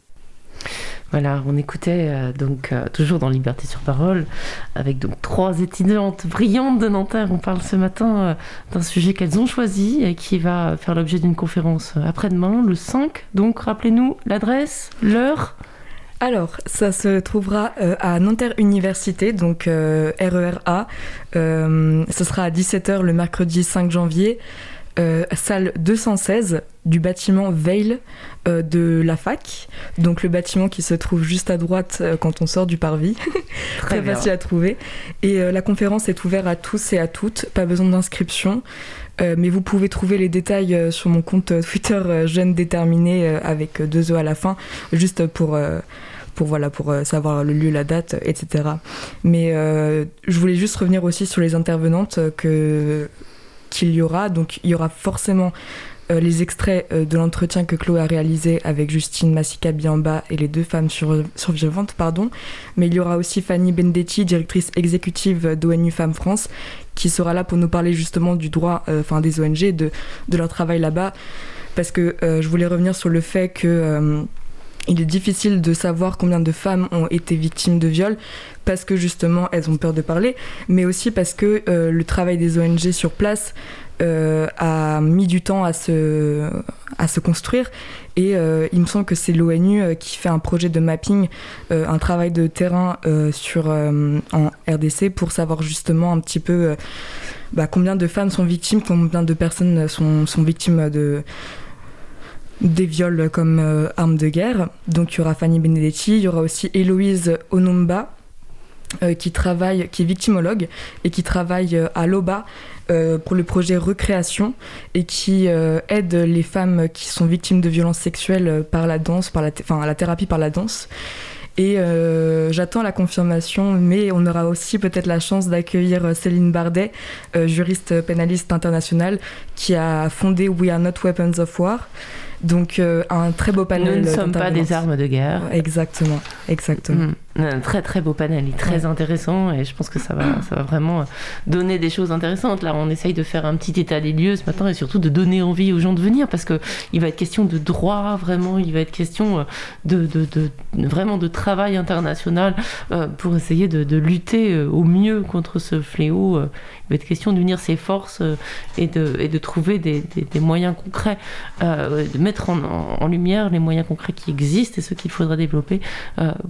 Voilà, on écoutait euh, donc euh, toujours dans Liberté sur parole avec donc trois étudiantes brillantes de Nanterre. On parle ce matin euh, d'un sujet qu'elles ont choisi et qui va faire l'objet d'une conférence après-demain, le 5. Donc rappelez-nous l'adresse, l'heure. Alors, ça se trouvera à Nanterre Université, donc RERA. ce sera à 17h le mercredi 5 janvier. Euh, salle 216 du bâtiment Veil euh, de la fac. Donc le bâtiment qui se trouve juste à droite euh, quand on sort du parvis. [laughs] Très, facile à trouver. Et la conférence est ouverte à tous et à toutes, pas besoin d'inscription. mais vous pouvez trouver les détails sur mon compte Twitter Jeune Déterminé avec deux E à la fin, juste pour pour voilà pour savoir le lieu, la date, etc. Mais je voulais juste revenir aussi sur les intervenantes que qu'il y aura. Donc il y aura forcément euh, les extraits euh, de l'entretien que Chloé a réalisé avec Justine Massika Biamba et les deux femmes survivantes, pardon. Mais il y aura aussi Fanny Bendetti, directrice exécutive d'ONU Femmes France, qui sera là pour nous parler justement du droit, euh, enfin des ONG, de, de leur travail là-bas. Parce que je voulais revenir sur le fait que il est difficile de savoir combien de femmes ont été victimes de viol parce que justement elles ont peur de parler, mais aussi parce que euh, le travail des ONG sur place euh, a mis du temps à se, à se construire. Et euh, il me semble que c'est l'ONU qui fait un projet de mapping, un travail de terrain sur, en RDC pour savoir justement un petit peu bah, combien de femmes sont victimes, combien de personnes sont, sont victimes de des viols comme euh, arme de guerre. Donc il y aura Fanny Benedetti, il y aura aussi Héloïse Onumba, euh, qui travaille, qui est victimologue et qui travaille euh, à l'OBA pour le projet Recréation et qui aide les femmes qui sont victimes de violences sexuelles par la danse, par la, enfin, la thérapie par la danse. Et j'attends la confirmation, mais on aura aussi peut-être la chance d'accueillir Céline Bardet, juriste pénaliste internationale, qui a fondé We Are Not Weapons of War. Donc euh, un très beau panel. Nous ne sommes pas des armes de guerre. Exactement, exactement. Mm. Un très très beau panel, très intéressant et je pense que ça va, ça va vraiment donner des choses intéressantes. Là, on essaye de faire un petit état des lieux ce matin et surtout de donner envie aux gens de venir parce que il va être question de droit, vraiment, il va être question euh, de, de, de vraiment de travail international euh, pour essayer de, lutter au mieux contre ce fléau. Il va être question d'unir ses forces et de, et de trouver des, des, moyens concrets, de mettre en, en, lumière les moyens concrets qui existent et ceux qu'il faudra développer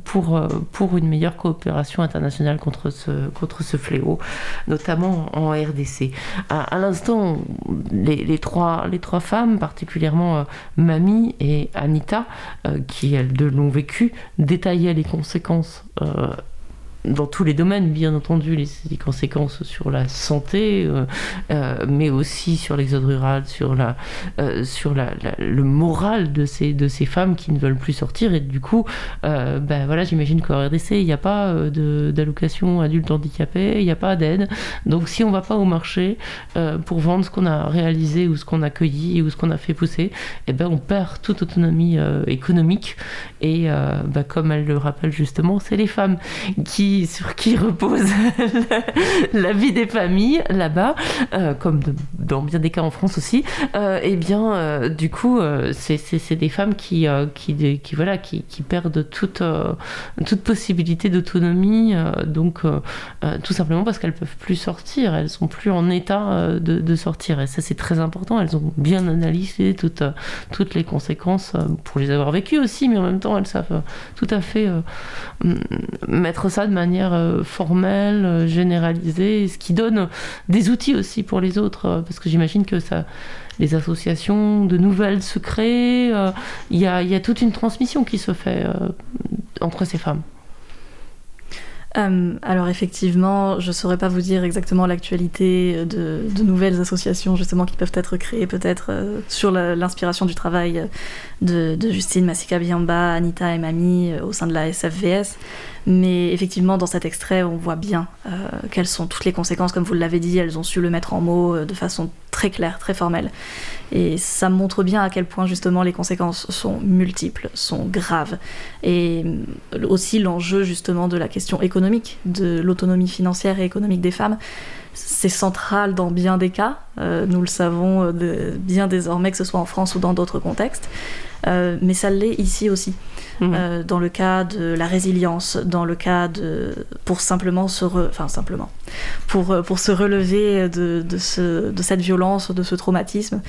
pour pour une meilleure coopération internationale contre ce, contre ce fléau, notamment en RDC. À, l'instant, les, trois, les trois femmes, particulièrement Mamie et Anita, qui elles deux l'ont vécu, détaillaient les conséquences dans tous les domaines, bien entendu, les, conséquences sur la santé, euh, euh, mais aussi sur l'exode rural, sur, la, euh, sur la, le moral de ces, de ces femmes qui ne veulent plus sortir. Et du coup, ben voilà, j'imagine qu'au RDC, il n'y a pas d'allocation adulte handicapé, il n'y a pas d'aide. Donc si on ne va pas au marché pour vendre ce qu'on a réalisé ou ce qu'on a cueilli ou ce qu'on a fait pousser, eh ben, on perd toute autonomie économique. Et ben, comme elle le rappelle justement, c'est les femmes qui sur qui repose [laughs] la, vie des familles là-bas, euh, comme dans bien des cas en France aussi, euh, et eh bien, euh, du coup, c'est des femmes qui, qui, voilà, qui, qui perdent toute, toute possibilité d'autonomie, donc tout simplement parce qu'elles peuvent plus sortir, elles sont plus en état de, de sortir, et ça c'est très important. Elles ont bien analysé toutes, toutes les conséquences pour les avoir vécues aussi, mais en même temps elles savent tout à fait mettre ça de manière euh, formelle, euh, généralisée, ce qui donne des outils aussi pour les autres, euh, parce que j'imagine que ça, les associations de nouvelles se créent, il y, a, toute une transmission qui se fait entre ces femmes. alors effectivement, je saurais pas vous dire exactement l'actualité de, nouvelles associations justement qui peuvent être créées peut-être sur l'inspiration du travail de, Justine Massika Biamba, Anita et Mami au sein de la SFVS. Mais effectivement, dans cet extrait, on voit bien euh, quelles sont toutes les conséquences. Comme vous l'avez dit, elles ont su le mettre en mots euh, de façon très claire, très formelle. Et ça montre bien à quel point justement les conséquences sont multiples, sont graves. Et euh, aussi l'enjeu justement de la question économique, de l'autonomie financière et économique des femmes. C'est central dans bien des cas, nous le savons bien désormais, que ce soit en France ou dans d'autres contextes, mais ça l'est ici aussi. Mhm. Euh, dans le cas de la résilience, dans le cas de pour simplement se enfin simplement pour euh, pour se relever de, de, ce, de cette violence, de ce traumatisme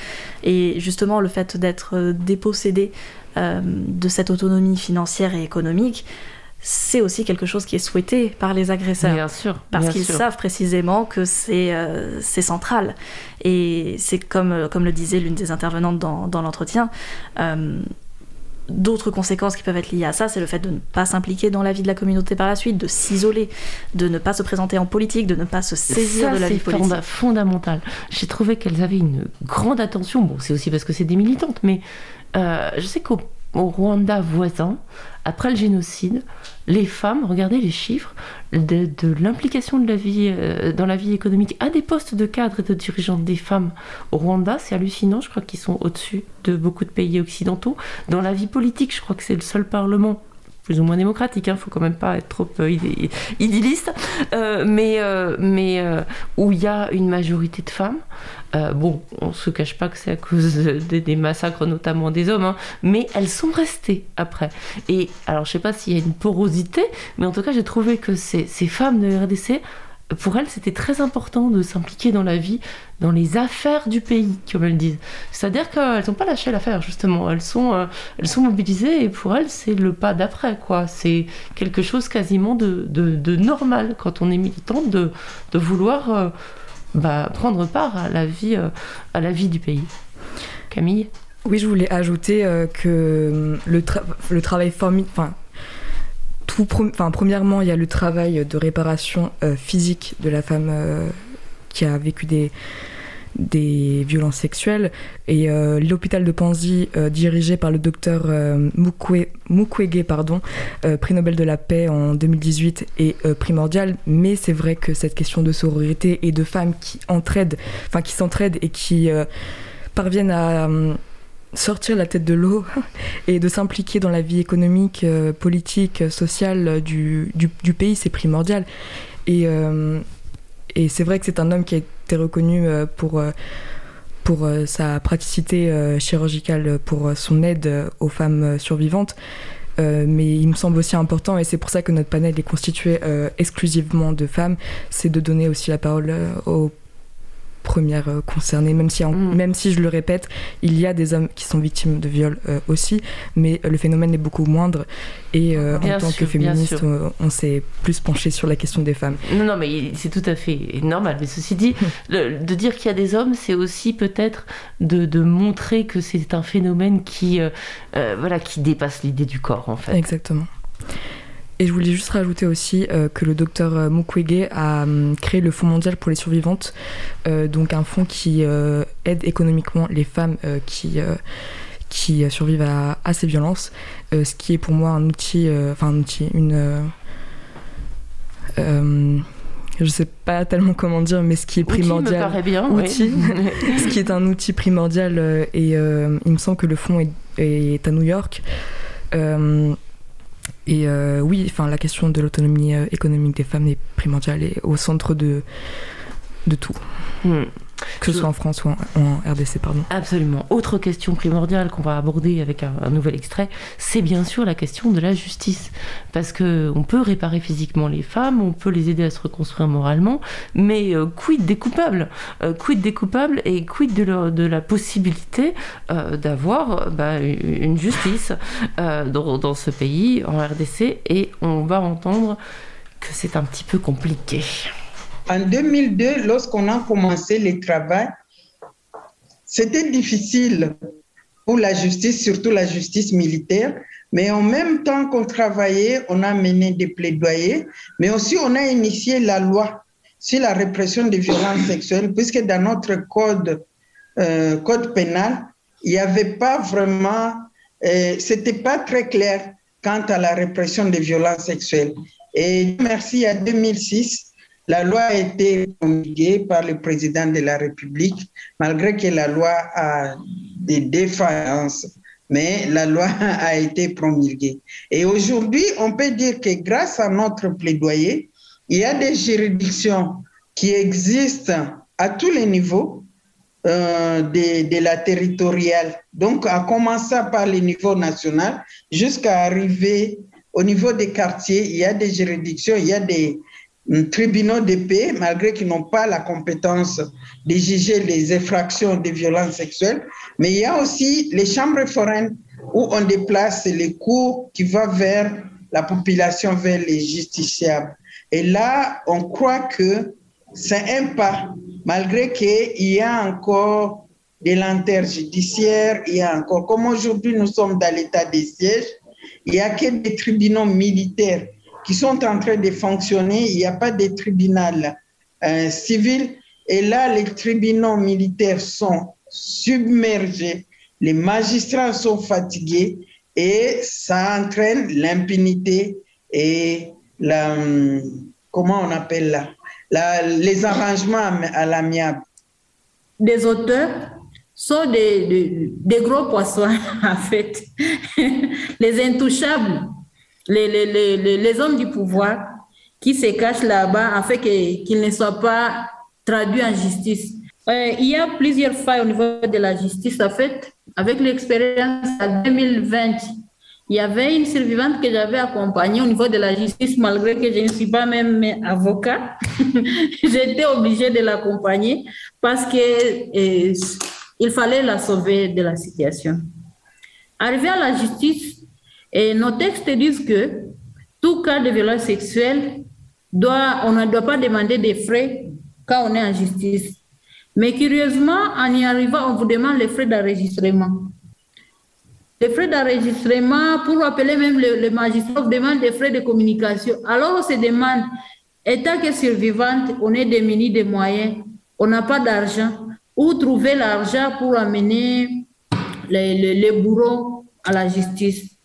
et justement le fait d'être dépossédé euh, de cette autonomie financière et économique c'est aussi quelque chose qui est souhaité par les agresseurs. Bien sûr. Parce qu'ils savent précisément que c'est c'est central. Et c'est comme, comme le disait l'une des intervenantes dans, dans l'entretien, D'autres conséquences qui peuvent être liées à ça, c'est le fait de ne pas s'impliquer dans la vie de la communauté par la suite, de s'isoler, de ne pas se présenter en politique, de ne pas se saisir de la vie politique. C'est fondamental. J'ai trouvé qu'elles avaient une grande attention. Bon, c'est aussi parce que c'est des militantes, mais euh, je sais qu'au Rwanda voisin, après le génocide, les femmes, regardez les chiffres, de, l'implication euh, dans la vie économique à des postes de cadre et de dirigeantes des femmes au Rwanda, c'est hallucinant, je crois qu'ils sont au-dessus de beaucoup de pays occidentaux. Dans la vie politique, je crois que c'est le seul parlement plus ou moins démocratique, il hein, ne faut quand même pas être trop euh, idylliste, euh, mais, euh, mais où il y a une majorité de femmes. bon, on ne se cache pas que c'est à cause [laughs] des, massacres, notamment des hommes, hein, mais elles sont restées après. Et alors, je ne sais pas s'il y a une porosité, mais en tout cas, j'ai trouvé que ces, ces femmes de RDC pour elles, c'était très important de s'impliquer dans la vie, dans les affaires du pays, comme elles disent. C'est-à-dire qu'elles n'ont pas lâché l'affaire, justement. Elles sont, euh, elles sont mobilisées et pour elles, c'est le pas d'après, quoi. C'est quelque chose quasiment de, de, normal quand on est militante de, de vouloir euh, bah, prendre part à la vie, euh, à la vie du pays. Camille? Oui, je voulais ajouter que le, le travail formidable premièrement, il y a le travail de réparation euh, physique de la femme euh, qui a vécu des, violences sexuelles. Et euh, l'hôpital de Panzi, dirigé par le docteur Mukwege, prix Nobel de la paix en 2018, est primordial. Mais c'est vrai que cette question de sororité et de femmes qui enfin qui s'entraident et qui parviennent à sortir la tête de l'eau [laughs] et de s'impliquer dans la vie économique, euh, politique, sociale du, du, pays, c'est primordial. Et, euh, et c'est vrai que c'est un homme qui a été reconnu euh, pour, pour sa praticité chirurgicale, pour son aide aux femmes survivantes. mais il me semble aussi important, et c'est pour ça que notre panel est constitué exclusivement de femmes, c'est de donner aussi la parole aux premières concernées, même si, mm. même si je le répète, il y a des hommes qui sont victimes de viol aussi, mais le phénomène est beaucoup moindre. Et en tant que féministe, on, s'est plus penché sur la question des femmes. Non, non, mais c'est tout à fait normal. Mais ceci dit, [laughs] de dire qu'il y a des hommes, c'est aussi peut-être de, de, montrer que c'est un phénomène qui, voilà, qui dépasse l'idée du corps, en fait. Exactement. Et je voulais juste rajouter aussi euh, que le docteur euh, Mukwege a hum, créé le Fonds mondial pour les survivantes, euh, donc un fonds qui aide économiquement les femmes qui, qui survivent à, à, ces violences, ce qui est pour moi un outil, enfin un outil, une... je sais pas tellement comment dire, mais ce qui est primordial. Outil me bien, outil, [laughs] ce qui est un outil primordial et il me semble que le fonds est, est à New York. Et euh, oui, enfin, la question de l'autonomie euh, économique des femmes est primordiale et au centre de, de tout. Hmm. Que ce soit en France ou en, RDC, pardon. Absolument. Autre question primordiale qu'on va aborder avec un, nouvel extrait, c'est bien sûr la question de la justice. Parce qu'on peut réparer physiquement les femmes, on peut les aider à se reconstruire moralement, mais euh, quid des coupables? Euh, Quid des coupables et quid de, de la possibilité euh, d'avoir bah, une justice dans, dans ce pays, en RDC, et on va entendre que c'est un petit peu compliqué. En 2002, lorsqu'on a commencé le travail, c'était difficile pour la justice, surtout la justice militaire, mais en même temps qu'on travaillait, on a mené des plaidoyers, mais aussi on a initié la loi sur la répression des violences sexuelles, puisque dans notre code, euh, code pénal, il n'y avait pas vraiment, euh, c'était pas très clair quant à la répression des violences sexuelles. Et merci à 2006, la loi a été promulguée par le président de la République, malgré que la loi a des défaillances, mais la loi [laughs] a été promulguée. Et aujourd'hui, on peut dire que grâce à notre plaidoyer, il y a des juridictions qui existent à tous les niveaux euh, de, de, la territoriale. Donc, à commencer par le niveau national jusqu'à arriver au niveau des quartiers, il y a des juridictions, il y a des, tribunaux de paix, malgré qu'ils n'ont pas la compétence de juger les infractions de violences sexuelles. Mais il y a aussi les chambres foraines où on déplace les cours qui vont vers la population, vers les justiciables. Et là, on croit que c'est un pas, malgré qu'il y a encore des lenteurs judiciaires, il y a encore, comme aujourd'hui nous sommes dans l'état des sièges, il n'y a que des tribunaux militaires qui sont en train de fonctionner. Il n'y a pas de tribunal euh, civil. Et là, les tribunaux militaires sont submergés, les magistrats sont fatigués et ça entraîne l'impunité et la, comment on appelle là, les arrangements à l'amiable. Des auteurs sont des gros poissons, [laughs] en fait. les intouchables les, les, les, les, hommes du pouvoir qui se cachent là-bas afin qu'ils ne soient pas traduits en justice. Euh, il y a plusieurs failles au niveau de la justice. En fait, avec l'expérience en 2020, il y avait une survivante que j'avais accompagnée au niveau de la justice, malgré que je ne suis pas même avocat. [laughs] J'étais obligée de l'accompagner parce qu'il euh, fallait la sauver de la situation. Arrivé à la justice, et nos textes disent que tout cas de violence sexuelle, doit, on ne doit pas demander des frais quand on est en justice. Mais curieusement, en y arrivant, on vous demande les frais d'enregistrement. Les frais d'enregistrement, pour appeler même le, magistrat, on vous demande des frais de communication. Alors on se demande, étant que survivante, on est démuni des moyens, on n'a pas d'argent, où trouver l'argent pour amener les bourreaux à la justice?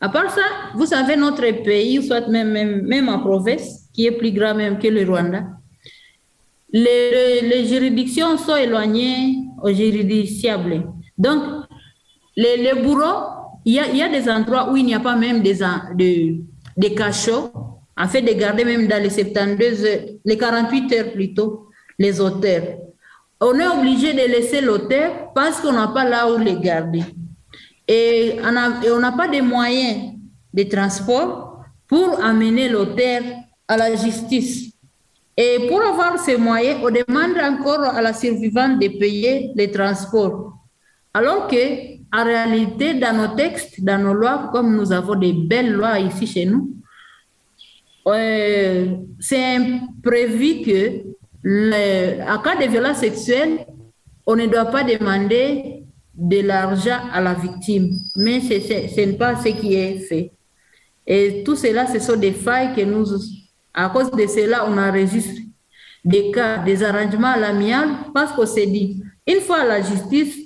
À part ça, vous savez, notre pays, soit même, même, en province, qui est plus grand même que le Rwanda, les, juridictions sont éloignées aux juridiciables. Donc, les, les bourreaux, il y, a, des endroits où il n'y a pas même des, de, des cachots, en fait de garder même dans les 72 heures, les 48 heures plutôt, les auteurs. On est obligé de laisser l'auteur parce qu'on n'a pas là où les garder et on n'a pas de moyens de transport pour amener l'auteur à la justice. Et pour avoir ces moyens, on demande encore à la survivante de payer les transports. Alors que, en réalité, dans nos textes, dans nos lois, comme nous avons des belles lois ici chez nous, euh, c'est prévu que, en cas de violence sexuelle, on ne doit pas demander de l'argent à la victime, mais ce n'est pas ce qui est fait. Et tout cela, ce sont des failles que nous, à cause de cela, on enregistre des cas, des arrangements à l'amiable, parce qu'on s'est dit, une fois à la justice,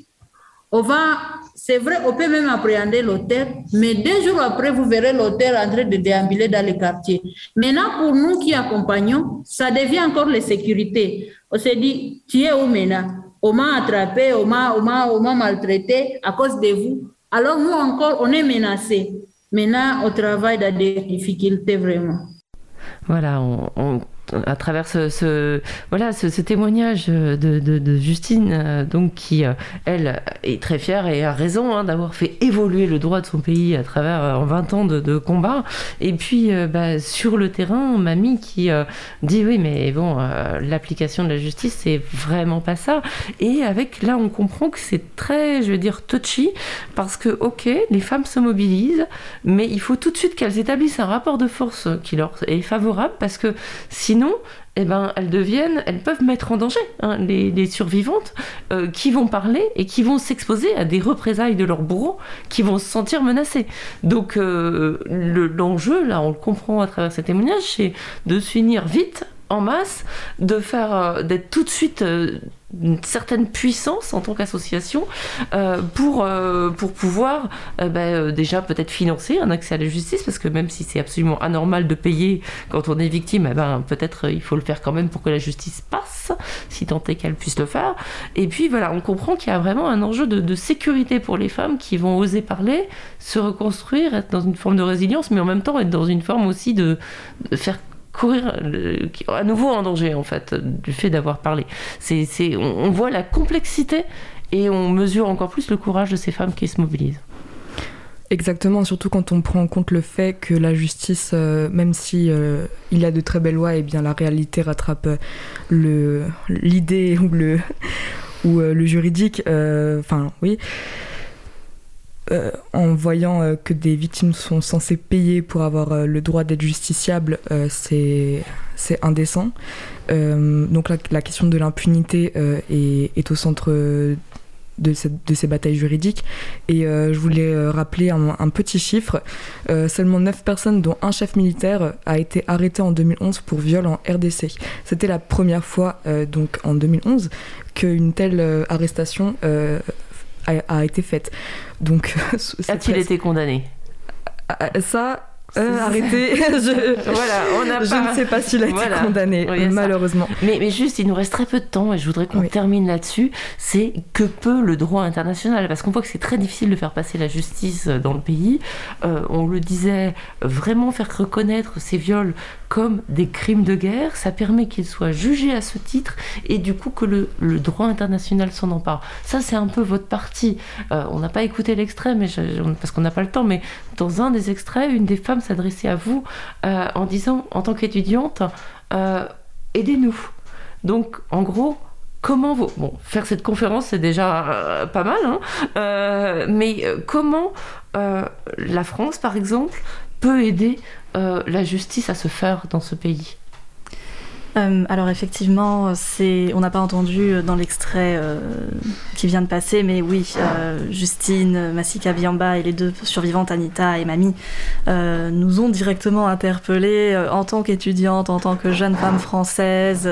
on va, c'est vrai, on peut même appréhender l'auteur, mais deux jours après, vous verrez l'auteur en train de déambuler dans les quartiers. Maintenant, pour nous qui accompagnons, ça devient encore la sécurité. On s'est dit, tu es où maintenant? On m'a attrapé, on m'a maltraité à cause de vous. Alors nous encore, on est menacés. Maintenant, on travaille dans des difficultés vraiment. Voilà, on à travers ce, voilà, ce, témoignage de, de, Justine, euh, donc qui, euh, elle, est très fière et a raison hein, d'avoir fait évoluer le droit de son pays à travers euh, en 20 ans de, combat. Et puis, bah, sur le terrain, mamie qui dit oui, mais bon, l'application de la justice, c'est vraiment pas ça. Et avec là, on comprend que c'est très, je veux dire, touchy, parce que, ok, les femmes se mobilisent, mais il faut tout de suite qu'elles établissent un rapport de force qui leur est favorable, parce que sinon, Sinon, eh ben, elles deviennent, elles peuvent mettre en danger hein, les, survivantes euh, qui vont parler et qui vont s'exposer à des représailles de leurs bourreaux, qui vont se sentir menacés. Donc euh, l'enjeu, là, on le comprend à travers ces témoignages, c'est de se finir vite en masse, de faire, euh, d'être tout de suite une certaine puissance en tant qu'association euh, pour, euh, pouvoir euh, bah, déjà peut-être financer un accès à la justice parce que même si c'est absolument anormal de payer quand on est victime, eh ben, peut-être il faut le faire quand même pour que la justice passe, si tant est qu'elle puisse le faire. Et puis voilà, on comprend qu'il y a vraiment un enjeu de, sécurité pour les femmes qui vont oser parler, se reconstruire, être dans une forme de résilience, mais en même temps être dans une forme aussi de faire courir à nouveau en danger en fait du fait d'avoir parlé. C'est, on, voit la complexité et on mesure encore plus le courage de ces femmes qui se mobilisent. Exactement, surtout quand on prend en compte le fait que la justice, euh, même si euh, il y a de très belles lois, et eh bien la réalité rattrape euh, le l'idée ou le [laughs] ou le juridique. Enfin, oui. Euh, en voyant euh, que des victimes sont censées payer pour avoir euh, le droit d'être justiciable, c'est indécent. donc la, question de l'impunité est, au centre de, de, ces batailles juridiques. Et je voulais rappeler un, petit chiffre. seulement 9 personnes, dont un chef militaire, a été arrêté en 2011 pour viol en RDC. C'était la première fois, donc en 2011, qu'une telle arrestation a, été faite. Donc, a-t-il été condamné Ça, euh, arrêtez, [laughs] je, voilà, on a je ne sais pas s'il a été condamné, malheureusement. Mais, mais, juste, il nous reste très peu de temps et je voudrais qu'on termine là-dessus. C'est que peut le droit international? Parce qu'on voit que c'est très difficile de faire passer la justice dans le pays. Euh, on le disait, vraiment faire reconnaître ces viols comme des crimes de guerre, ça permet qu'ils soient jugés à ce titre et du coup que le, droit international s'en empare. Ça, c'est un peu votre partie. Euh, on n'a pas écouté l'extrait parce qu'on n'a pas le temps, mais dans un des extraits, une des femmes s'adressait à vous euh, en disant, en tant qu'étudiante, euh, aidez-nous. Donc, en gros, comment vous... Bon, faire cette conférence, c'est déjà pas mal, hein, mais comment la France, par exemple, peut aider la justice à se faire dans ce pays. Euh, alors effectivement, on n'a pas entendu dans l'extrait euh, qui vient de passer, mais oui, euh, Justine, Massika Biamba et les deux survivantes, Anita et Mamie, nous ont directement interpellés en tant qu'étudiantes, en tant que jeunes femmes françaises,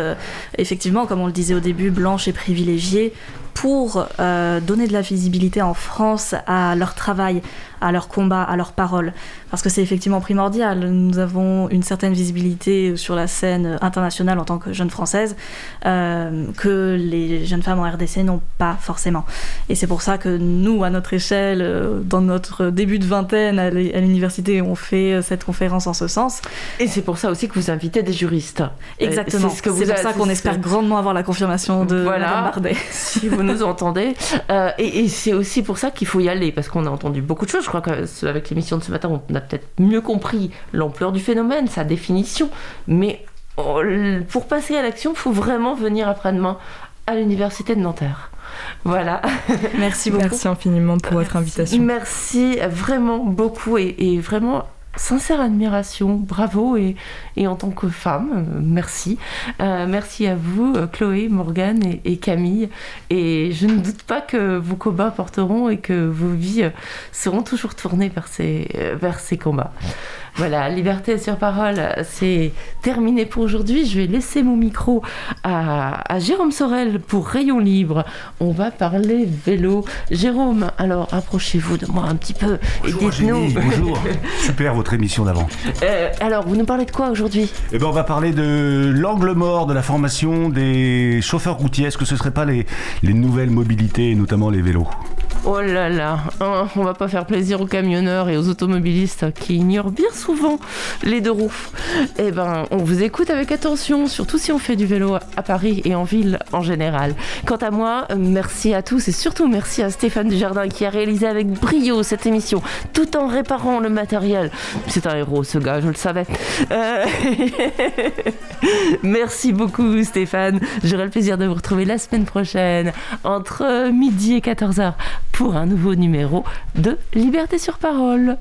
effectivement, comme on le disait au début, blanches et privilégiées, pour donner de la visibilité en France à leur travail, à leur combat, à leurs paroles. Parce que c'est effectivement primordial. Nous avons une certaine visibilité sur la scène internationale en tant que jeunes françaises euh, que les jeunes femmes en RDC n'ont pas forcément. Et c'est pour ça que nous, à notre échelle, euh, dans notre début de vingtaine à l'université, on fait euh, cette conférence en ce sens. Et c'est pour ça aussi que vous invitez des juristes. Exactement. C'est pour ça qu'on espère grandement avoir la confirmation de voilà, Madame Bardet. Si vous [laughs] nous entendez. et, et c'est aussi pour ça qu'il faut y aller, parce qu'on a entendu beaucoup de choses je crois qu'avec l'émission de ce matin, on a peut-être mieux compris l'ampleur du phénomène, sa définition, mais pour passer à l'action, il faut vraiment venir après-demain à l'université de Nanterre. Voilà. Merci [laughs] beaucoup. Merci infiniment pour votre invitation. Merci vraiment beaucoup et vraiment sincère admiration, bravo et, en tant que femme, euh, merci. Euh, merci à vous, euh, Chloé, Morgane et, Camille. Et je ne doute pas que vos combats porteront et que vos vies seront toujours tournées vers ces combats. Voilà, Liberté sur parole, c'est terminé pour aujourd'hui. Je vais laisser mon micro à, Jérôme Sorel pour Rayon Libre. On va parler vélo. Jérôme, alors approchez-vous de moi un petit peu et dites-nous. Bonjour, [laughs] super votre émission d'avant. Euh, alors, vous nous parlez de quoi aujourd'hui? Eh ben, on va parler de l'angle mort de la formation des chauffeurs routiers. Est-ce que ce ne serait pas les, les nouvelles mobilités, notamment les vélos? Oh là là, hein, on va pas faire plaisir aux camionneurs et aux automobilistes qui ignorent bien souvent les deux roues. Eh ben, on vous écoute avec attention, surtout si on fait du vélo à Paris et en ville en général. Quant à moi, merci à tous et surtout merci à Stéphane Dujardin qui a réalisé avec brio cette émission tout en réparant le matériel. C'est un héros ce gars, je le savais. Euh, [laughs] merci beaucoup Stéphane. J'aurai le plaisir de vous retrouver la semaine prochaine entre midi et 14h pour un nouveau numéro de Liberté sur parole.